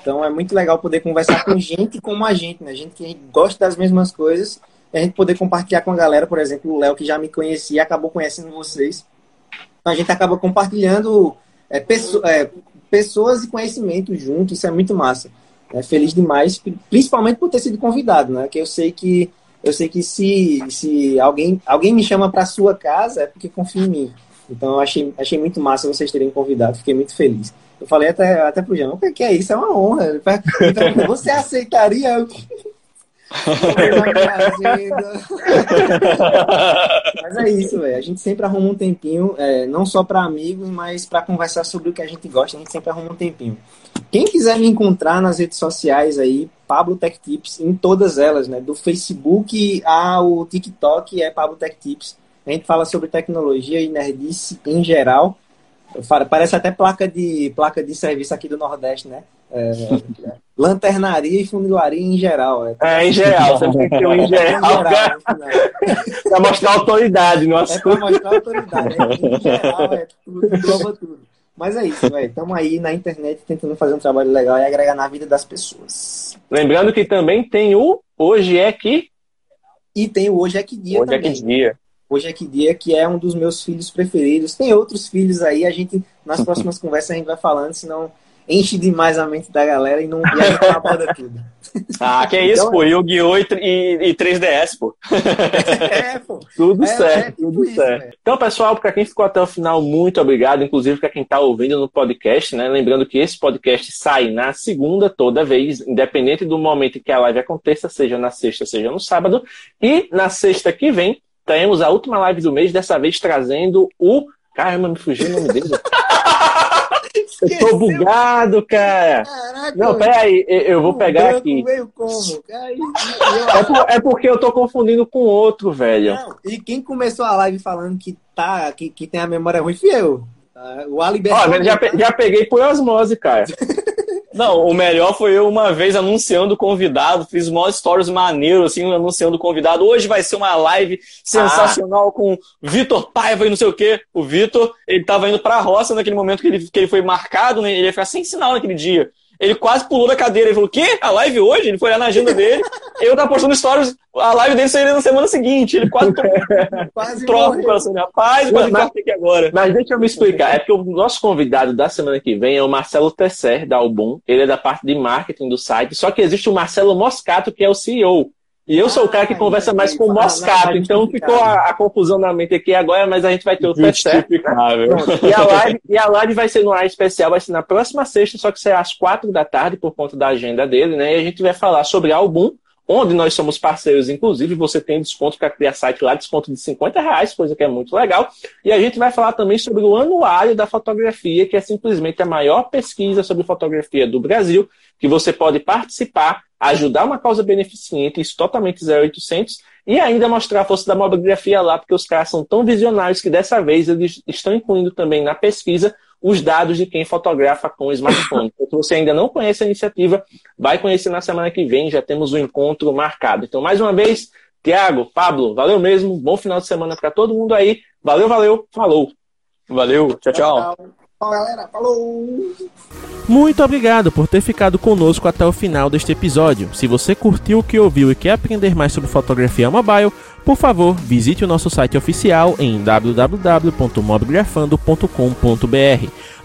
C: Então é muito legal poder conversar com gente como a gente, né? Gente que gosta das mesmas coisas. A gente poder compartilhar com a galera, por exemplo, o Léo, que já me conhecia, acabou conhecendo vocês. Então a gente acaba compartilhando é, é, pessoas e conhecimento junto, isso é muito massa. É, feliz demais, principalmente por ter sido convidado, né? Que eu sei que eu sei que se, se alguém, alguém me chama para sua casa é porque confia em mim. Então eu achei, achei muito massa vocês terem convidado, fiquei muito feliz. Eu falei até, até pro Jean, o que é isso? É uma honra. Então, você aceitaria mas é isso, velho. A gente sempre arruma um tempinho, é, não só para amigos, mas para conversar sobre o que a gente gosta, a gente sempre arruma um tempinho. Quem quiser me encontrar nas redes sociais aí, Pablo Tech Tips, em todas elas, né? Do Facebook ao TikTok é Pablo Tech Tips. A gente fala sobre tecnologia e nerdice em geral. Parece até placa de, placa de serviço aqui do Nordeste, né? É, lanternaria e funilaria em geral.
A: É, é em geral, você tem que ter um em geral. geral pra mostrar autoridade
C: assunto. É pra mostrar autoridade. É, em geral, é tudo, tudo. Mas é isso, velho. Estamos aí na internet tentando fazer um trabalho legal e agregar na vida das pessoas.
A: Lembrando que também tem o Hoje é que.
C: E tem o Hoje é que dia
A: Hoje
C: também.
A: é que dia.
C: Hoje é que dia, que é um dos meus filhos preferidos. Tem outros filhos aí, a gente, nas próximas conversas, a gente vai falando, senão enche demais a mente da galera e, não, e a gente aborda tudo.
B: Ah, que é isso, então, pô. Yu-Gi-Oh! E, e, e 3DS, pô.
A: É, pô. Tudo é, certo, é, tudo isso, certo. É. Então, pessoal, para quem ficou até o final, muito obrigado. Inclusive para quem está ouvindo no podcast, né? Lembrando que esse podcast sai na segunda toda vez, independente do momento em que a live aconteça, seja na sexta, seja no sábado. E na sexta que vem, teremos a última live do mês, dessa vez trazendo o. Caramba, me fugiu o nome dele. eu tô bugado, cara. Caraca, não, peraí, eu vou pegar aqui. Veio como? É, por, é, porque eu tô confundindo com outro, velho. Não,
C: e quem começou a live falando que, tá, que, que tem a memória ruim fui eu. O Ali
A: Ó, já, já peguei por osmose, cara.
B: Não, o melhor foi eu uma vez anunciando o convidado, fiz maior stories maneiro, assim, anunciando o convidado. Hoje vai ser uma live sensacional ah. com Vitor Paiva e não sei o quê. O Vitor, ele tava indo pra roça naquele momento que ele, que ele foi marcado, né? Ele ia ficar sem sinal naquele dia. Ele quase pulou da cadeira. Ele falou: Quê? A live hoje? Ele foi lá na agenda dele. eu tava postando stories. A live dele sairia na semana seguinte. Ele quase, quase troca o coração. Rapaz, quase mas, aqui agora.
A: Mas deixa eu me explicar. É porque o nosso convidado da semana que vem é o Marcelo Tesser, da Album. Ele é da parte de marketing do site. Só que existe o Marcelo Moscato, que é o CEO. E eu sou o cara que ah, conversa mais com o Moscato, então ficou a, a, confusão na mente aqui agora, mas a gente vai ter o teste. Né? E a, live, e a live vai ser no ar especial, vai ser na próxima sexta, só que será às quatro da tarde, por conta da agenda dele, né? E a gente vai falar sobre álbum, onde nós somos parceiros, inclusive, você tem desconto para criar site lá, desconto de 50 reais, coisa que é muito legal. E a gente vai falar também sobre o Anuário da Fotografia, que é simplesmente a maior pesquisa sobre fotografia do Brasil, que você pode participar ajudar uma causa beneficente, isso totalmente 0800, e ainda mostrar a força da mobigrafia lá, porque os caras são tão visionários que dessa vez eles estão incluindo também na pesquisa os dados de quem fotografa com smartphone. Então, se você ainda não conhece a iniciativa, vai conhecer na semana que vem, já temos o um encontro marcado. Então, mais uma vez, Tiago, Pablo, valeu mesmo, bom final de semana para todo mundo aí. Valeu, valeu, falou.
B: Valeu, tchau, tchau.
C: Tchau, galera, falou!
D: Muito obrigado por ter ficado conosco até o final deste episódio. Se você curtiu o que ouviu e quer aprender mais sobre fotografia mobile, por favor, visite o nosso site oficial em www.mobgrafando.com.br.